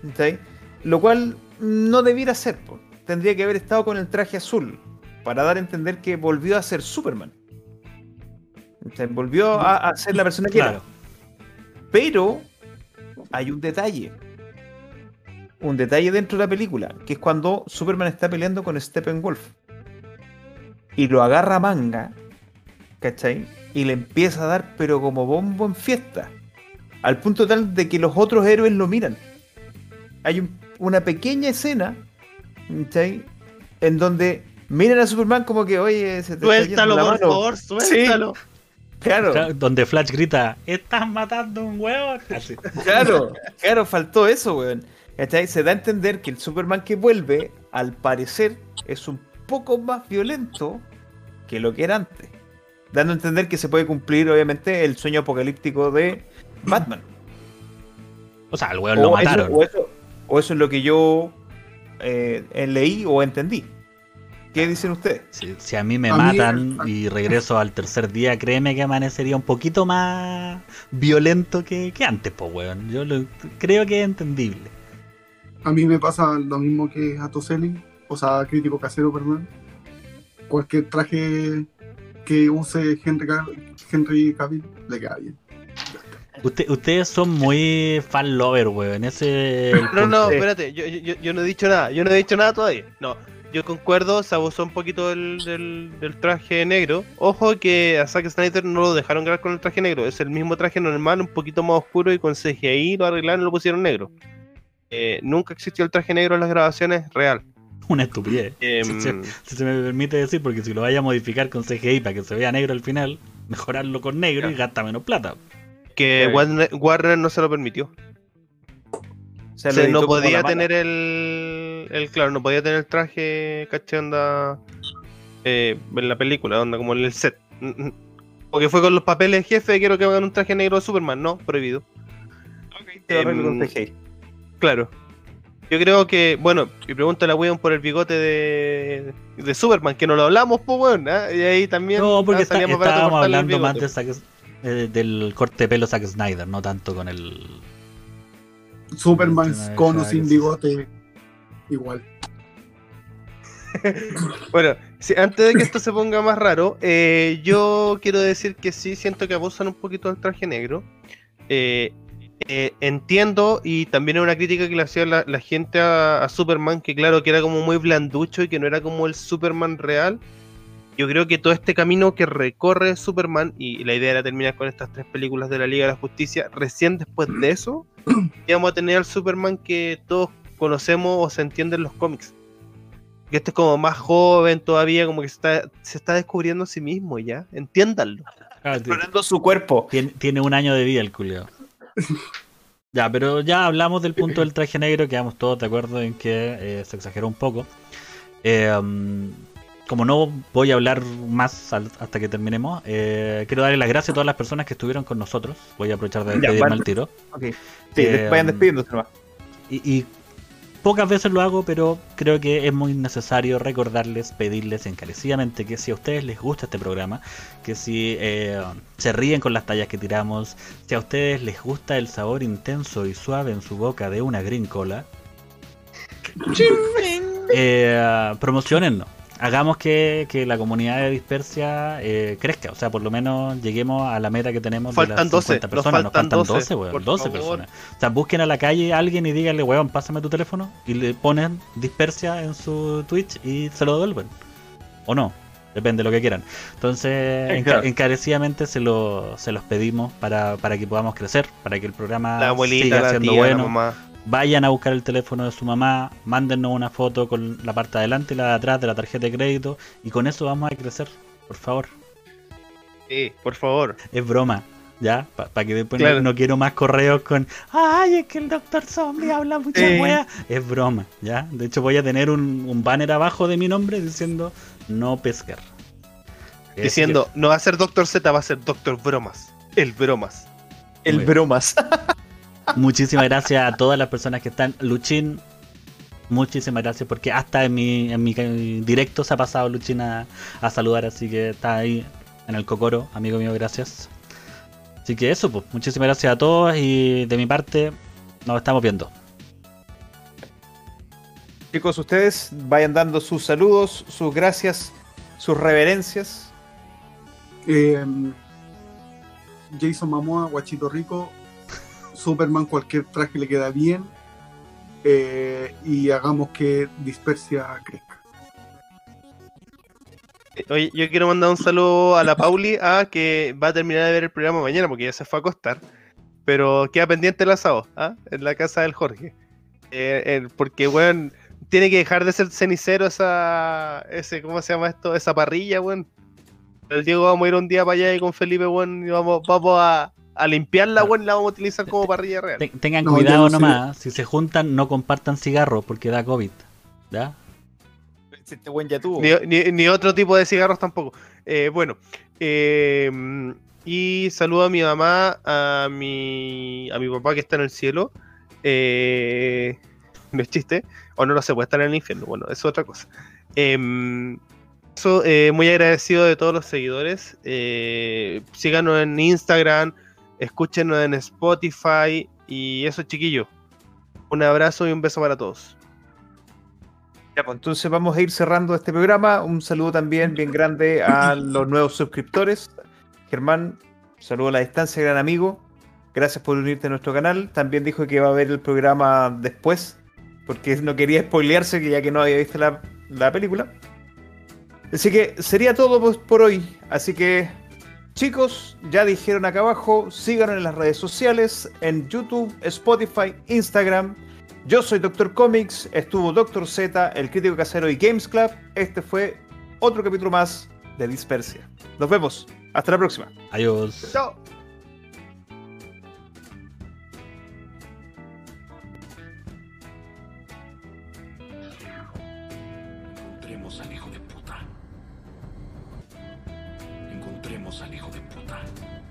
¿cachai? Lo cual no debiera ser. Tendría que haber estado con el traje azul. Para dar a entender que volvió a ser Superman. Volvió a, a ser la persona que Claro. era. Pero hay un detalle. Un detalle dentro de la película, que es cuando Superman está peleando con Steppenwolf. Y lo agarra a manga, ¿cachai? Y le empieza a dar, pero como bombo en fiesta. Al punto tal de que los otros héroes lo miran. Hay un- una pequeña escena, ¿cachai? En donde miran a Superman como que, oye, se te está Suéltalo, la por mano". favor, suéltalo. Claro. Claro, Donde Flash grita, estás matando un hueón. Así. Claro, claro, faltó eso, weón. Se da a entender que el Superman que vuelve, al parecer, es un poco más violento que lo que era antes. Dando a entender que se puede cumplir, obviamente, el sueño apocalíptico de Batman. O sea, al hueón lo eso, mataron. o eso- o eso es lo que yo eh, leí o entendí. ¿Qué dicen ustedes? Si, si a mí me A matan y regreso al tercer día, créeme que amanecería un poquito más violento que, que antes, pues, weón. Yo lo- creo que es entendible. A mí me pasa lo mismo que a Toselli, o sea, crítico casero, perdón. Cualquier traje que use Henry, Henry Cavill le queda bien. Usted- ustedes son muy fan lover, weón. Ese No, no, espérate, yo, yo, yo no he dicho nada, yo no he dicho nada todavía. No, yo concuerdo, se abusó un poquito del, del, del traje negro. Ojo que a Zack Snyder no lo dejaron grabar con el traje negro, es el mismo traje normal, un poquito más oscuro y con CGI lo arreglaron y lo pusieron negro. Eh, nunca existió el traje negro en las grabaciones real. Una estupidez. Em, Si, se- si se me permite decir, porque si lo vaya a modificar con CGI para que se vea negro al final, mejorarlo con negro y gasta menos plata. que. Warner, Warner no se lo permitió. Lo sea, editó no podía tener el, el. Claro, no podía tener el traje, caché, onda. eh, en la película, onda, como en el set. Porque fue con los papeles jefe, quiero que hagan un traje negro de Superman, no, prohibido. Te Em. Claro. Yo creo que, bueno, y pregúntale a Weon por el bigote de, de Superman, que no lo hablamos, pues, weón. ¿ah? Y ahí también. No, porque ah, está- más barato estábamos hablando más de Zack- eh, del corte de pelo Zack Snyder, no tanto con el. Superman con o sin bigote, igual. Bueno, sí, antes de que esto se ponga más raro, eh, yo quiero decir que sí siento que abusan un poquito del traje negro. Eh, eh, entiendo y también es una crítica que le hacía la, la gente a, a Superman, que claro, que era como muy blanducho y que no era como el Superman real. Yo creo que todo este camino que recorre Superman, y la idea era terminar con estas tres películas de la Liga de la Justicia, recién después de eso, íbamos a tener al Superman que todos conocemos o se entiende en los cómics. Que este es como más joven todavía, como que se está, se está descubriendo a sí mismo ya. Entiéndanlo. Ah, Explorando su cuerpo. tiene, tiene un año de vida el culeo. Ya, pero ya hablamos del punto del traje negro, quedamos todos de acuerdo en que eh, se exageró un poco. Eh, um, como no voy a hablar más al- hasta que terminemos, eh, quiero darle las gracias a todas las personas que estuvieron con nosotros. Voy a aprovechar de despedirme al tiro. Ok. Sí, Eh, vayan despidiéndose nomás. Y, y pocas veces lo hago, pero creo que es muy necesario recordarles, pedirles encarecidamente que si a ustedes les gusta este programa, que si eh, se ríen con las tallas que tiramos, si a ustedes les gusta el sabor intenso y suave en su boca de una green cola, eh, promocionennos. Hagamos que, que la comunidad de Dispersia eh, crezca, o sea, por lo menos lleguemos a la meta que tenemos Faltan de las 12, 50 nos personas. Nos faltan faltan 12, 12, weón, por 12 favor. personas. O sea, busquen a la calle a alguien y díganle, weón, pásame tu teléfono y le ponen Dispersia en su Twitch y se lo devuelven. O no, depende de lo que quieran. Entonces, enca- encarecidamente se, lo, se los pedimos para, para que podamos crecer, para que el programa La abuelita, siga la siendo tía, bueno. Vayan a buscar el teléfono de su mamá, mándennos una foto con la parte de adelante y la de atrás de la tarjeta de crédito y con eso vamos a crecer, por favor. Sí, por favor. Es broma, ¿ya? Para que después Claro. no, no quiero más correos con ¡Ay, es que el Doctor Zombie habla mucha Sí. wea! Es broma, ¿ya? De hecho voy a tener un, un banner abajo de mi nombre diciendo no pescar. Diciendo, no va a ser Doctor Z, va a ser Doctor Bromas. El Bromas. El Muy- bromas. Muchísimas gracias a todas las personas que están. Luchín, muchísimas gracias porque hasta en mi, en mi directo se ha pasado Luchín a, a saludar, así que está ahí en el cocoro, amigo mío, gracias. Así que eso, pues, muchísimas gracias a todos y de mi parte nos estamos viendo. Chicos, ustedes vayan dando sus saludos, sus gracias, sus reverencias. Eh, Jason Momoa, Guachito Rico, Superman, cualquier traje le queda bien. eh, y hagamos que Dispersia crezca. Oye, yo quiero mandar un saludo a la Pauli, a que va a terminar de ver el programa mañana porque ya se fue a acostar. Pero queda pendiente el asado, ¿ah? En la casa del Jorge. Eh, porque, weón, tiene que dejar de ser cenicero esa. ese ¿Cómo se llama esto? Esa parrilla, weón. El Diego vamos a ir un día para allá y con Felipe, weón, y vamos, vamos a, a limpiarla, weón, y la vamos a utilizar como parrilla real. Ten- tengan No, cuidado sé. nomás, si se juntan no compartan cigarros porque da COVID. ¿Ya? Este buen ya tuvo. Ni, ni- ni otro tipo de cigarros tampoco. Eh, bueno, eh, y saludo a mi mamá, a mi, a mi papá que está en el cielo. Eh, no es chiste, o no lo sé, puede estar en el infierno. Bueno, eso es otra cosa. Em, eso, eh, muy agradecido de todos los seguidores. Eh, síganos en Instagram, escúchenos en Spotify y eso, chiquillos. Un abrazo y un beso para todos. Ya, pues, entonces vamos a ir cerrando este programa. Un saludo también bien grande a los nuevos suscriptores. Germán, saludo a la distancia, gran amigo. Gracias por unirte a nuestro canal. También dijo que va a ver el programa después, porque no quería spoilearse, que ya que no había visto la, la película. Así que sería todo por hoy. Así que, chicos, ya dijeron acá abajo, síganos en las redes sociales, en YouTube, Spotify, Instagram. Yo soy Doctor Comics, estuvo Doctor Z, el crítico casero y Games Club. Este fue otro capítulo más de Dispersia. Nos vemos. Hasta la próxima. Adiós. Chao.